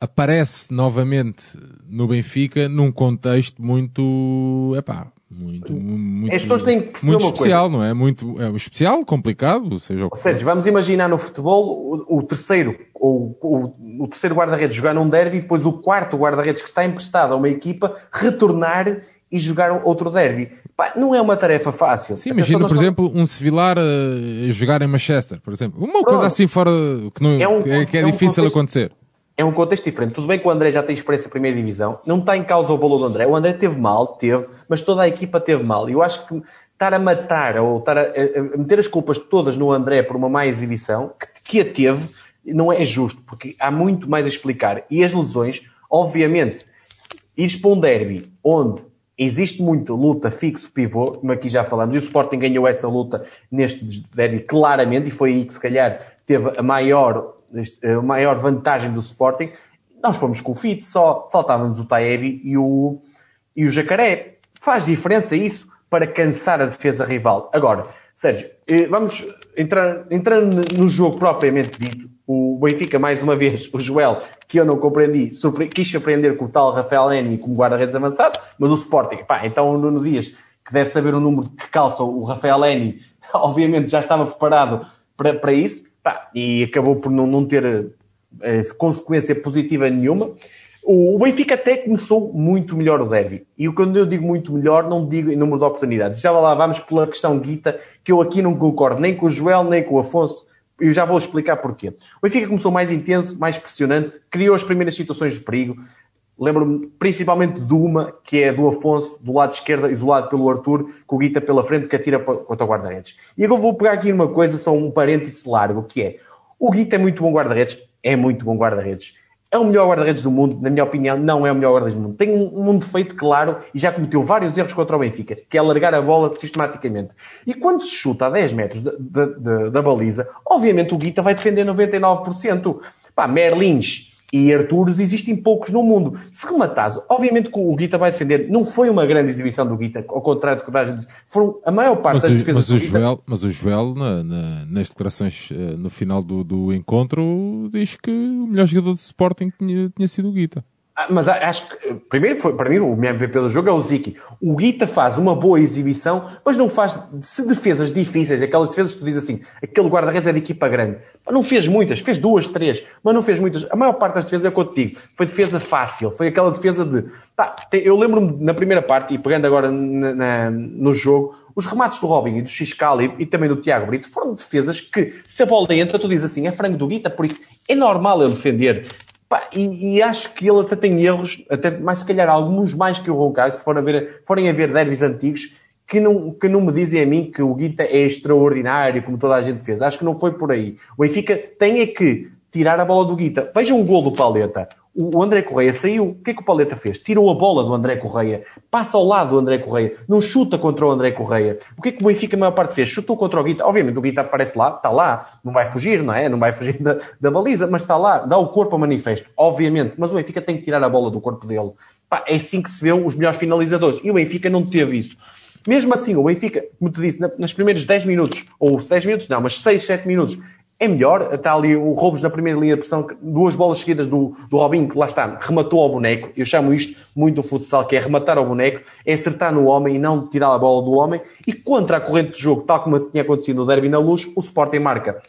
aparece novamente no Benfica num contexto muito, epá, muito, muito, As pessoas têm que muito especial, coisa. não é? Muito é, especial, complicado, seja o que Ou seja, vamos imaginar no futebol o, o terceiro, o, o, o terceiro guarda-redes jogar num derby e depois o quarto guarda-redes que está emprestado a uma equipa retornar e jogar outro derby. Pá, não é uma tarefa fácil. Sim, imagina, por exemplo, um Sevilar uh, jogar em Manchester, por exemplo. Uma Pronto. coisa assim fora que, não, é, um, que é, que é, é difícil um contexto, acontecer. É um contexto diferente. Tudo bem que o André já tem experiência na primeira divisão, não está em causa o valor do André. O André teve mal, teve, mas toda a equipa teve mal. Eu acho que estar a matar ou estar a, a, meter as culpas todas no André por uma má exibição, que, que a teve, não é justo, porque há muito mais a explicar. E as lesões, obviamente, ires para um derby onde existe muito luta fixo pivô, como aqui já falamos, e o Sporting ganhou essa luta neste derby claramente, e foi aí que se calhar teve a maior, a maior vantagem do Sporting. Nós fomos com o Fit, só faltava-nos o Taebi e o, e o Jacaré. Faz diferença isso para cansar a defesa rival. Agora, Sérgio, eh, vamos entrar, entrando no jogo propriamente dito. O Benfica, mais uma vez, o Joel, que eu não compreendi, surpre... quis surpreender com o tal Rafael Eni como guarda-redes avançado, mas o Sporting, pá, então o Nuno Dias, que deve saber o número que calça o Rafael Eni, obviamente já estava preparado para, para isso, pá, e acabou por não, não ter eh, consequência positiva nenhuma. O Benfica até começou muito melhor o derby. E quando eu digo muito melhor, não digo em número de oportunidades. Já lá vamos pela questão Guita, que eu aqui não concordo nem com o Joel, nem com o Afonso. Eu já vou explicar porquê. O Benfica começou mais intenso, mais pressionante, criou as primeiras situações de perigo. Lembro-me principalmente de uma, que é do Afonso, do lado esquerdo, isolado pelo Arthur, com o Guita pela frente, que atira contra o guarda-redes. E agora vou pegar aqui uma coisa, só um parêntese largo, que é, o Guita é muito bom guarda-redes, é muito bom guarda-redes é o melhor guarda-redes do mundo, na minha opinião, não é o melhor guarda-redes do mundo. Tem um, um defeito claro e já cometeu vários erros contra o Benfica, que é largar a bola sistematicamente. E quando se chuta a 10 metros da, da, da baliza, obviamente o Guita vai defender 99%. Pá, Merlins e Artures existem poucos no mundo. Se rematares, obviamente que o Guita vai defender. Não foi uma grande exibição do Guita, ao contrário do que a gente. Foram a maior parte mas das defesas mas o Joel, Mas o Joel, na, na, nas declarações eh, no final do, do encontro, diz que o melhor jogador de Sporting tinha, tinha sido o Guita. Ah, mas acho que, primeiro, foi, para mim, o meu MVP do jogo é o Ziki. O Guita faz uma boa exibição, mas não faz se defesas difíceis, aquelas defesas que tu dizes assim, aquele guarda-redes é de equipa grande. Não fez muitas, fez duas, três, mas não fez muitas. A maior parte das defesas é o que eu te digo. Foi defesa fácil, foi aquela defesa de. Tá, eu lembro-me na primeira parte, e pegando agora na, na, no jogo, os remates do Robin e do Xcal e, e também do Tiago Brito foram defesas que, se a bola entra, tu dizes assim, é frango do Guita, por isso é normal ele defender. Pá, e, e, acho que ele até tem erros, até mais se calhar alguns mais que o Roncalho, se forem a ver, forem a ver derbys antigos, que não, que não me dizem a mim que o Guita é extraordinário, como toda a gente fez. Acho que não foi por aí. O Benfica tem é que tirar a bola do Guita. Vejam o gol do Paleta o André Correia saiu. O que é que o Paleta fez? Tirou a bola do André Correia, passa ao lado do André Correia, não chuta contra o André Correia. O que é que o Benfica a maior parte fez? Chutou contra o Guita. Obviamente o Guita aparece lá, está lá, não vai fugir, não é? Não vai fugir da, da baliza, mas está lá, dá o corpo a manifesto, obviamente. Mas o Benfica tem que tirar a bola do corpo dele. Pá, é assim que se vê os melhores finalizadores. E o Benfica não teve isso. Mesmo assim, o Benfica, como te disse, nos primeiros 10 minutos, ou 10 minutos não, mas 6, 7 minutos, é melhor. Está ali o Roubos na primeira linha de pressão, duas bolas seguidas do, do Robinho, que lá está, rematou ao boneco. Eu chamo isto muito do futsal, que é rematar ao boneco, é acertar no homem e não tirar a bola do homem. E contra a corrente de jogo, tal como tinha acontecido no Derby na Luz, o Sporting marca.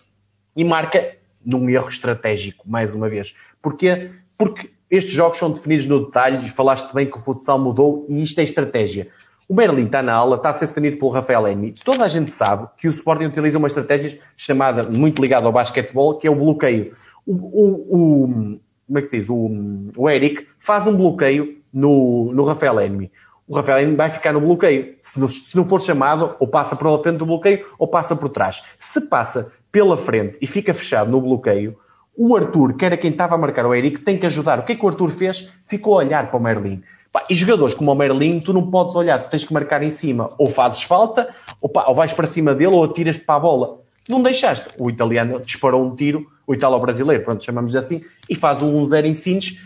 E marca num erro estratégico, mais uma vez. Porquê? Porque estes jogos são definidos no detalhe, falaste bem que o futsal mudou e isto é estratégia. O Merlin está na aula, está a ser defendido pelo Rafael Eni. Toda a gente sabe que o Sporting utiliza uma estratégia chamada, muito ligada ao basquetebol, que é o bloqueio. O, o, o como é que se diz? O, o Eric faz um bloqueio no, no Rafael Eni. O Rafael Eni vai ficar no bloqueio. Se não, se não for chamado, ou passa pela frente do bloqueio, ou passa por trás. Se passa pela frente e fica fechado no bloqueio, o Arthur, que era quem estava a marcar o Eric, tem que ajudar. O que é que o Arthur fez? Ficou a olhar para o Merlin. E jogadores como o Merlin, tu não podes olhar, tu tens que marcar em cima. Ou fazes falta, ou, pá, ou vais para cima dele, ou atiras-te para a bola. Não deixaste. O italiano disparou um tiro, o italo-brasileiro, pronto, chamamos assim, e faz um 1-0 em Sines.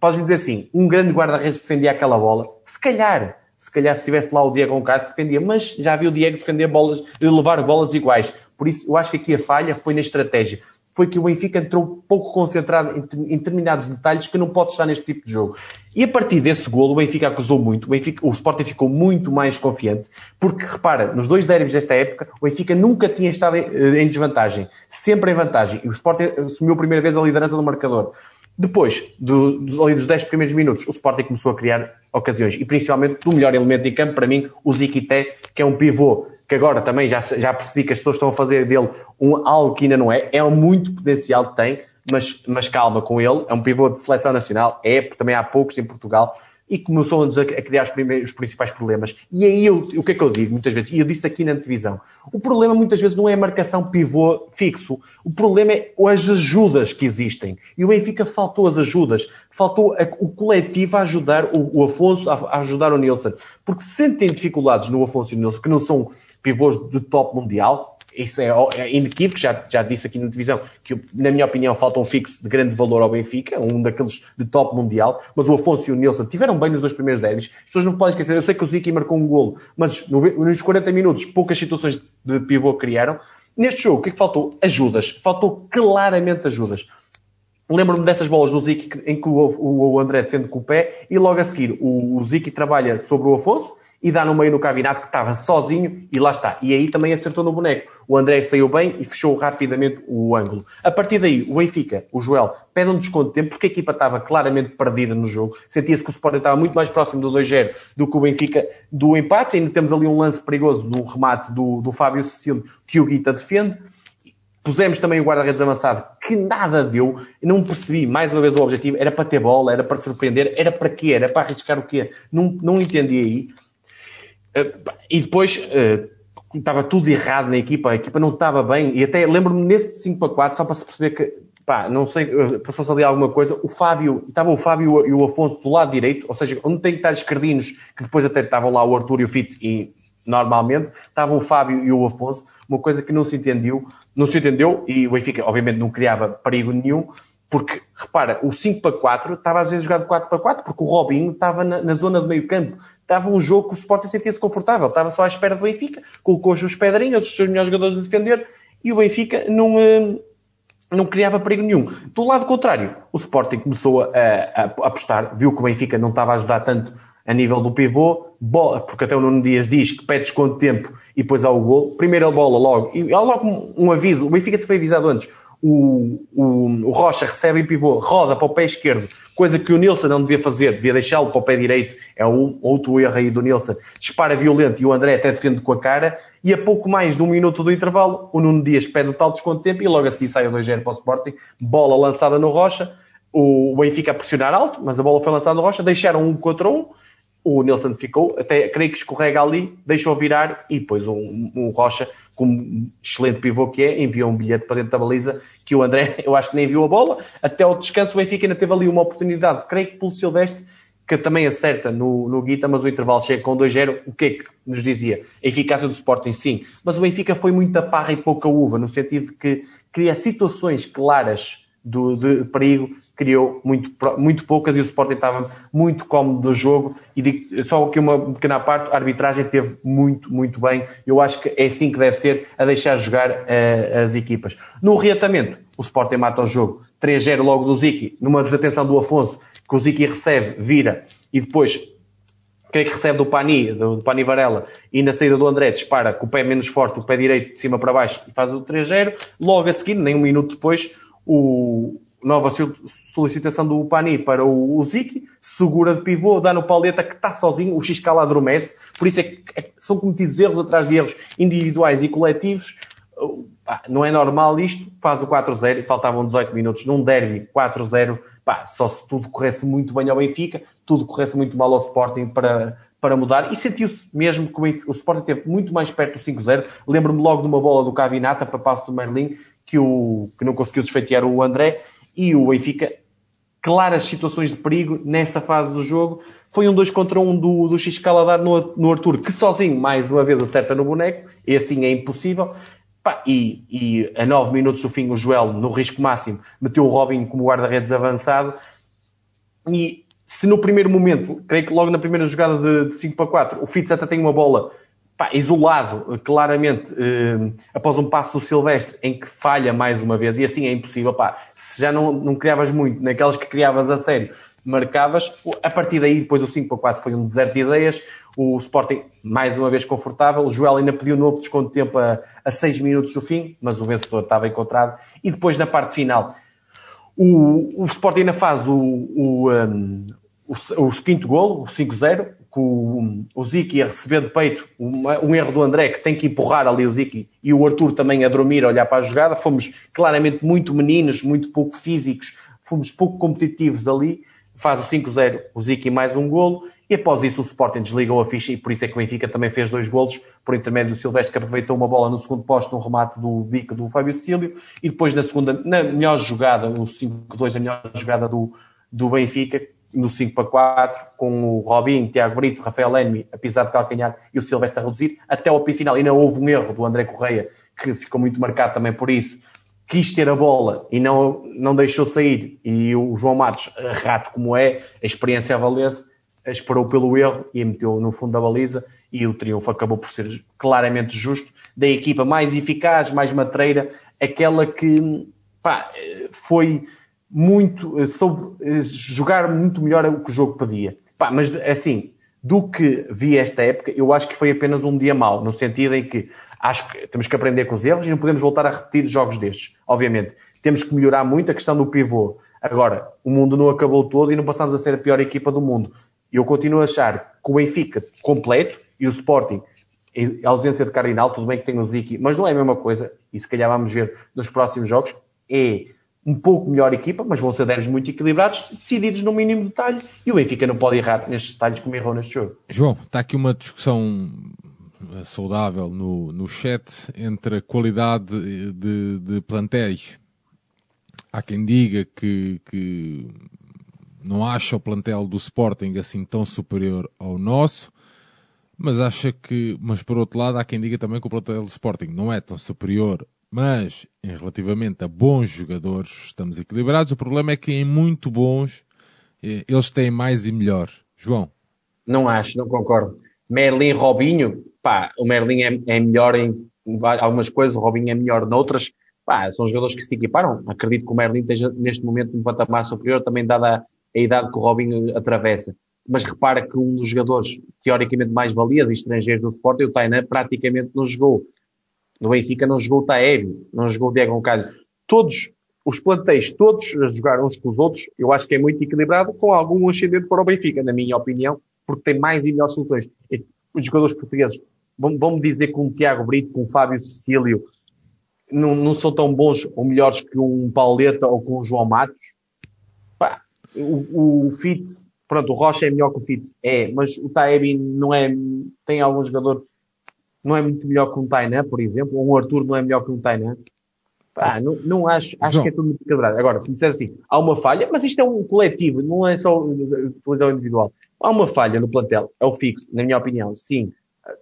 Podes-me dizer assim, um grande guarda-redes defendia aquela bola. Se calhar, se calhar se tivesse lá o Diego Oncato defendia, mas já vi o Diego defender bolas, levar bolas iguais. Por isso, eu acho que aqui a falha foi na estratégia foi que o Benfica entrou pouco concentrado em, em determinados detalhes que não pode estar neste tipo de jogo. E a partir desse golo, o Benfica acusou muito, o, Benfica, o Sporting ficou muito mais confiante, porque repara, nos dois derbys desta época, o Benfica nunca tinha estado em, eh, em desvantagem, sempre em vantagem, e o Sporting assumiu a primeira vez a liderança do marcador. Depois, do, do, ali dos 10 primeiros minutos, o Sporting começou a criar ocasiões. E principalmente do melhor elemento em campo, para mim, o Ziquité, que é um pivô que agora também já, já percebi que as pessoas estão a fazer dele um, algo que ainda não é. É muito potencial que tem, mas, mas calma com ele. É um pivô de seleção nacional. É, também há poucos em Portugal e começou a criar os, primeiros, os principais problemas. E aí eu, o que é que eu digo muitas vezes? E eu disse aqui na televisão. O problema muitas vezes não é a marcação pivô fixo. O problema é as ajudas que existem. E o Benfica faltou as ajudas. Faltou a, o coletivo a ajudar o, Afonso, a, a, ajudar o Nilsson. Porque sentem dificuldades no Afonso e no Nilsson, que não são pivôs de top mundial, isso é, é inequívoco, já, já disse aqui na televisão que, na minha opinião, falta um fixo de grande valor ao Benfica, um daqueles de top mundial, mas o Afonso e o Nilson tiveram bem nos dois primeiros derbys. As pessoas não podem esquecer, eu sei que o Ziki marcou um golo, mas nos 40 minutos poucas situações de pivô criaram. Neste jogo, o que é que faltou? Ajudas. Faltou claramente ajudas. Lembro-me dessas bolas do Ziki em que o, o André defende com o pé e logo a seguir o, o Ziki trabalha sobre o Afonso e dá no meio no Cavinato que estava sozinho e lá está. E aí também acertou no boneco. O André saiu bem e fechou rapidamente o ângulo. A partir daí, o Benfica, o Joel, pede um desconto de tempo porque a equipa estava claramente perdida no jogo. Sentia-se que o Sporting estava muito mais próximo do 2-0 do que o Benfica do empate. Ainda temos ali um lance perigoso do remate do, do Fábio Cecílio que o Guita defende. Pusemos também o guarda-redes avançado, que nada deu. Não percebi, mais uma vez, o objetivo. Era para ter bola, era para surpreender, era para quê? Era para arriscar o quê? Não, não entendi aí. Eh, e depois eh, estava tudo errado na equipa, a equipa não estava bem, e até lembro-me nesse 5 para 4, só para se perceber que, pá, não sei, eh, passou-se ali alguma coisa, o Fábio, estava o Fábio e o Afonso do lado direito, ou seja, onde tem que estar esquerdinos, que depois até estavam lá o Arthur e o Fitz, e normalmente estavam o Fábio e o Afonso, uma coisa que não se entendeu, não se entendeu, e o Benfica, obviamente, não criava perigo nenhum, porque, repara, o 5 para 4 estava às vezes jogado 4 para 4, porque o Robinho estava na, na zona de meio campo estava um jogo que o Sporting sentia-se confortável, estava só à espera do Benfica, colocou as suas pedrinhas, os seus melhores jogadores a defender, e o Benfica não, eh, não criava perigo nenhum. Do lado contrário, o Sporting começou a, a, a apostar, viu que o Benfica não estava a ajudar tanto a nível do pivô, bola, porque até o Nuno Dias diz que pede de tempo e depois há o gol. Primeiro a bola logo, e há logo um, um aviso, o Benfica te foi avisado antes, o, o, o Rocha recebe em pivô, roda para o pé esquerdo, coisa que o Nilson não devia fazer, devia deixá-lo para o pé direito, é um outro erro aí do Nilson, dispara violento e o André até defende com a cara, e a pouco mais de um minuto do intervalo, o Nuno Dias pede o tal desconto de tempo e logo a seguir sai o 2-0 para o Sporting, bola lançada no Rocha, o Benfica a pressionar alto, mas a bola foi lançada no Rocha, deixaram um contra um, o Nilson ficou, até creio que escorrega ali, deixou virar e depois o um Rocha como excelente pivô que é, enviou um bilhete para dentro da baliza que o André, eu acho que nem viu a bola. Até ao descanso, o Benfica ainda teve ali uma oportunidade, creio que pelo Silvestre, que também acerta no, no Guita, mas o intervalo chega com 2-0. O que é que nos dizia? A eficácia do Sporting, sim. Mas o Benfica foi muita parra e pouca uva, no sentido de que cria situações claras do, de perigo criou muito, muito poucas e o Sporting estava muito cómodo do jogo. E digo, só aqui uma pequena parte, a arbitragem teve muito, muito bem. Eu acho que é assim que deve ser, a deixar jogar uh, as equipas. No reatamento, o Sporting mata o jogo. 3-0 logo do Ziki, numa desatenção do Afonso, que o Ziki recebe, vira, e depois creio que recebe do Pani, do, do Pani Varela, e na saída do André dispara com o pé menos forte, o pé direito de cima para baixo e faz o 3-0. Logo a seguir, nem um minuto depois, o, nova solicitação do Pani para o, Ziki, segura de pivô, dá no Pauleta que está sozinho, o Xcala adormece, por isso é que é, são cometidos erros atrás de erros individuais e coletivos. não é normal isto, faz o 4-0 e faltavam 18 minutos num derby 4-0, só se tudo corresse muito bem ao Benfica, tudo corresse muito mal ao Sporting para, para mudar. E sentiu-se mesmo que o, o Sporting esteve muito mais perto do 5-0. Lembro-me logo de uma bola do Cavinata para passo do Merlin que, o, que não conseguiu desfeitear o André e o Benfica, claras situações de perigo nessa fase do jogo. Foi um 2 contra 1 um do, do X Caladar no, no Arthur, que sozinho, mais uma vez, acerta no boneco, e assim é impossível. E, e, a 9 minutos do fim, o Joel, no risco máximo, meteu o Robin como guarda-redes avançado. E se no primeiro momento, creio que logo na primeira jogada de, de 5 para 4, o Fitz até tem uma bola pá, isolado, claramente, eh, após um passo do Silvestre, em que falha mais uma vez, e assim é impossível, pá, se já não, não criavas muito, naquelas que criavas a sério, marcavas, a partir daí, depois o 5 para 4 foi um deserto de ideias, o Sporting, mais uma vez confortável, o Joel ainda pediu novo desconto de tempo a, a 6 minutos do fim, mas o vencedor estava encontrado, e depois na parte final, O, o Sporting ainda faz o, o, um, o, o quinto golo, o 5-0, com o, o Ziki a receber de peito um, um, erro do André, que tem que empurrar ali o Ziki, e o Arthur também a dormir, a olhar para a jogada. Fomos claramente muito meninos, muito pouco físicos, fomos pouco competitivos ali. Faz o 5-0, o Ziki mais um golo. E após isso o Sporting desligou a ficha e por isso é que o Benfica também fez dois golos por intermédio do Silvestre que aproveitou uma bola no segundo posto no remate do bico do Fábio Cílio e depois na segunda, na melhor jogada, o 5-2, a melhor jogada do, do Benfica, no 5 para 4, com o Robinho, Tiago Brito, Rafael Enmi a pisar de calcanhar e o Silvestre a reduzir, até o apito final. E não houve um erro do André Correia, que ficou muito marcado também por isso. Quis ter a bola e não, não deixou sair. E o João Matos, rato como é, a experiência a valer-se, esperou pelo erro e meteu no fundo da baliza e o triunfo acabou por ser claramente justo da equipa mais eficaz, mais matreira, aquela que pá, foi muito, soube jogar muito melhor o que o jogo pedia. Pá, mas assim, do que vi esta época, eu acho que foi apenas um dia mau, no sentido em que acho que temos que aprender com os erros e não podemos voltar a repetir jogos destes. Obviamente, temos que melhorar muito a questão do pivô. Agora, o mundo não acabou todo e não passamos a ser a pior equipa do mundo. Eu continuo a achar que o Benfica completo e o Sporting, a ausência de Cardinal, tudo bem que tem o Ziki, mas não é a mesma coisa, e se calhar vamos ver nos próximos jogos, é um pouco melhor equipa, mas vão ser 10 muito equilibrados, decididos no mínimo detalhe, e o Benfica não pode errar nestes detalhes como errou neste jogo. João, está aqui uma discussão eh, saudável no, no chat entre a qualidade de, de plantéis. Há quem diga que, que não acha o plantel do Sporting assim tão superior ao nosso, mas acha que, mas por outro lado, há quem diga também que o plantel do Sporting não é tão superior, mas em relativamente a bons jogadores estamos equilibrados. O problema é que em muito bons eh, eles têm mais e melhor. João? Não acho, não concordo. Merlin, Robinho, pá, o Merlin é, é melhor em algumas coisas, o Robinho é melhor noutras. Pá, são jogadores que se equiparam. Acredito que o Merlin esteja neste momento num patamar superior, também dada a idade que o Robinho atravessa. Mas repara que um dos jogadores teoricamente mais valias e estrangeiros do Sport, o Tainan, praticamente não jogou. No Benfica não jogou o Taev, não jogou o Diego Roncalho. Todos os plantéis, todos a jogar uns com os outros, eu acho que é muito equilibrado, com algum ascendente para o Benfica, na minha opinião, porque tem mais e melhores soluções. Os jogadores portugueses vão-me dizer que um Tiago Brito, com um Fábio Cecílio, não, não, são tão bons ou melhores que um Pauleta ou com um João Matos. Pá, o, o Fitz, pronto, o Rocha é melhor que o Fitz, é, mas o Taebi não é, tem algum jogador, não é muito melhor que um Tainan, por exemplo, ou o Arthur não é melhor que um Tainan. Ah, não, não acho, acho João. que é tudo muito quebrado. Agora, se me disser assim, há uma falha, mas isto é um coletivo, não é só utilizar o individual. Há uma falha no plantel, é o fixo, na minha opinião, sim.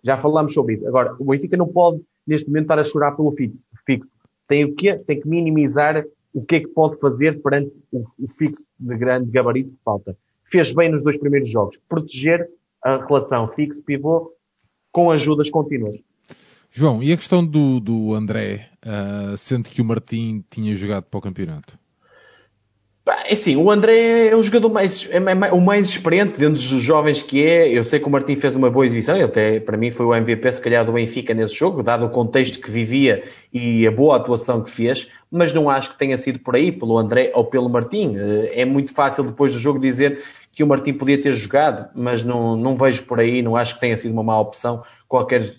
Já falamos sobre isso. Agora, o Benfica não pode, neste momento, estar a chorar pelo fixo. fixo. Tem o quê? Tem que minimizar o que é que pode fazer perante o, o fixo de grande gabarito que falta. Fez bem nos dois primeiros jogos. Proteger a relação fixo-pivô com ajudas contínuas. João, e a questão do, do André, uh, sendo que o Martim tinha jogado para o campeonato? É assim, o André é o jogador mais, é, é, o mais experiente dentro dos jovens que é. Eu sei que o Martim fez uma boa exibição, ele até, para mim, foi o MVP, se calhar, do Benfica nesse jogo, dado o contexto que vivia e a boa atuação que fez, mas não acho que tenha sido por aí, pelo André ou pelo Martim. Eh, é muito fácil depois do jogo dizer que o Martim podia ter jogado, mas não, não vejo por aí, não acho que tenha sido uma má opção. Qualquer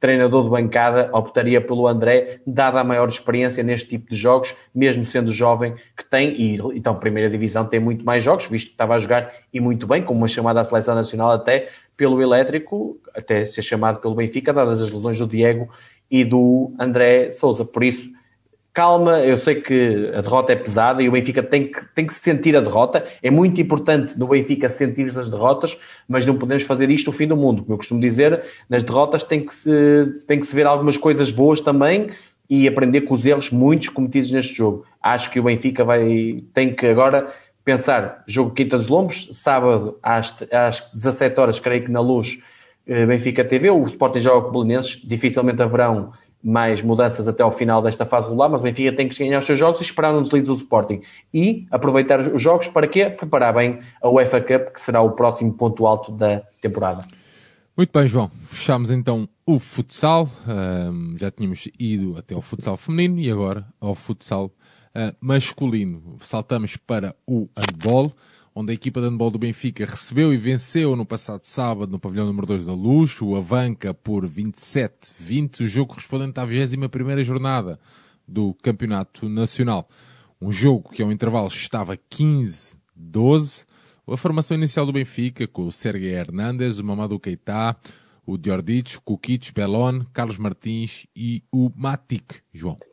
treinador de bancada optaria pelo André, dada a maior experiência neste tipo de jogos, mesmo sendo jovem que tem, e então Primeira Divisão tem muito mais jogos, visto que estava a jogar e muito bem, com uma chamada à Seleção Nacional até pelo Elétrico, até ser chamado pelo Benfica, dadas as lesões do Diego e do André Souza. Por isso, calma, eu sei que a derrota é pesada e o Benfica tem que, tem que sentir a derrota. É muito importante no Benfica sentir as derrotas, mas não podemos fazer isto o fim do mundo. Como eu costumo dizer, nas derrotas tem que se, tem que se ver algumas coisas boas também e aprender com os erros muitos cometidos neste jogo. Acho que o Benfica vai, tem que agora pensar, jogo Quinta dos Lombos, sábado às, às 17 horas, creio que na luz, eh, Benfica TV, o Sporting joga com o Belenenses, dificilmente haverão mais mudanças até ao final desta fase regular, mas o Benfica tem que ganhar os seus jogos e esperar um deslize do Sporting. E aproveitar os jogos para quê? Preparar bem a UEFA Cup, que será o próximo ponto alto da temporada. Muito bem, João. Fechamos então o futsal. Um, já tínhamos ido até ao futsal feminino e agora ao futsal uh, masculino. Saltamos para o handball, onde a equipa de handball do Benfica recebeu e venceu no passado sábado no pavilhão número 2 da Luz, o Avanca por 27-20, o jogo correspondente à 21ª jornada do Campeonato Nacional. Um jogo que ao intervalo estava 15-12. A formação inicial do Benfica, com o Sergei Hernandes, o Mamadou Keita, o Diordic, o Kukic, Belon, Carlos Martins e o Matic, João.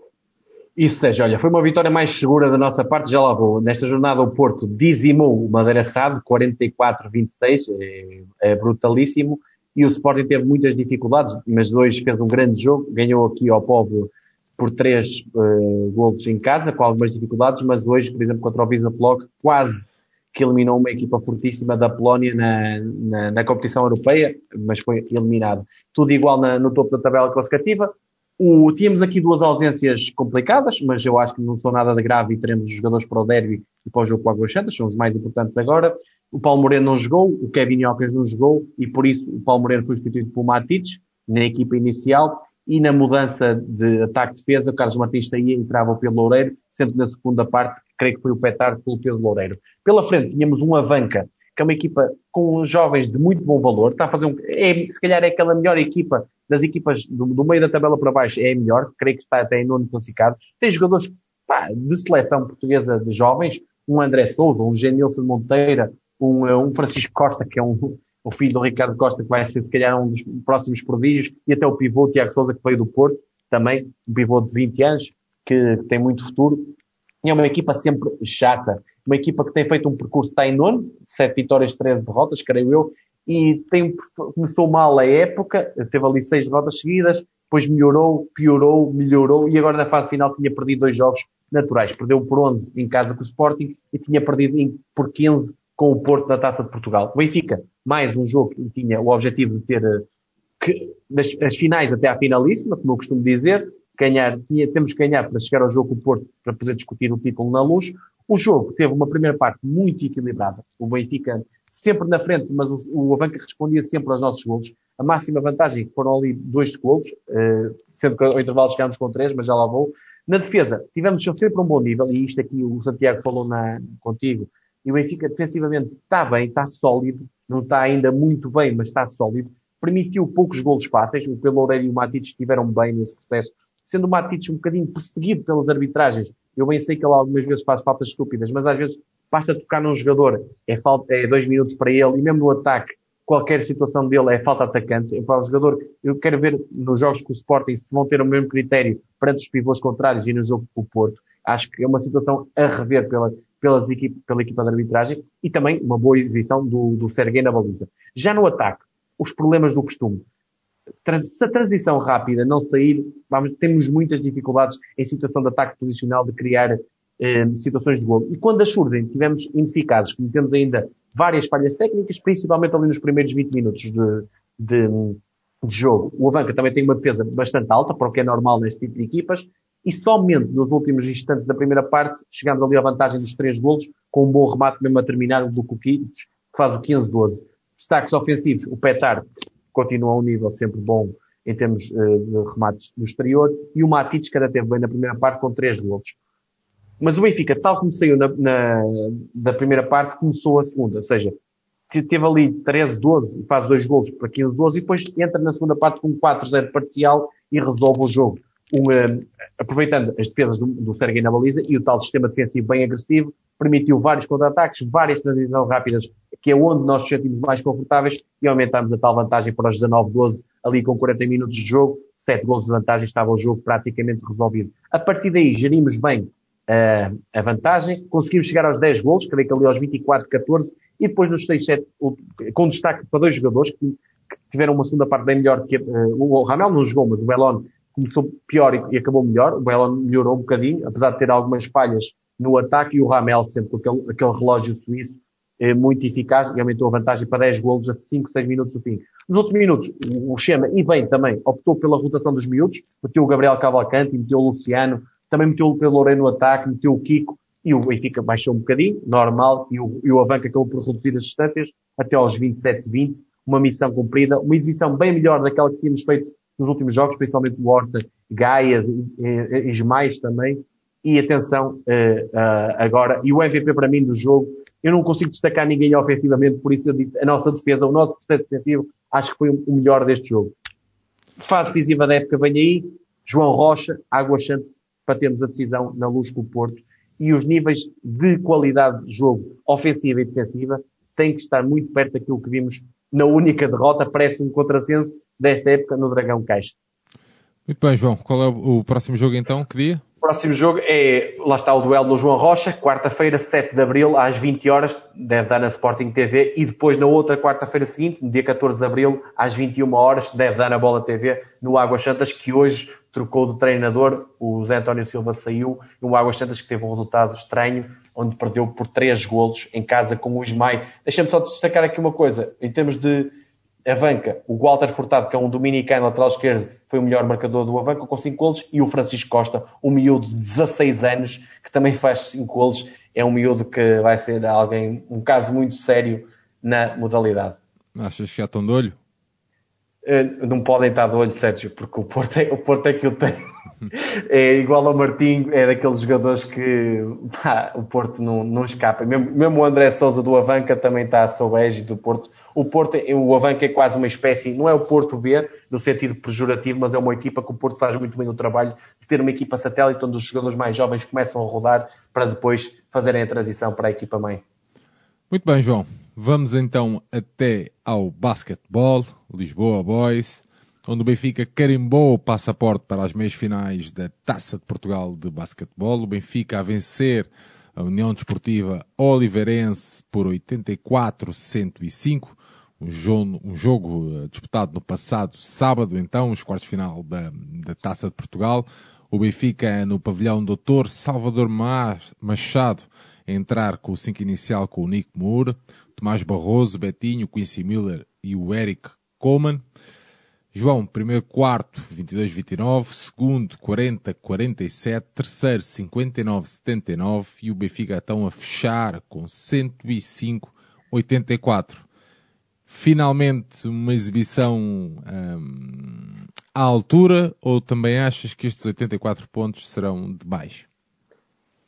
Isso, seja, olha, foi uma vitória mais segura da nossa parte, já lá vou. Nesta jornada o Porto dizimou o Madeira Sado, 44-26, é, é, brutalíssimo, e o Sporting teve muitas dificuldades, mas hoje fez um grande jogo, ganhou aqui ao povo por três uh, golos em casa, com algumas dificuldades, mas hoje, por exemplo, contra o Visa Block, quase que eliminou uma equipa fortíssima da Polónia na, na, na competição europeia, mas foi eliminado. Tudo igual na, no topo da tabela classificativa. O, tínhamos aqui duas ausências complicadas, mas eu acho que não são nada de grave e teremos os jogadores para o derby e para o jogo com Águas Santas, são os mais importantes agora. O Paulo Moreno não jogou, o Kevin Ocas não jogou e por isso o Paulo Moreno foi substituído por Matites na equipa inicial e na mudança de ataque-defesa, o Carlos Martins saía e entrava pelo Loureiro, que na segunda parte, creio que foi o Petar pelo Pedro Loureiro. Pela frente tínhamos um Avanca, que é uma equipa com jovens de muito bom valor, está a fazer um, é, se calhar é aquela melhor equipa das equipas do, do, meio da tabela para baixo, é a melhor, creio que está até em nono classificado. Tem jogadores pá, de seleção portuguesa de jovens, um André Souza, um Genilson Monteira, um, um Francisco Costa, que é um, o filho do Ricardo Costa, que vai ser se calhar um dos próximos prodígios, e até o pivô Tiago Souza, que veio do Porto, também, um pivô de 20 anos, que tem muito futuro. E é uma equipa sempre chata, uma equipa que tem feito um percurso, está em nono, 7 vitórias, 13 derrotas, creio eu, e tem, começou mal a época, teve ali 6 derrotas seguidas, depois melhorou, piorou, melhorou, e agora na fase final tinha perdido dois jogos naturais. Perdeu por 11 em casa com o Sporting e tinha perdido por 15 com o Porto da Taça de Portugal. O Benfica, mais um jogo que tinha o objetivo de ter que, as finais até à finalíssima, como eu costumo dizer, ganhar, tinha, temos que ganhar para chegar ao jogo com o Porto para poder discutir o título na luz. O jogo teve uma primeira parte muito equilibrada. O Benfica sempre na frente, mas o, o Avanca respondia sempre aos nossos golos. A máxima vantagem foram ali dois golos, uh, sendo que ao intervalo chegámos com três, mas já lá vou. Na defesa, tivemos sempre um bom nível, e isto aqui o Santiago falou na, contigo, e o Benfica defensivamente está bem, está sólido, não está ainda muito bem, mas está sólido. Permitiu poucos golos fáceis, o Peloureiro e o Matites estiveram bem nesse processo, sendo o Matites um bocadinho perseguido pelas arbitragens. Eu bem sei que ele algumas vezes faz faltas estúpidas, mas às vezes basta tocar num jogador, é, falta, é dois minutos para ele, e mesmo no ataque, qualquer situação dele é falta atacante. Para o jogador, eu quero ver nos jogos com o Sporting se vão ter o mesmo critério perante os pivôs contrários e no jogo com o Porto. Acho que é uma situação a rever pela, pelas equipe, pela equipa de arbitragem e também uma boa exibição do, do Serguei na baliza. Já no ataque, os problemas do costume. Se a transição rápida não sair, vamos, temos muitas dificuldades em situação de ataque posicional de criar eh, situações de gol. E quando as surgem, tivemos ineficazes, cometemos ainda várias falhas técnicas, principalmente ali nos primeiros 20 minutos de, de, de jogo. O Avanca também tem uma defesa bastante alta, para o que é normal neste tipo de equipas, e somente nos últimos instantes da primeira parte chegamos ali à vantagem dos três golos, com um bom remate mesmo a terminar do Kukic, que faz o 15-12. Destaques ofensivos, o Petar continua a um nível sempre bom em termos uh, de remates do exterior, e o Matic, que ainda teve bem na primeira parte, com três golos. Mas o Benfica, tal como saiu na, na, da primeira parte, começou a segunda, ou seja, teve ali 13-12 e faz dois golos para 15-12 e depois entra na segunda parte com 4-0 parcial e resolve o jogo. Um, aproveitando as defesas do, do Sergei na baliza e o tal sistema defensivo bem agressivo, permitiu vários contra-ataques, várias transições rápidas, que é onde nós nos sentimos mais confortáveis e aumentámos a tal vantagem para os 19-12, ali com 40 minutos de jogo, 7 gols de vantagem, estava o jogo praticamente resolvido. A partir daí, gerimos bem uh, a vantagem, conseguimos chegar aos 10 gols, creio que ali aos 24-14, e depois nos 6-7, com destaque para dois jogadores que, que tiveram uma segunda parte bem melhor que uh, o Ramel não jogou, mas o Belon começou pior e, acabou melhor. O Bela melhorou um bocadinho, apesar de ter algumas falhas no ataque, e o Ramel sempre com aquele, aquele relógio suíço é muito eficaz e aumentou a vantagem para 10 golos a 5, 6 minutos do fim. Nos últimos minutos, o Chema, e bem também, optou pela rotação dos miúdos, meteu o Gabriel Cavalcante, meteu o Luciano, também meteu o Pedro Loureiro no ataque, meteu o Kiko, e o Benfica baixou um bocadinho, normal, e o, e o Avanca acabou por reduzir as distâncias até aos 27-20, uma missão cumprida, uma exibição bem melhor daquela que tínhamos feito nos últimos jogos, principalmente o Horta, Gaias e, e, e também. E atenção, uh, uh, agora, e o MVP para mim do jogo, eu não consigo destacar ninguém ofensivamente, por isso eu digo, a nossa defesa, o nosso processo defensivo, acho que foi o melhor deste jogo. Fase decisiva da época vem aí, João Rocha, Águas Santos, para termos a decisão na luz com o Porto. E os níveis de qualidade de jogo, ofensiva e defensiva, têm que estar muito perto daquilo que vimos na única derrota, parece um contrassenso desta época no Dragão Caixa. Muito bem, João. Qual é o próximo jogo então? Que dia? próximo jogo é, lá está o duelo no João Rocha, quarta-feira, 7 de Abril, às 20 horas, deve dar na Sporting TV, e depois na outra quarta-feira seguinte, no dia 14 de Abril, às 21 horas, deve dar na Bola TV, no Águas Santas, que hoje trocou de treinador, o Zé António Silva saiu, e o Águas Santas que teve um resultado estranho, onde perdeu por 3 golos em casa com o Ismael. Deixa-me só destacar aqui uma coisa, em termos de Avanca, o Walter Furtado, que é um dominicano lateral esquerdo, foi o melhor marcador do Avanca com 5 golos, e o Francisco Costa, um miúdo de 16 anos, que também faz 5 golos, é um miúdo que vai ser alguém, um caso muito sério na modalidade. Achas que já estão de olho? Uh, não podem estar de olho, Sérgio, porque o Porto é, o Porto é que eu tenho. é igual ao Martinho, é daqueles jogadores que pá, o Porto não, não escapa. Mesmo, mesmo, o André Souza do Avanca também está sob a égide do Porto. O Porto, o Avanca é quase uma espécie, não é o Porto B, no sentido pejorativo, mas é uma equipa que o Porto faz muito bem o trabalho de ter uma equipa satélite onde os jogadores mais jovens começam a rodar para depois fazerem a transição para a equipa mãe. Muito bem, João. Vamos então até ao basquetebol, Lisboa Boys onde o Benfica carimbou o passaporte para as meias finais da Taça de Portugal de basquetebol. O Benfica a vencer a União Desportiva Oliveirense por 84-105. Um jogo, um jogo eh, disputado no passado sábado, então, os quartos de final da, da Taça de Portugal. O Benfica no pavilhão Doutor Salvador Machado a entrar com o 5 inicial com o Nico Moura, Tomás Barroso, Betinho, Quincy Miller e o Eric Coleman. João, primeiro quarto, 22-29, segundo, 40-47, terceiro, 59-79 e o Benfica estão a fechar com 105-84. Finalmente uma exibição hum, à altura ou também achas que estes 84 pontos serão de baixo?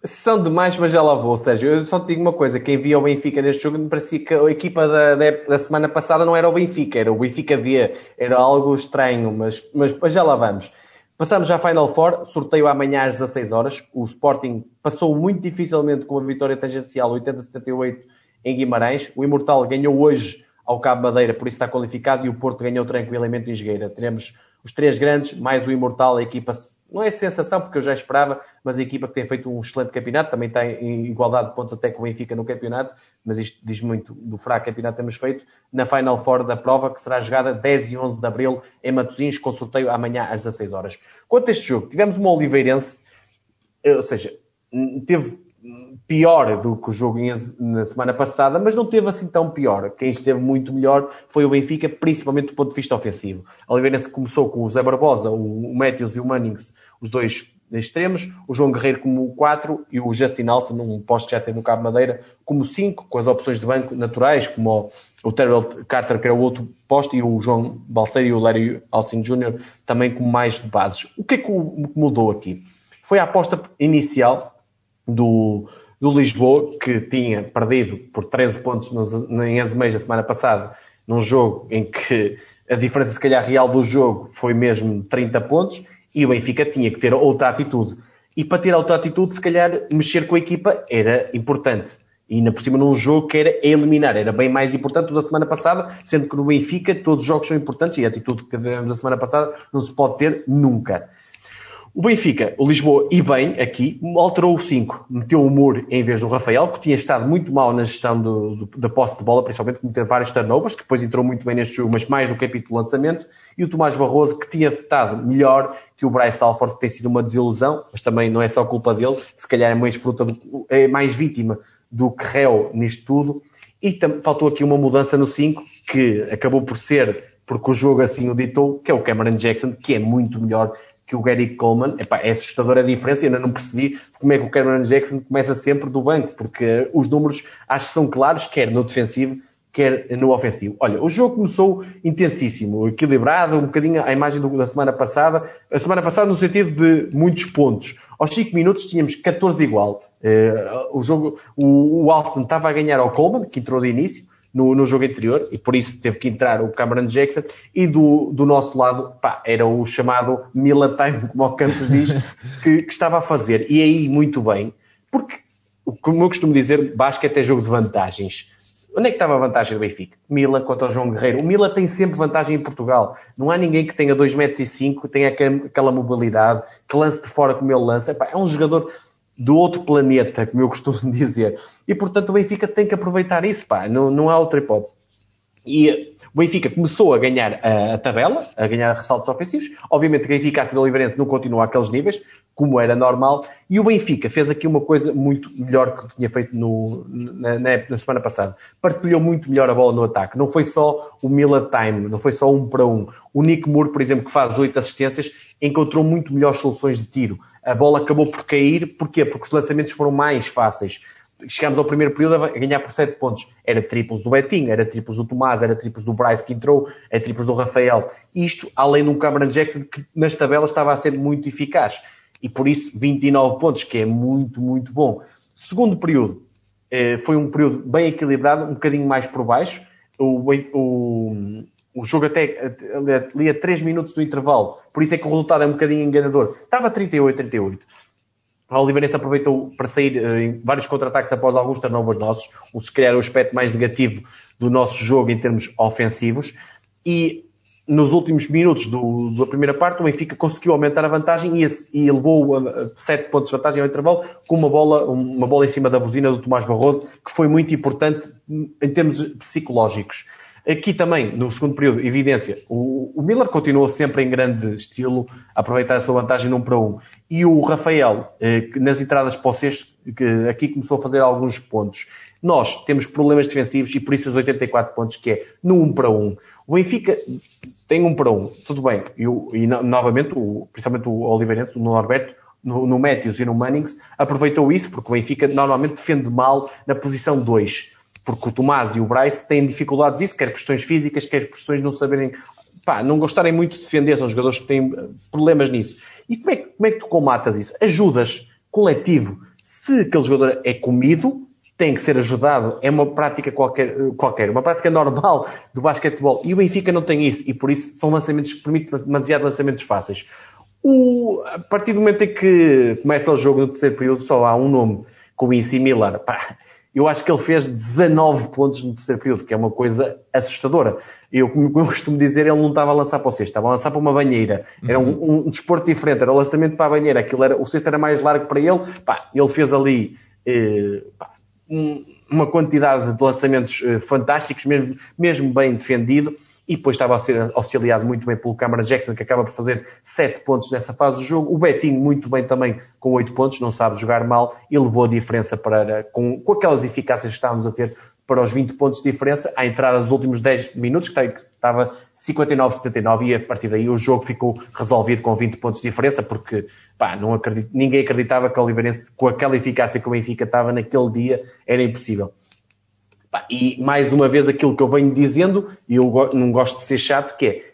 São demais, mas já lá vou, Sérgio. Eu só te digo uma coisa: quem via o Benfica neste jogo, me parecia que a equipa da, da, semana passada não era o Benfica, era o Benfica B. Era algo estranho, mas, mas, mas já lá vamos. Passamos à Final Four, sorteio amanhã às 16 horas. O Sporting passou muito dificilmente com a vitória tangencial 80-78 em Guimarães. O Imortal ganhou hoje ao Cabo Madeira, por isso está qualificado, e o Porto ganhou tranquilamente em Jogueira. Teremos os três grandes, mais o Imortal, a equipa não é sensação, porque eu já esperava, mas a equipa que tem feito um excelente campeonato, também está em igualdade de pontos até com o Benfica no campeonato, mas isto diz muito do fraco campeonato que temos feito, na Final Four da prova, que será jogada 10 e 11 de Abril em Matosinhos, com sorteio amanhã às 16 horas. Quanto a este jogo, tivemos uma Oliveirense, eh, ou seja, teve pior do que o jogo na semana passada, mas não teve assim tão pior. Quem esteve muito melhor foi o Benfica, principalmente do ponto de vista ofensivo. A Oliveirense começou com o Zé Barbosa, o Matthews e o Mannings, os dois extremos, o João Guerreiro como 4 e o Justin Alfa, num posto que já tem no Cabo Madeira, como 5, com as opções de banco naturais, como o, Terrell Carter, que era o outro posto, e o João Balseiro e o Larry Austin Jr. também como mais de bases. O que é que mudou aqui? Foi a aposta inicial do, do Lisboa, que tinha perdido por 13 pontos nos, em Azeméis a semana passada, num jogo em que a diferença, se calhar, real do jogo foi mesmo 30 pontos, e o Benfica tinha que ter outra atitude. E para ter outra atitude, se calhar, mexer com a equipa era importante. E ainda por cima num jogo que era eliminar, era bem mais importante do da semana passada, sendo que no Benfica todos os jogos são importantes e a atitude que tivemos da semana passada não se pode ter nunca. O Benfica, o Lisboa, e bem aqui, alterou o 5. Meteu o Moore em vez do Rafael, que tinha estado muito mal na gestão do, do, da posse de bola, principalmente ter vários turnovers, que depois entrou muito bem neste jogo, mas mais no capítulo lançamento. E o Tomás Barroso, que tinha estado melhor que o Bryce Alford, que tem sido uma desilusão, mas também não é só culpa dele, se calhar é mais fruta, do, é mais vítima do que réu nisto tudo. E faltou aqui uma mudança no 5, que acabou por ser, porque o jogo assim o ditou, que é o Cameron Jackson, que é muito melhor que o Gary Coleman, epá, é assustadora a diferença, eu ainda não percebi como é que o Cameron Jackson começa sempre do banco, porque os números acho que são claros, quer no defensivo, quer no ofensivo. Olha, o jogo começou intensíssimo, equilibrado, um bocadinho a imagem da semana passada. A semana passada no sentido de muitos pontos. Aos 5 minutos tínhamos 14 igual. Uh, o jogo, o, o Alston estava a ganhar ao Coleman, que entrou de início, no, no jogo anterior, e por isso teve que entrar o Cameron Jackson, e do, do nosso lado, pá, era o chamado Miller Time, como o Campos diz, que, que estava a fazer. E aí, muito bem, porque, como eu costumo dizer, basquete é jogo de vantagens. Onde é que estava a vantagem do Benfica? Mila contra o João Guerreiro. O Mila tem sempre vantagem em Portugal. Não há ninguém que tenha 2 metros e 5, tenha aquela mobilidade, que lance de fora como ele lança. É um jogador do outro planeta, como eu costumo dizer. E, portanto, o Benfica tem que aproveitar isso, pá. Não, não há outra hipótese. E o Benfica começou a ganhar a, a tabela, a ganhar ressaltos ofensivos. Obviamente que a eficácia do Oliveirense não continua àqueles níveis, como era normal, e o Benfica fez aqui uma coisa muito melhor que tinha feito no, na, na, semana passada. Partilhou muito melhor a bola no ataque. Não foi só o Miller Time, não foi só um para um. O Nick Moore, por exemplo, que faz oito assistências, encontrou muito melhores soluções de tiro. A bola acabou por cair, porquê? Porque os lançamentos foram mais fáceis. Chegámos ao primeiro período a ganhar por 7 pontos. Era triplos do Betinho, era triplos do Tomás, era triplos do Bryce que entrou, era triplos do Rafael. Isto, além de um Cameron Jackson que nas tabelas estava a ser muito eficaz e por isso 29 pontos, que é muito, muito bom. Segundo período, eh, foi um período bem equilibrado, um bocadinho mais por baixo. O, o, o jogo até ali a 3 minutos do intervalo, por isso é que o resultado é um bocadinho enganador. Estava 38-38. A Oliveirense aproveitou para sair eh, em vários contra-ataques após alguns turnovers nossos, o se calhar o aspecto mais negativo do nosso jogo em termos ofensivos. E nos últimos minutos do, da primeira parte, o Benfica conseguiu aumentar a vantagem e, e levou a, sete pontos de vantagem ao intervalo com uma bola, uma bola em cima da buzina do Tomás Barroso, que foi muito importante em termos psicológicos. Aqui também, no segundo período, evidência, o, o Miller continuou sempre em grande estilo, a aproveitar a sua vantagem num para um. E o Rafael, eh, nas entradas para vocês, que aqui começou a fazer alguns pontos. Nós temos problemas defensivos e por isso os 84 pontos, que é no um para um. O Benfica tem um para um, tudo bem. E, e novamente, o, principalmente o Oliveirense, o Norberto, no, no Matthews e no Mannings, aproveitou isso, porque o Benfica normalmente defende mal na posição 2. Porque o Tomás e o Bryce têm dificuldades isso, quer questões físicas, quer questões não saberem, pá, não gostarem muito de defender, são jogadores que têm eh, problemas nisso. E como é, como é que tu comatas isso? Ajudas coletivo. Se aquele jogador é comido, tem que ser ajudado, é uma prática qualquer, qualquer, uma prática normal do basquetebol. E o Benfica não tem isso, e por isso são lançamentos que permitem demasiado lançamentos fáceis. O, a partir do momento em que começa o jogo no terceiro período, só há um nome com o Miller. Pá, eu acho que ele fez 19 pontos no terceiro período, que é uma coisa assustadora. Eu, como eu costumo dizer, ele não estava a lançar para o cesto, estava a lançar para uma banheira. Era um, um, um desporto diferente, era o lançamento para a banheira. Aquilo era, o cesto era mais largo para ele. Pá, ele fez ali eh, pá, uma quantidade de lançamentos eh, fantásticos, mesmo, mesmo bem defendido, e depois estava a ser auxiliado muito bem pelo Cameron Jackson, que acaba por fazer 7 pontos nessa fase do jogo. O Betinho muito bem também com 8 pontos, não sabe jogar mal, e levou a diferença para, com, com aquelas eficácias que estávamos a ter para os 20 pontos de diferença, à entrada dos últimos 10 minutos, que estava 59-79, e a partir daí o jogo ficou resolvido com 20 pontos de diferença, porque pá, não acredito, ninguém acreditava que o Oliveirense, com aquela eficácia que o Benfica estava naquele dia, era impossível. Pá, e mais uma vez aquilo que eu venho dizendo, e eu não gosto de ser chato, que é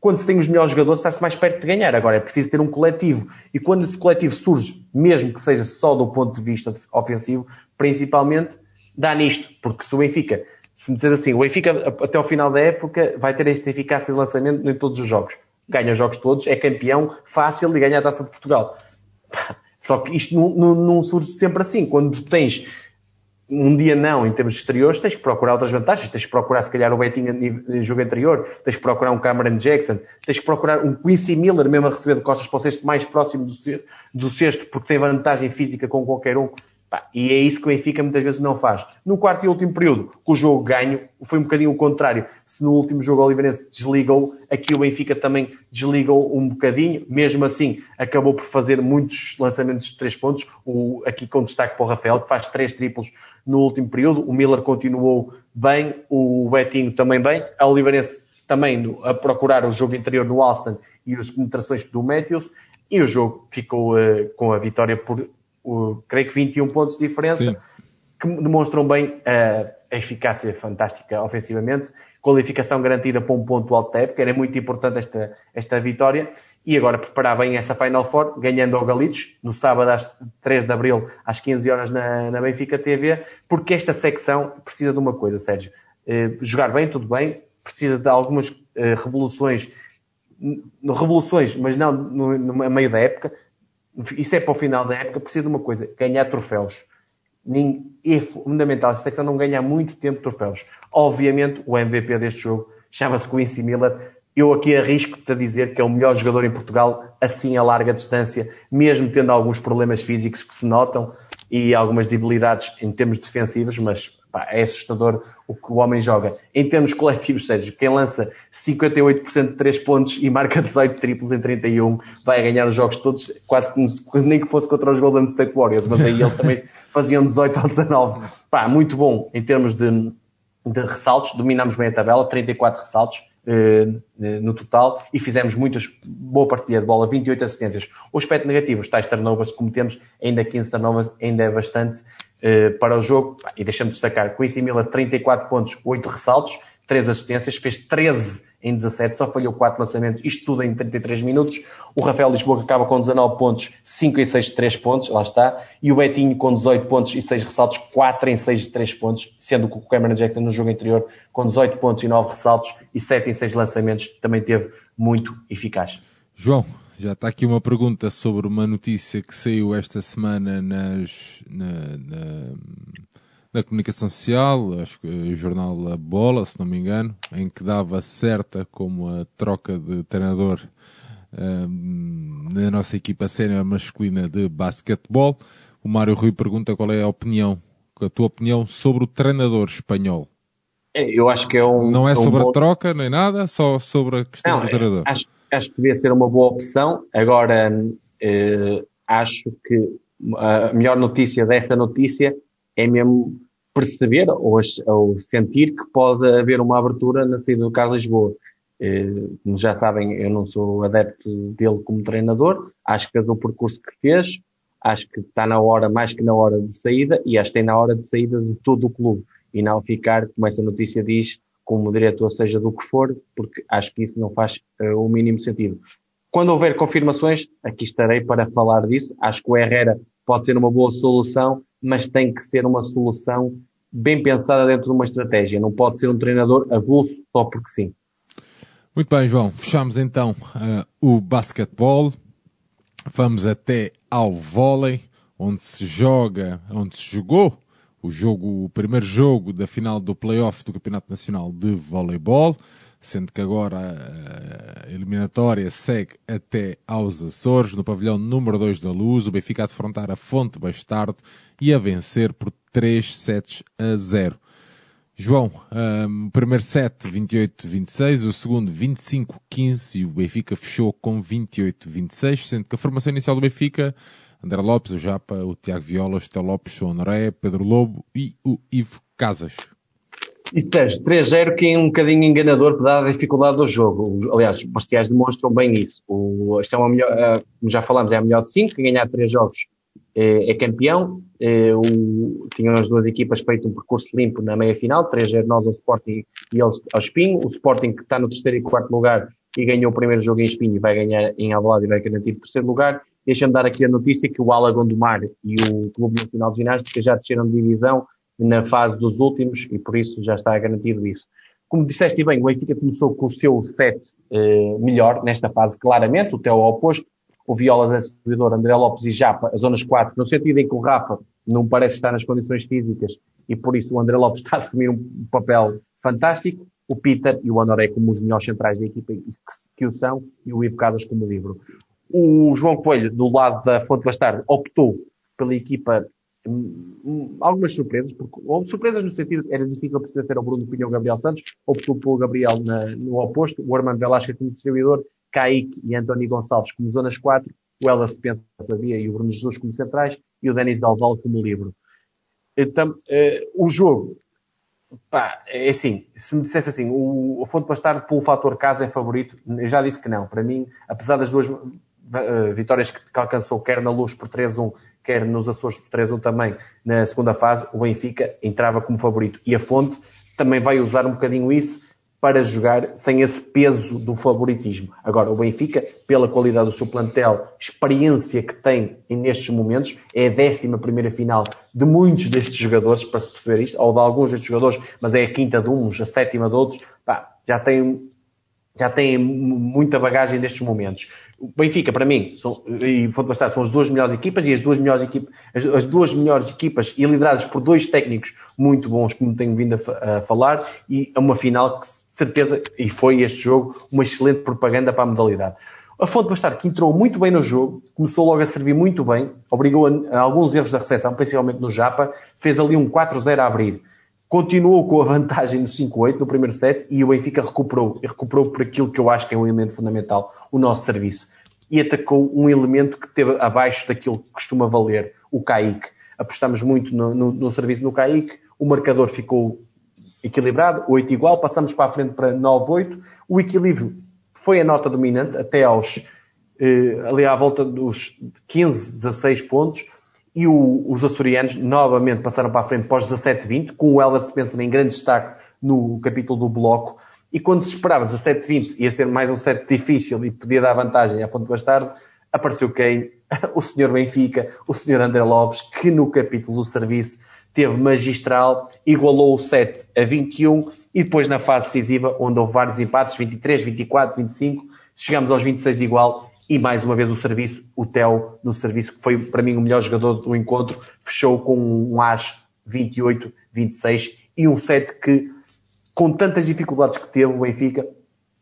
quando se tem os melhores jogadores, está-se mais perto de ganhar. Agora é preciso ter um coletivo. E quando esse coletivo surge, mesmo que seja só do ponto de vista ofensivo, principalmente, dá nisto. Porque se o Benfica, se me dizer assim, o Benfica até ao final da época vai ter esta eficácia de lançamento em todos os jogos ganha os jogos todos, é campeão fácil e ganha a taça de Portugal. Só que isto não, não, não surge sempre assim. Quando tens um dia não em termos exteriores, tens que procurar outras vantagens, tens que procurar se calhar o Betinho em jogo anterior, tens que procurar um Cameron Jackson, tens que procurar um Quincy Miller mesmo a receber de costas para o cesto mais próximo do, do cesto porque tem vantagem física com qualquer um. E é isso que o Benfica muitas vezes não faz. No quarto e último período, com o jogo ganho, foi um bocadinho o contrário. Se no último jogo o Oliveirense desligou, aqui o Benfica também desligou um bocadinho. Mesmo assim, acabou por fazer muitos lançamentos de três pontos. O, aqui com destaque para o Rafael, que faz três triplos no último período. O Miller continuou bem, o Betinho também bem. A Oliveirense também a procurar o jogo interior no Alston e as penetrações do Matthews. E o jogo ficou uh, com a vitória por o, creio que 21 pontos de diferença, Sim. que demonstram bem a a eficácia fantástica ofensivamente, qualificação garantida para um ponto alto da época, era muito importante esta, esta vitória, e agora preparar bem essa Final Four, ganhando ao Galitos, no sábado às 3 de Abril, às 15 horas na, na Benfica TV, porque esta secção precisa de uma coisa, Sérgio, eh, jogar bem, tudo bem, precisa de algumas eh, revoluções, revoluções, mas não no, no meio da época, isso é para o final da época, precisa de uma coisa, ganhar troféus. É fundamental, esta secção não ganha há muito tempo troféus. Obviamente, o MVP deste jogo chama-se Quincy Miller. Eu aqui arrisco-te a dizer que é o melhor jogador em Portugal, assim a larga distância, mesmo tendo alguns problemas físicos que se notam e algumas debilidades em termos defensivos, mas Pá, é assustador o que o homem joga. Em termos coletivos, Sérgio, quem lança 58% de 3 pontos e marca 18 triplos em 31 vai ganhar os jogos todos, quase que nem que fosse contra os Golden State Warriors, mas aí eles também faziam 18 ou 19. Pá, muito bom em termos de, de ressaltos, dominamos bem a tabela, 34 ressaltos. Eh, eh, no total e fizemos muitas boa partilha de bola, 28 assistências. O aspecto negativo, os tais turnovers que cometemos, ainda 15 turnovers, ainda é bastante uh, para o jogo. E deixamos de destacar, Quincy Miller, 34 pontos, 8 ressaltos, 3 assistências, fez 13 em 17, só falhou 4 lançamentos, isto tudo em 33 minutos. O Rafael Lisboa que acaba com 19 pontos, 5 em 6 de 3 pontos, lá está. E o Betinho com 18 pontos e 6 ressaltos, 4 em 6 de 3 pontos, sendo que o Cameron Jackson no jogo anterior com 18 pontos e 9 ressaltos e 7 em 6 lançamentos também teve muito eficaz. João, já está aqui uma pergunta sobre uma notícia que saiu esta semana nas, na, na, na comunicação social, acho que o jornal A Bola, se não me engano, em que dava certa como a troca de treinador um, na nossa equipa sénior masculina de basquetebol. O Mário Rui pergunta qual é a opinião, a tua opinião sobre o treinador espanhol. É, eu acho que é um. Não é, é sobre um a troca nem nada, só sobre a questão não, do treinador. Acho, acho que devia ser uma boa opção. Agora, eh, acho que a melhor notícia dessa notícia é mesmo perceber ou, ou, sentir que pode haver uma abertura na saída do Carlos Lisboa. Eh, como já sabem, eu não sou adepto dele como treinador. Acho que fez o percurso que fez. Acho que está na hora, mais que na hora de saída, e acho que tem na hora de saída de todo o clube. E não ficar, como essa notícia diz, como diretor, seja do que for, porque acho que isso não faz uh, o mínimo sentido. Quando houver confirmações, aqui estarei para falar disso. Acho que o Herrera pode ser uma boa solução, mas tem que ser uma solução bem pensada dentro de uma estratégia. Não pode ser um treinador avulso só porque sim. Muito bem, João. Fechamos então uh, o basquetebol. Vamos até ao vôlei, onde se joga, onde se jogou o jogo, o primeiro jogo da final do playoff do Campeonato Nacional de Voleibol, sendo que agora a eliminatória segue até aos Açores, no pavilhão número 2 da Luz, o Benfica a defrontar a Fonte Bastardo e a vencer por 3 sets a 0. João, um, o primeiro set 28-26, o segundo 25-15 e o Benfica fechou com 28-26, sendo que a formação inicial do Benfica André Lopes, o Japa, o Tiago Viola, o Estel Lopes, o Honoré, Pedro Lobo e o Ivo Casas. E tens 3-0 que é um bocadinho enganador dada a dificuldade do jogo. Aliás, os parciais demonstram bem isso. O, é uma melhor, uh, como já falamos, é a melhor de 5, quem ganhar 3 jogos é, é campeão. É, o, tinham as duas equipas feito um percurso limpo na meia-final, 3-0 nós ao Sporting e eles ao Espinho. O Sporting que está no terceiro e quarto lugar e ganhou o primeiro jogo em Espinho vai ganhar em Alvalade e vai garantir o terceiro lugar. Deixa-me dar aqui a notícia que o Alagon do Mar e o Clube Nacional de Ginástica já desceram de divisão na fase dos últimos e por isso já está garantido isso. Como disseste bem, o Benfica começou com o seu set eh, melhor nesta fase, claramente, o Teo ao oposto, o Viola da distribuidor André Lopes e Japa, as zonas 4, no sentido em que o Rafa não parece estar nas condições físicas e por isso o André Lopes está a assumir um papel fantástico, o Peter e o Honoré como os melhores centrais da equipa que, o são e o Ivo como livro o João Coelho, do lado da Fonte Bastardo, optou pela equipa hum, hum, algumas surpresas, porque, ou surpresas no sentido era difícil perceber o Bruno Pinho ou o Gabriel Santos, optou pelo Gabriel na, no oposto, o Armando Velasquez como distribuidor, Kaique e António Gonçalves como zonas 4, o Elas Pensa sabia e o Bruno Jesus como centrais e o Denis Dalval como livro. Então, uh, o jogo, pá, é assim, se me dissesse assim, o, o Fonte Bastardo pelo fator casa é favorito, eu já disse que não. Para mim, apesar das duas vitórias que, que, alcançou quer na luz por 3-1, quer nos Açores por 3-1 também na segunda fase, o Benfica entrava como favorito. E a Fonte também vai usar um bocadinho isso para jogar sem esse peso do favoritismo. Agora, o Benfica, pela qualidade do seu plantel, experiência que tem nestes momentos, é a décima primeira final de muitos destes jogadores, para se perceber isto, ou de alguns destes jogadores, mas é a quinta de uns, a sétima de outros, pá, já tem, já tem muita bagagem nestes momentos. O Benfica, para mim, são, e vou bastar, são as duas melhores equipas e as duas melhores equipas, as, as, duas melhores equipas e lideradas por dois técnicos muito bons, como tenho vindo a, a falar, e é uma final que certeza, e foi este jogo, uma excelente propaganda para a modalidade. A Fonte Bastar, que entrou muito bem no jogo, começou logo a servir muito bem, obrigou a, a alguns erros da recepção, principalmente no Japa, fez ali um 4-0 a abrir. Continuou com a vantagem no 5-8 no primeiro set e o Benfica recuperou. E recuperou por aquilo que eu acho que é um elemento fundamental, o nosso serviço. E atacou um elemento que teve abaixo daquilo que costuma valer, o Kaique. Apostamos muito no, no, no serviço no Kaique, o marcador ficou equilibrado, 8 igual, passamos para a frente para 9, 8. O equilíbrio foi a nota dominante até aos eh, ali à volta dos 15, 16 pontos. E o, os açorianos novamente passaram para a frente para os 17, 20, com o Helder Spencer em grande destaque no capítulo do bloco. E quando se esperava 17, 20 ia ser mais um set difícil e podia dar vantagem à Fonte Bastardo, apareceu quem? O senhor Benfica, o senhor André Lopes, que no capítulo do serviço teve magistral, igualou o 7 a 21 e depois na fase decisiva, onde houve vários empates, 23, 24, 25, chegamos aos 26 igual e mais uma vez o serviço, o Theo no serviço, que foi para mim o melhor jogador do encontro, fechou com um AS 28, 26 e um 7 que, com tantas dificuldades que teve o Benfica,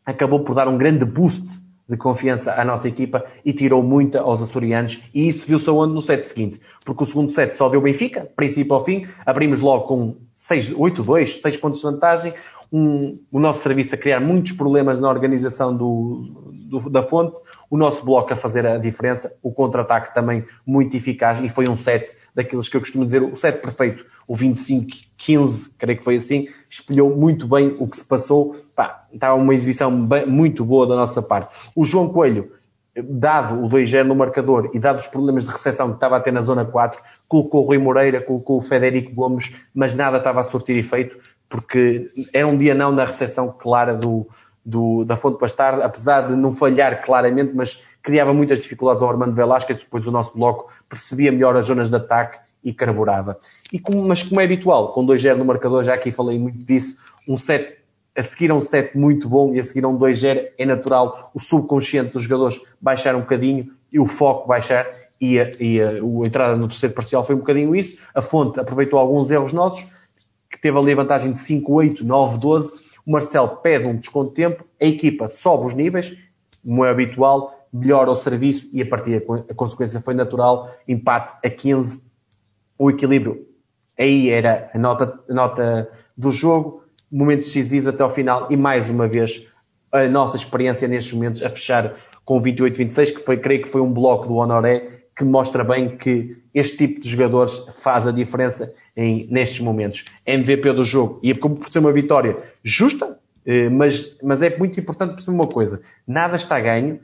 acabou por dar um grande boost de confiança à nossa equipa e tirou muita aos açorianos. E isso viu-se aonde no set seguinte. Porque o segundo set só deu Benfica, princípio ao fim. Abrimos logo com 8-2, 6 pontos de vantagem. Um, o nosso serviço a criar muitos problemas na organização do, do, da fonte. O nosso bloco a fazer a diferença. O contra-ataque também muito eficaz. E foi um set daqueles que eu costumo dizer, o set perfeito. O 25-15, creio que foi assim. Espelhou muito bem o que se passou pá, estava uma exibição bem, muito boa da nossa parte. O João Coelho, dado o 2-0 no marcador e dado os problemas de recepção que estava a ter na zona 4, colocou o Rui Moreira, colocou o Federico Gomes, mas nada estava a surtir efeito, porque era um dia não na recepção clara do, do, da Fonte Pastar, apesar de não falhar claramente, mas criava muitas dificuldades ao Armando Velasquez, depois o nosso bloco percebia melhor as zonas de ataque e carburava. E mas como é habitual, com 2-0 no marcador, já aqui falei muito disso, um set a seguir a um set muito bom e a seguir a um 2-0 é natural o subconsciente dos jogadores baixar um bocadinho e o foco baixar e a, e a, a entrada no terceiro parcial foi um bocadinho isso. A Fonte aproveitou alguns erros nossos, que teve ali a vantagem de 5-8, 9-12. O Marcel pede um desconto de tempo, a equipa sobe os níveis, como é habitual, melhora o serviço e a partir a consequência foi natural, empate a 15. O equilíbrio aí era a nota, a nota do jogo momentos decisivos até ao final e mais uma vez a nossa experiência nestes momentos a fechar com 28-26, que foi, creio que foi um bloco do Honoré que mostra bem que este tipo de jogadores faz a diferença em, nestes momentos. MVP do jogo, e como por ser uma vitória justa, eh, mas, mas é muito importante perceber uma coisa: nada está ganho,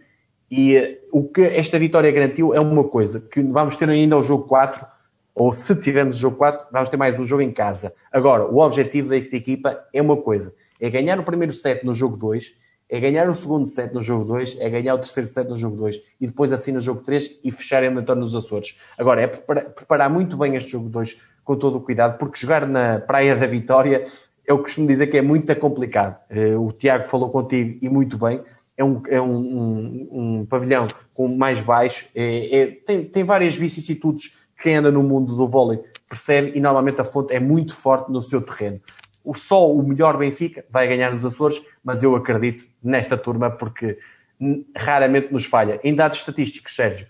e eh, o que esta vitória garantiu é uma coisa, que vamos ter ainda o jogo 4 ou se tivermos o jogo 4, vamos ter mais um jogo em casa. Agora, o objetivo desta equipa é uma coisa: é ganhar o primeiro set no jogo 2, é ganhar o segundo set no jogo 2, é ganhar o terceiro set no jogo 2 e depois assim no jogo 3 e fechar a eliminatória nos Açores. Agora, é preparar muito bem este jogo 2 com todo o cuidado, porque jogar na Praia da Vitória, eu costumo dizer que é muito complicado. Eh, o Tiago falou contigo e muito bem. É um, é um, um, um pavilhão com mais baixo, é, é, tem, tem várias vicissitudes quem anda no mundo do vôlei percebe e normalmente a fonte é muito forte no seu terreno. O só o melhor Benfica vai ganhar nos Açores, mas eu acredito nesta turma porque raramente nos falha. Em dados estatísticos, Sérgio,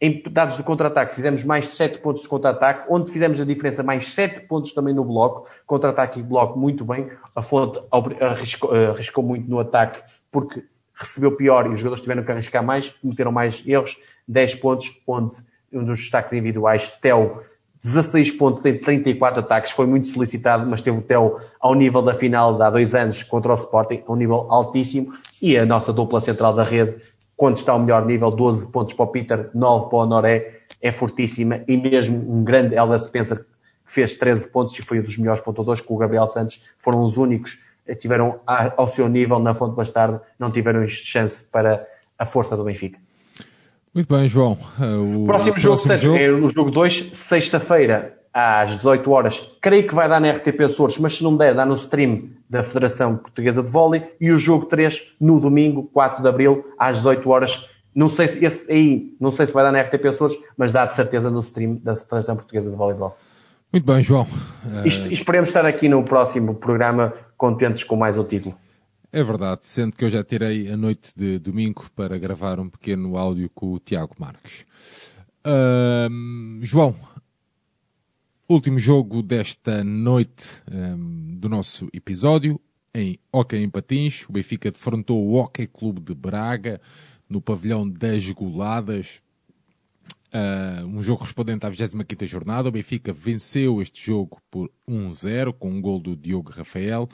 em dados de contra-ataque fizemos mais 7 pontos de contra-ataque, onde fizemos a diferença mais 7 pontos também no bloco, contra-ataque e bloco muito bem. A fonte arriscou, arriscou muito no ataque porque recebeu pior e os jogadores tiveram que arriscar mais, cometeram mais erros, 10 pontos, onde um dos destaques individuais, Theo, 16 pontos em 34 ataques, foi muito solicitado, mas teve o Theo ao nível da final de há dois anos contra o Sporting, a um nível altíssimo, e a nossa dupla central da rede, quando está ao melhor nível, 12 pontos para o Peter, 9 para o Noré, é fortíssima, e mesmo um grande Elder Spencer que fez 13 pontos e foi um dos melhores pontuadores, com o Gabriel Santos foram os únicos que tiveram ao seu nível na Fonte Bastardo, não tiveram chance para a força do Benfica. Muito bem, João. Uh, o próximo, jogo, próximo jogo é o jogo 2, sexta-feira, às 18 horas. Creio que vai dar na RTP Açores, mas se não der, dá no stream da Federação Portuguesa de Vôlei. E o jogo 3, no domingo, 4 de Abril, às 18 horas. Não sei se esse aí, não sei se vai dar na RTP Açores, mas dá de certeza no stream da Federação Portuguesa de Voleibol. Muito bem, João. Uh... esperemos estar aqui no próximo programa contentes com mais o título. É verdade, sendo que eu já tirei a noite de domingo para gravar um pequeno áudio com o Tiago Marques. João, último jogo desta noite um, do nosso episódio em Hockey em Patins. O Benfica defrontou o Hockey Clube de Braga no pavilhão das Goladas. Uh, um jogo correspondente à 25 jornada. O Benfica venceu este jogo por 1-0 com um gol do Diogo Rafael.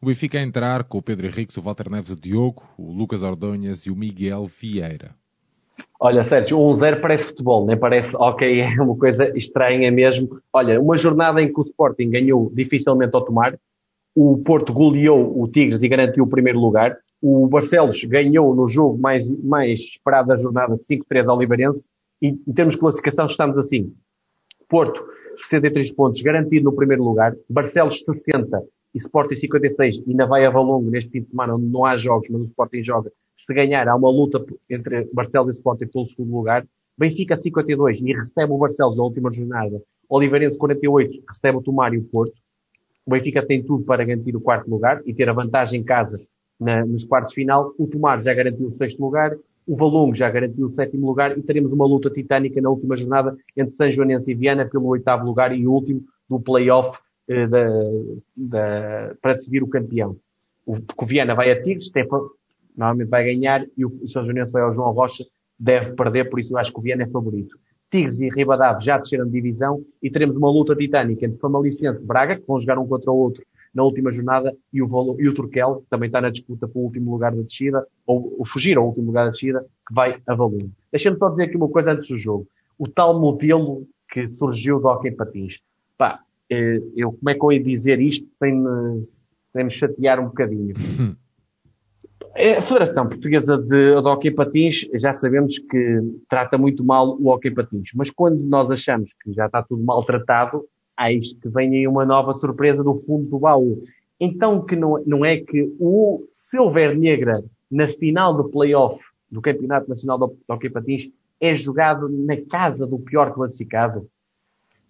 O Benfica a entrar com o Pedro Henrique, o Walter Neves, o Diogo, o Lucas Ordonhas e o Miguel Vieira. Olha, Sérgio, 1-0 parece futebol, nem parece, ok, é uma coisa estranha mesmo. Olha, uma jornada em que o Sporting ganhou dificilmente ao tomar, o Porto goleou o Tigres e garantiu o primeiro lugar, o Barcelos ganhou no jogo mais, mais esperado da jornada 5-3 ao Oliveirense, e em termos de classificação estamos assim. Porto, 63 pontos, garantido no primeiro lugar, Barcelos 60, e Sporting 56 ainda vai a Valongo neste fim de semana, onde não há jogos, mas o Sporting joga. Se ganhar, há uma luta entre Barcelos e Sporting pelo segundo lugar. Benfica 52 e recebe o Barcelos na última jornada. Oliveirense 48 recebe o Tomar e o Porto. O Benfica tem tudo para garantir o quarto lugar e ter a vantagem em casa na, nos quartos final. O Tomar já garantiu o sexto lugar. O Valongo já garantiu o sétimo lugar e teremos uma luta titânica na última jornada entre São Joanense e Viana pelo oitavo lugar e último do play-off da, da, para decidir o campeão. O, o Viana vai a Tigres, tem, normalmente vai ganhar, e o, o São Joanense vai ao João Rocha, deve perder, por isso eu acho que o Viana é favorito. Tigres e Ribadave já desceram de divisão e teremos uma luta titânica entre Famalicense e Braga, que vão jogar um contra o outro na última jornada, e o, e o Turquel, que também está na disputa pelo último lugar da descida, ou, ou fugir ao último lugar da descida, que vai a Valongo. Deixa-me só dizer aqui uma coisa antes do jogo. O tal modelo que surgiu do Hockey Patins. Pá, eh, eu, como é que eu ia dizer isto sem me, sem me chatear um bocadinho? Hum. A Federação Portuguesa de, de Hockey Patins, já sabemos que trata muito mal o Hockey Patins, mas quando nós achamos que já está tudo maltratado, há isto que vem aí uma nova surpresa do fundo do baú. Então que não, não é que o Silver Negra, na final do playoff do Campeonato Nacional de Hockey Patins, é jogado na casa do pior classificado?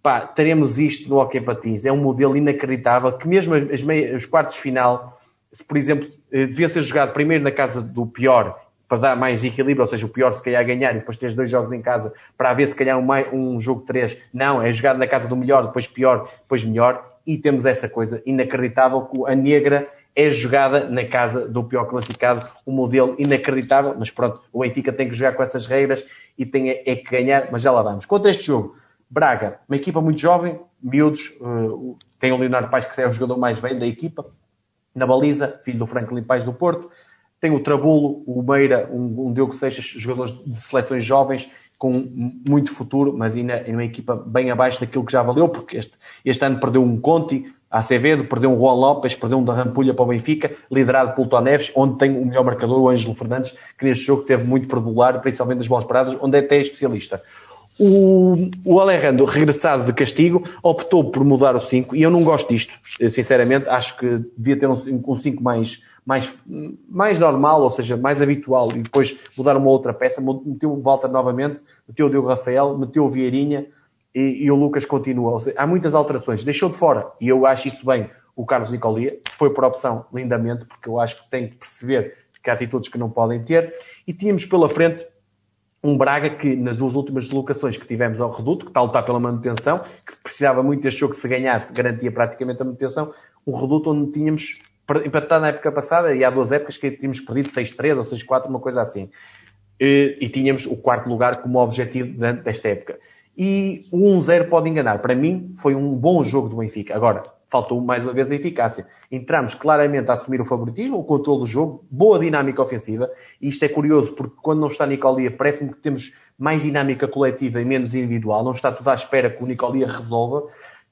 Pá, teremos isto no Hockey Patins. É um modelo inacreditável que mesmo as os quartos de final, por exemplo, eh, devia ser jogado primeiro na casa do pior para dar mais equilíbrio, ou seja, o pior se calhar ganhar e depois teres dois jogos em casa para haver se calhar um, um jogo três. Não, é jogado na casa do melhor, depois pior, depois melhor. E temos essa coisa inacreditável que a negra é jogada na casa do pior classificado, um modelo inacreditável, mas pronto, o Benfica tem que jogar com essas regras e tem é que ganhar, mas já lá vamos. Contra este jogo, Braga, uma equipa muito jovem, miúdos, uh, tem o Leonardo Paes, que é o jogador mais velho da equipa, na baliza, filho do Franklin Paes do Porto, tem o Trabulo, o Meira, um, um Diogo Seixas, jogadores de seleções jovens, com muito futuro, mas ainda é uma equipa bem abaixo daquilo que já valeu, porque este, este ano perdeu um Conti, Acevedo, perdeu um Juan Lopes, perdeu um da Rampulha para o Benfica, liderado pelo Tó Neves, onde tem o melhor marcador, o Ângelo Fernandes, que neste jogo teve muito perdular, principalmente nas bolas paradas, onde é até especialista. O, o Alejandro, regressado de castigo, optou por mudar o 5 e eu não gosto disto, sinceramente. Acho que devia ter um 5 mais, mais, mais normal, ou seja, mais habitual, e depois mudar uma outra peça. Meteu o Walter novamente, meteu o Diogo Rafael, meteu o Vieirinha e, e o Lucas continua. Seja, há muitas alterações. Deixou de fora, e eu acho isso bem, o Carlos Nicolia, que foi por opção lindamente, porque eu acho que tem que perceber que há atitudes que não podem ter. E tínhamos pela frente um Braga que, nas duas últimas deslocações que tivemos ao Reduto, que está a lutar pela manutenção, que precisava muito deste jogo que se ganhasse, garantia praticamente a manutenção, um Reduto onde tínhamos empatado na época passada, e há duas épocas que tínhamos perdido 6-3 ou 6-4, uma coisa assim. E, e, tínhamos o quarto lugar como objetivo desta época. E o 1-0 pode enganar. Para mim, foi um bom jogo do Benfica. Agora, faltou mais uma vez a eficácia. Entramos claramente a assumir o favoritismo, o controle do jogo, boa dinâmica ofensiva, e isto é curioso porque quando não está Nicolia, parece-me que temos mais dinâmica coletiva e menos individual, não está tudo à espera que o Nicolia resolva,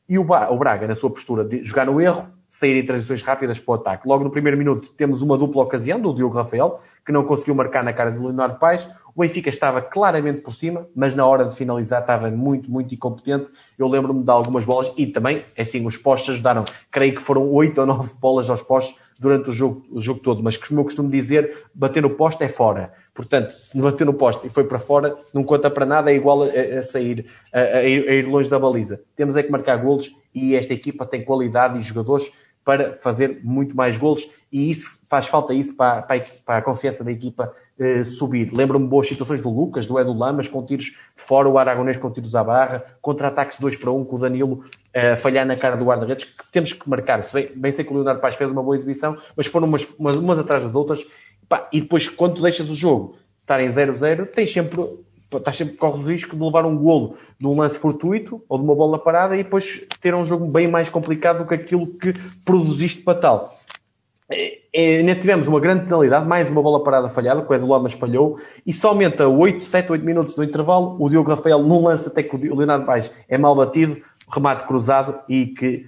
e o Braga, na sua postura de jogar no erro, sair em transições rápidas para o ataque. Logo no primeiro minuto temos uma dupla ocasião do Diogo Rafael, que não conseguiu marcar na cara do Leonardo Paes. O Benfica estava claramente por cima, mas na hora de finalizar estava muito, muito incompetente. Eu lembro-me de algumas bolas e também, é assim, os postos ajudaram. Creio que foram oito ou nove bolas aos postos durante o jogo, o jogo todo. Mas como eu costumo dizer, bater no poste é fora. Portanto, se bater no poste e foi para fora, não conta para nada, é igual a, a sair, a, a, ir, a ir longe da baliza. Temos é que marcar golos e esta equipa tem qualidade e jogadores para fazer muito mais golos e isso faz falta isso para, para, para a confiança da equipa eh, subir. Lembro-me boas situações do Lucas, do Edu Lamas, com tiros de fora, o Aragonês com tiros à barra, contra-ataques 2 para 1 um, com o Danilo a uh, falhar na cara do guarda-redes, que temos que marcar. Bem, bem sei que o Leonardo Paz fez uma boa exibição, mas foram umas, umas, umas atrás das outras. Pá, e depois, quando tu deixas o jogo estar em 0-0, tens sempre estás sempre corres o risco de levar um golo de um lance fortuito ou de uma bola parada e depois ter um jogo bem mais complicado do que aquilo que produziste para tal. É, ainda tivemos uma grande penalidade, mais uma bola parada falhada, que o Edu Lamas falhou, e somente a 8, 7, 8 minutos do intervalo, o Diogo Rafael, num lance até que o Leonardo Paes é mal batido, remate cruzado e que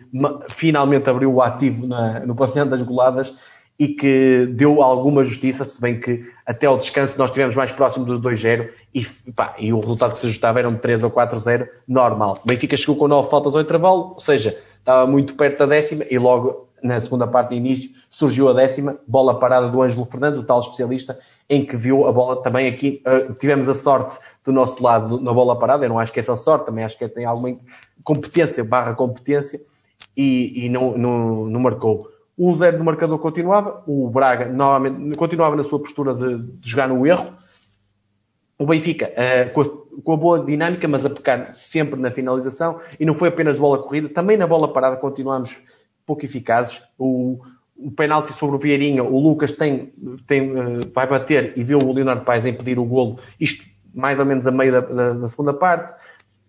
finalmente abriu o ativo na, no pavilhão das goladas e que deu alguma justiça, se bem que até ao descanso nós estivemos mais próximo dos 2-0 e, e, o resultado que se ajustava era um 3 ou 4-0 normal. O Benfica chegou com 9 faltas ao intervalo, ou seja, estava muito perto da décima e logo na segunda parte de início surgiu a décima, bola parada do Ângelo Fernandes, o tal especialista, em que viu a bola também aqui, uh, tivemos a sorte do nosso lado na bola parada, eu não acho que é só sorte, também acho que tem alguma competência, barra competência, e, e não, não, não marcou. O zero do marcador continuava, o Braga novamente continuava na sua postura de, de jogar no erro. O Benfica, uh, com, a, com, a, boa dinâmica, mas a pecar sempre na finalização, e não foi apenas bola corrida, também na bola parada continuamos pouco eficazes. O, o penalti sobre o Vieirinha, o Lucas tem, tem, uh, vai bater e viu o Leonardo Paes impedir o golo, isto mais ou menos a meio da, da, da segunda parte.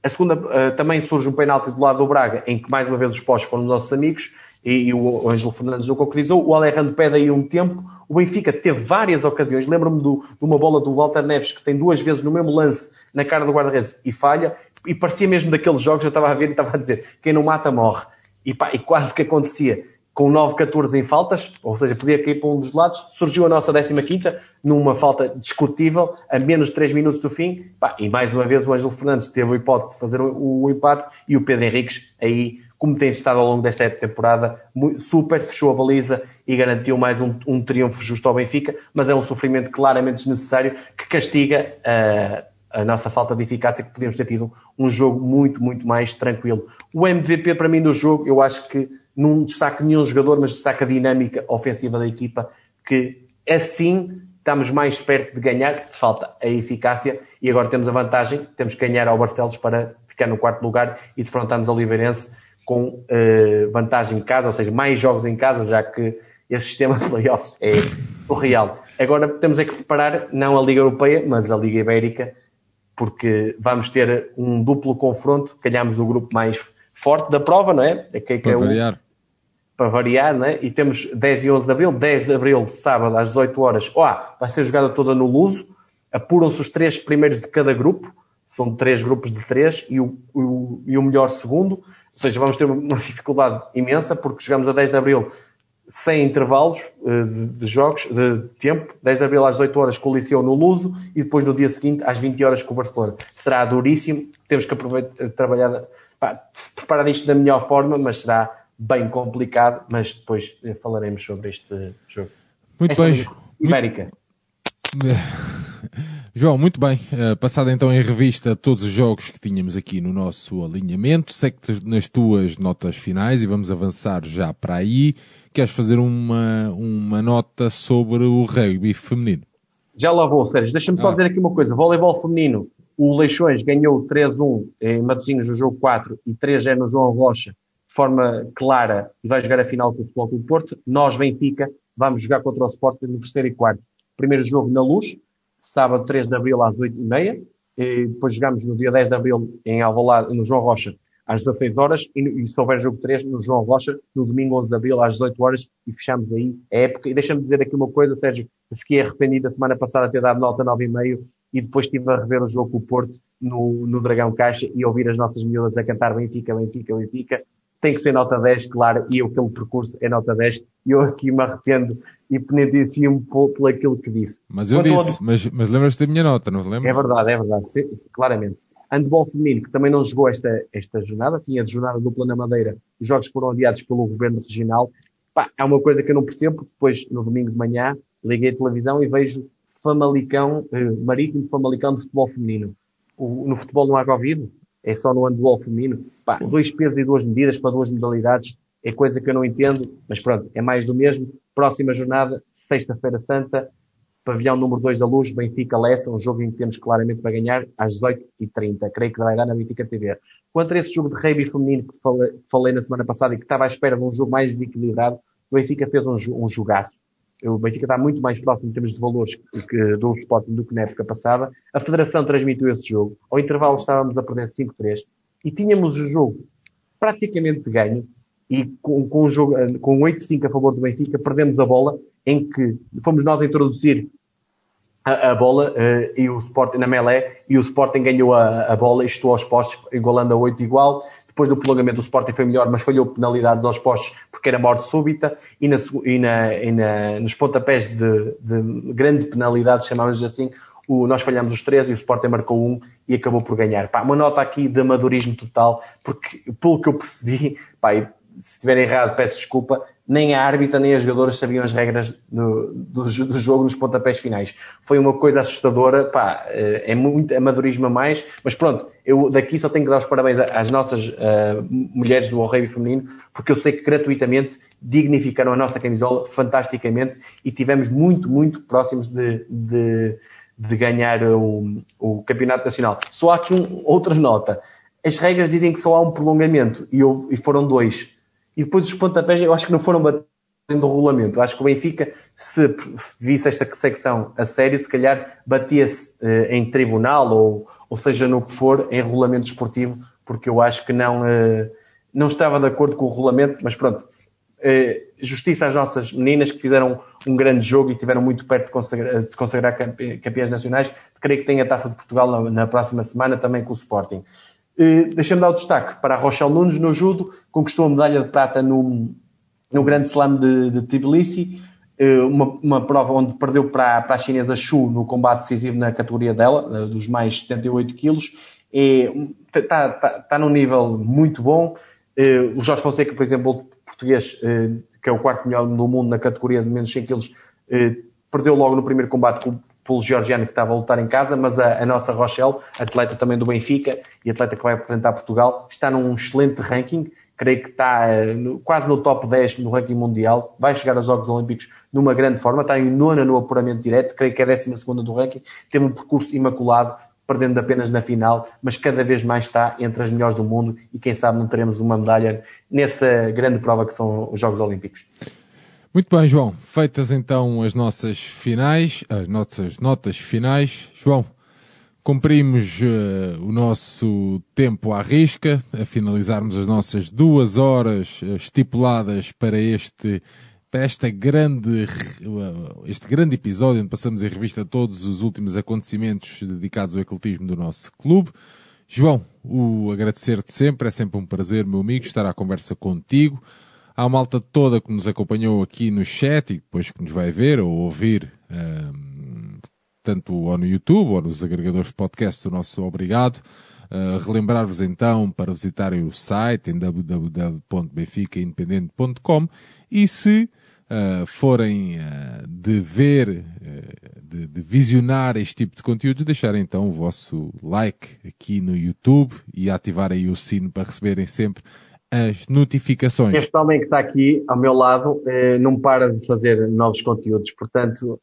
A segunda, uh, também surge um penalti do lado do Braga, em que mais uma vez os postos foram nossos amigos, e, e o Ângelo Fernandes não concretizou. O Alejandro pede aí um tempo. O Benfica teve várias ocasiões. Lembro-me de uma bola do Walter Neves que tem duas vezes no mesmo lance na cara do guarda-redes e falha. E parecia mesmo daqueles jogos, eu estava a ver e estava a dizer: quem não mata morre. E, pá, e quase que acontecia com 9-14 em faltas, ou seja, podia cair para um dos lados. Surgiu a nossa 15 numa falta discutível, a menos de 3 minutos do fim. E mais uma vez o Ângelo Fernandes teve a hipótese de fazer o, empate e o Pedro Henriques aí como tem estado ao longo desta temporada, super fechou a baliza e garantiu mais um, um triunfo justo ao Benfica, mas é um sofrimento claramente desnecessário que castiga uh, a nossa falta de eficácia, que podíamos ter tido um jogo muito, muito mais tranquilo. O MVP para mim do jogo, eu acho que não destaca nenhum jogador, mas destaca a dinâmica ofensiva da equipa, que assim estamos mais perto de ganhar, falta a eficácia e agora temos a vantagem, temos que ganhar ao Barcelos para ficar no quarto lugar e defrontarmos ao Oliveirense com uh, vantagem em casa, ou seja, mais jogos em casa, já que esse sistema de playoffs é surreal. Agora temos é que preparar não a Liga Europeia, mas a Liga Ibérica, porque vamos ter um duplo confronto, calhamos no grupo mais forte da prova, não é? é, que, é. O, para variar, não é? E temos 10 e 11 de Abril, 10 de Abril, sábado, às 18 horas. Oh, vai ser jogada toda no Luso, apuram-se os três primeiros de cada grupo, são três grupos de três, e o, o, e o melhor segundo. Ou seja, vamos ter uma dificuldade imensa porque chegamos a 10 de Abril sem intervalos eh, de, jogos, de tempo. 10 de Abril às 8 horas com o Liceu no Luso e depois no dia seguinte às 20 horas com o Barcelona. Será duríssimo. Temos que aproveitar, trabalhar, pá, preparar isto da melhor forma, mas será bem complicado. Mas depois eh, falaremos sobre este jogo. Muito Esta bem. Ibérica. João, muito bem. Uh, passado então em revista todos os jogos que tínhamos aqui no nosso alinhamento, sei que nas tuas notas finais, e vamos avançar já para aí, queres fazer uma, uma nota sobre o rugby feminino? Já lá vou, Sérgio. Deixa-me só ah. dizer aqui uma coisa. Voleibol feminino, o Leixões ganhou 3-1 em Matosinhos no jogo 4 e 3-0 no João Rocha, forma clara, e vai jogar a final com o Futebol do Porto. Nós, Benfica, vamos jogar contra o Sport no terceiro e quarto. Primeiro jogo na Luz, sábado 3 de abril às 8h30. E depois jogamos no dia 10 de abril em Alvalade, no João Rocha, às 16 horas e, e se houver jogo 3 no João Rocha, no domingo 11 de abril às 18 horas e fechamos aí a época. E deixa-me dizer aqui uma coisa, Sérgio, eu fiquei arrependido a semana passada ter dado nota 9,5 e depois estive a rever o jogo com o Porto no, no Dragão Caixa e ouvir as nossas miúdas a cantar Benfica, Benfica, Benfica. Tem que ser nota 10, claro, e aquele percurso é nota 10. E eu aqui me arrependo e penitencio um pouco pelo aquilo que disse. Mas eu Quando disse, outro... mas, mas lembras-te da minha nota, não lembras? É verdade, é verdade, sim, claramente. Handball feminino, que também não jogou esta, esta jornada, tinha de jornada dupla na Madeira, os jogos foram adiados pelo governo regional. Pá, é uma coisa que eu não percebo, porque depois, no domingo de manhã, liguei a televisão e vejo Famalicão, eh, Marítimo Famalicão de futebol feminino. O, no futebol não há Covid, é só no handball feminino. Pá, dois pesos e duas medidas para duas modalidades é coisa que eu não entendo, mas pronto, é mais do mesmo. Próxima jornada, Sexta-feira Santa, pavilhão número 2 da Luz, Benfica Lessa, um jogo em que temos claramente para ganhar às 18h30. Creio que vai dar na Benfica TV. Quanto a esse jogo de rugby feminino que falei, falei, na semana passada e que estava à espera de um jogo mais desequilibrado, o Benfica fez um, um jogaço. O Benfica está muito mais próximo em termos de valores que, do Sporting do que na época passada. A Federação transmitiu esse jogo. Ao intervalo estávamos a perder 5-3 e tínhamos o jogo praticamente ganho e com, com, um jogo, com 8-5 a favor do Benfica perdemos a bola em que fomos nós a introduzir a, a bola uh, e o Sporting na Melé e o Sporting ganhou a, a bola e estou aos postos igualando a 8 igual depois do prolongamento, o Sporting foi melhor, mas falhou penalidades aos postos porque era morte súbita. E, na, e, na, e na, nos pontapés de, de grande penalidade, chamamos assim, o, nós falhamos os três e o Sporting marcou um e acabou por ganhar. Pá, uma nota aqui de amadorismo total, porque pelo que eu percebi, pá, se estiver errado peço desculpa, nem a árbitra nem as jogadoras sabiam as regras do, do, do, jogo nos pontapés finais. Foi uma coisa assustadora, pá, eh, é muito amadorismo a mais, mas pronto, eu daqui só tenho que dar os parabéns às nossas uh, mulheres do Rugby Feminino, porque eu sei que gratuitamente dignificaram a nossa camisola fantasticamente e tivemos muito, muito próximos de, de, de ganhar o, o Campeonato Nacional. Só há aqui um, outra nota. As regras dizem que só há um prolongamento e, houve, e foram dois e depois os pontapés eu acho que não foram batendo o regulamento. Eu acho que o Benfica, se visse esta secção a sério, se calhar batia-se eh, em tribunal ou, ou seja no que for, em regulamento esportivo, porque eu acho que não, eh, não estava de acordo com o regulamento, mas pronto. Eh, justiça às nossas meninas que fizeram um grande jogo e estiveram muito perto de consagrar, de consagrar campeãs nacionais. Creio que tem a Taça de Portugal na, na próxima semana também com o Sporting. Eh, deixa-me dar o destaque para a Rochelle Nunes no judo, conquistou a medalha de prata no, no Grande Slam de, de Tbilisi, eh, uma, uma, prova onde perdeu para, para a chinesa Xu no combate decisivo na categoria dela, dos mais 78 quilos. Está tá, tá num nível muito bom. O Jorge Fonseca, por exemplo, português, que é o quarto melhor do mundo na categoria de menos 100 quilos, perdeu logo no primeiro combate com pelo georgiano que estava a lutar em casa, mas a, a, nossa Rochelle, atleta também do Benfica e atleta que vai representar Portugal, está num excelente ranking, creio que está uh, quase no top 10 no ranking mundial, vai chegar aos Jogos Olímpicos numa grande forma, está em nona no apuramento direto, creio que é a décima segunda do ranking, teve um percurso imaculado, perdendo apenas na final, mas cada vez mais está entre as melhores do mundo e quem sabe não teremos uma medalha nessa grande prova que são os Jogos Olímpicos. Muito bem, João. Feitas então as nossas finais, as nossas notas finais. João, cumprimos uh, o nosso tempo à risca, a finalizarmos as nossas duas horas uh, estipuladas para este esta grande, este grande episódio onde passamos em revista todos os últimos acontecimentos dedicados ao ecletismo do nosso clube. João, o agradecer-te sempre, é sempre um prazer, meu amigo, estar à conversa contigo à malta toda que nos acompanhou aqui no chat e depois que nos vai ver ou ouvir, um, tanto ou no YouTube ou nos agregadores de podcast, o nosso obrigado. Uh, Relembrar-vos então para visitarem o site em www.benficaindependente.com e se uh, forem uh, de ver, de, de, visionar este tipo de conteúdos, deixarem então o vosso like aqui no YouTube e ativarem o sino para receberem sempre as notificações. Este homem que está aqui ao meu lado não para de fazer novos conteúdos, portanto,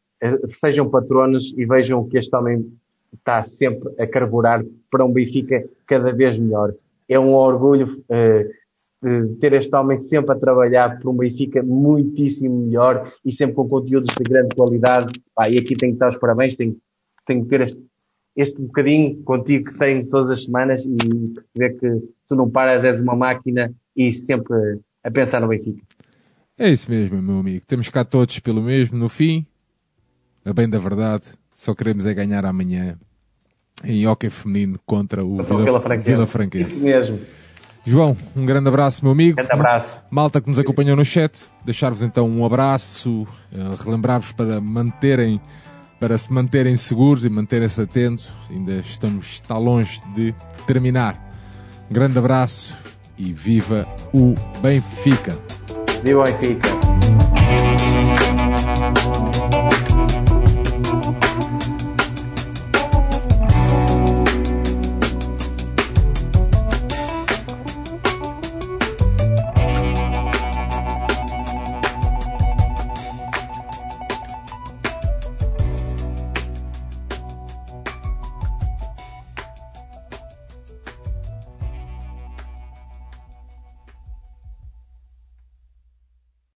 sejam patronos e vejam que este homem está sempre a carburar para um Benfica cada vez melhor. É um orgulho ter este homem sempre a trabalhar por um Benfica muitíssimo melhor e sempre com conteúdos de grande qualidade. Pá, e aqui tenho que dar os parabéns, tenho, tenho que ter este este bocadinho contigo que tenho todas as semanas e perceber que tu não paras, és uma máquina e sempre a pensar no Benfica. É isso mesmo, meu amigo. Temos cá todos pelo mesmo. No fim, a bem da verdade, só queremos é ganhar amanhã em hockey feminino contra o Vila. Vila Franquense. Isso mesmo. João, um grande abraço, meu amigo. Grande abraço. Malta que nos acompanhou no chat, deixar-vos então um abraço, eh, relembrar-vos para manterem, para se manterem seguros e manterem-se atentos. Ainda estamos, está longe de terminar. Um grande abraço e viva o Benfica. Viva o Benfica.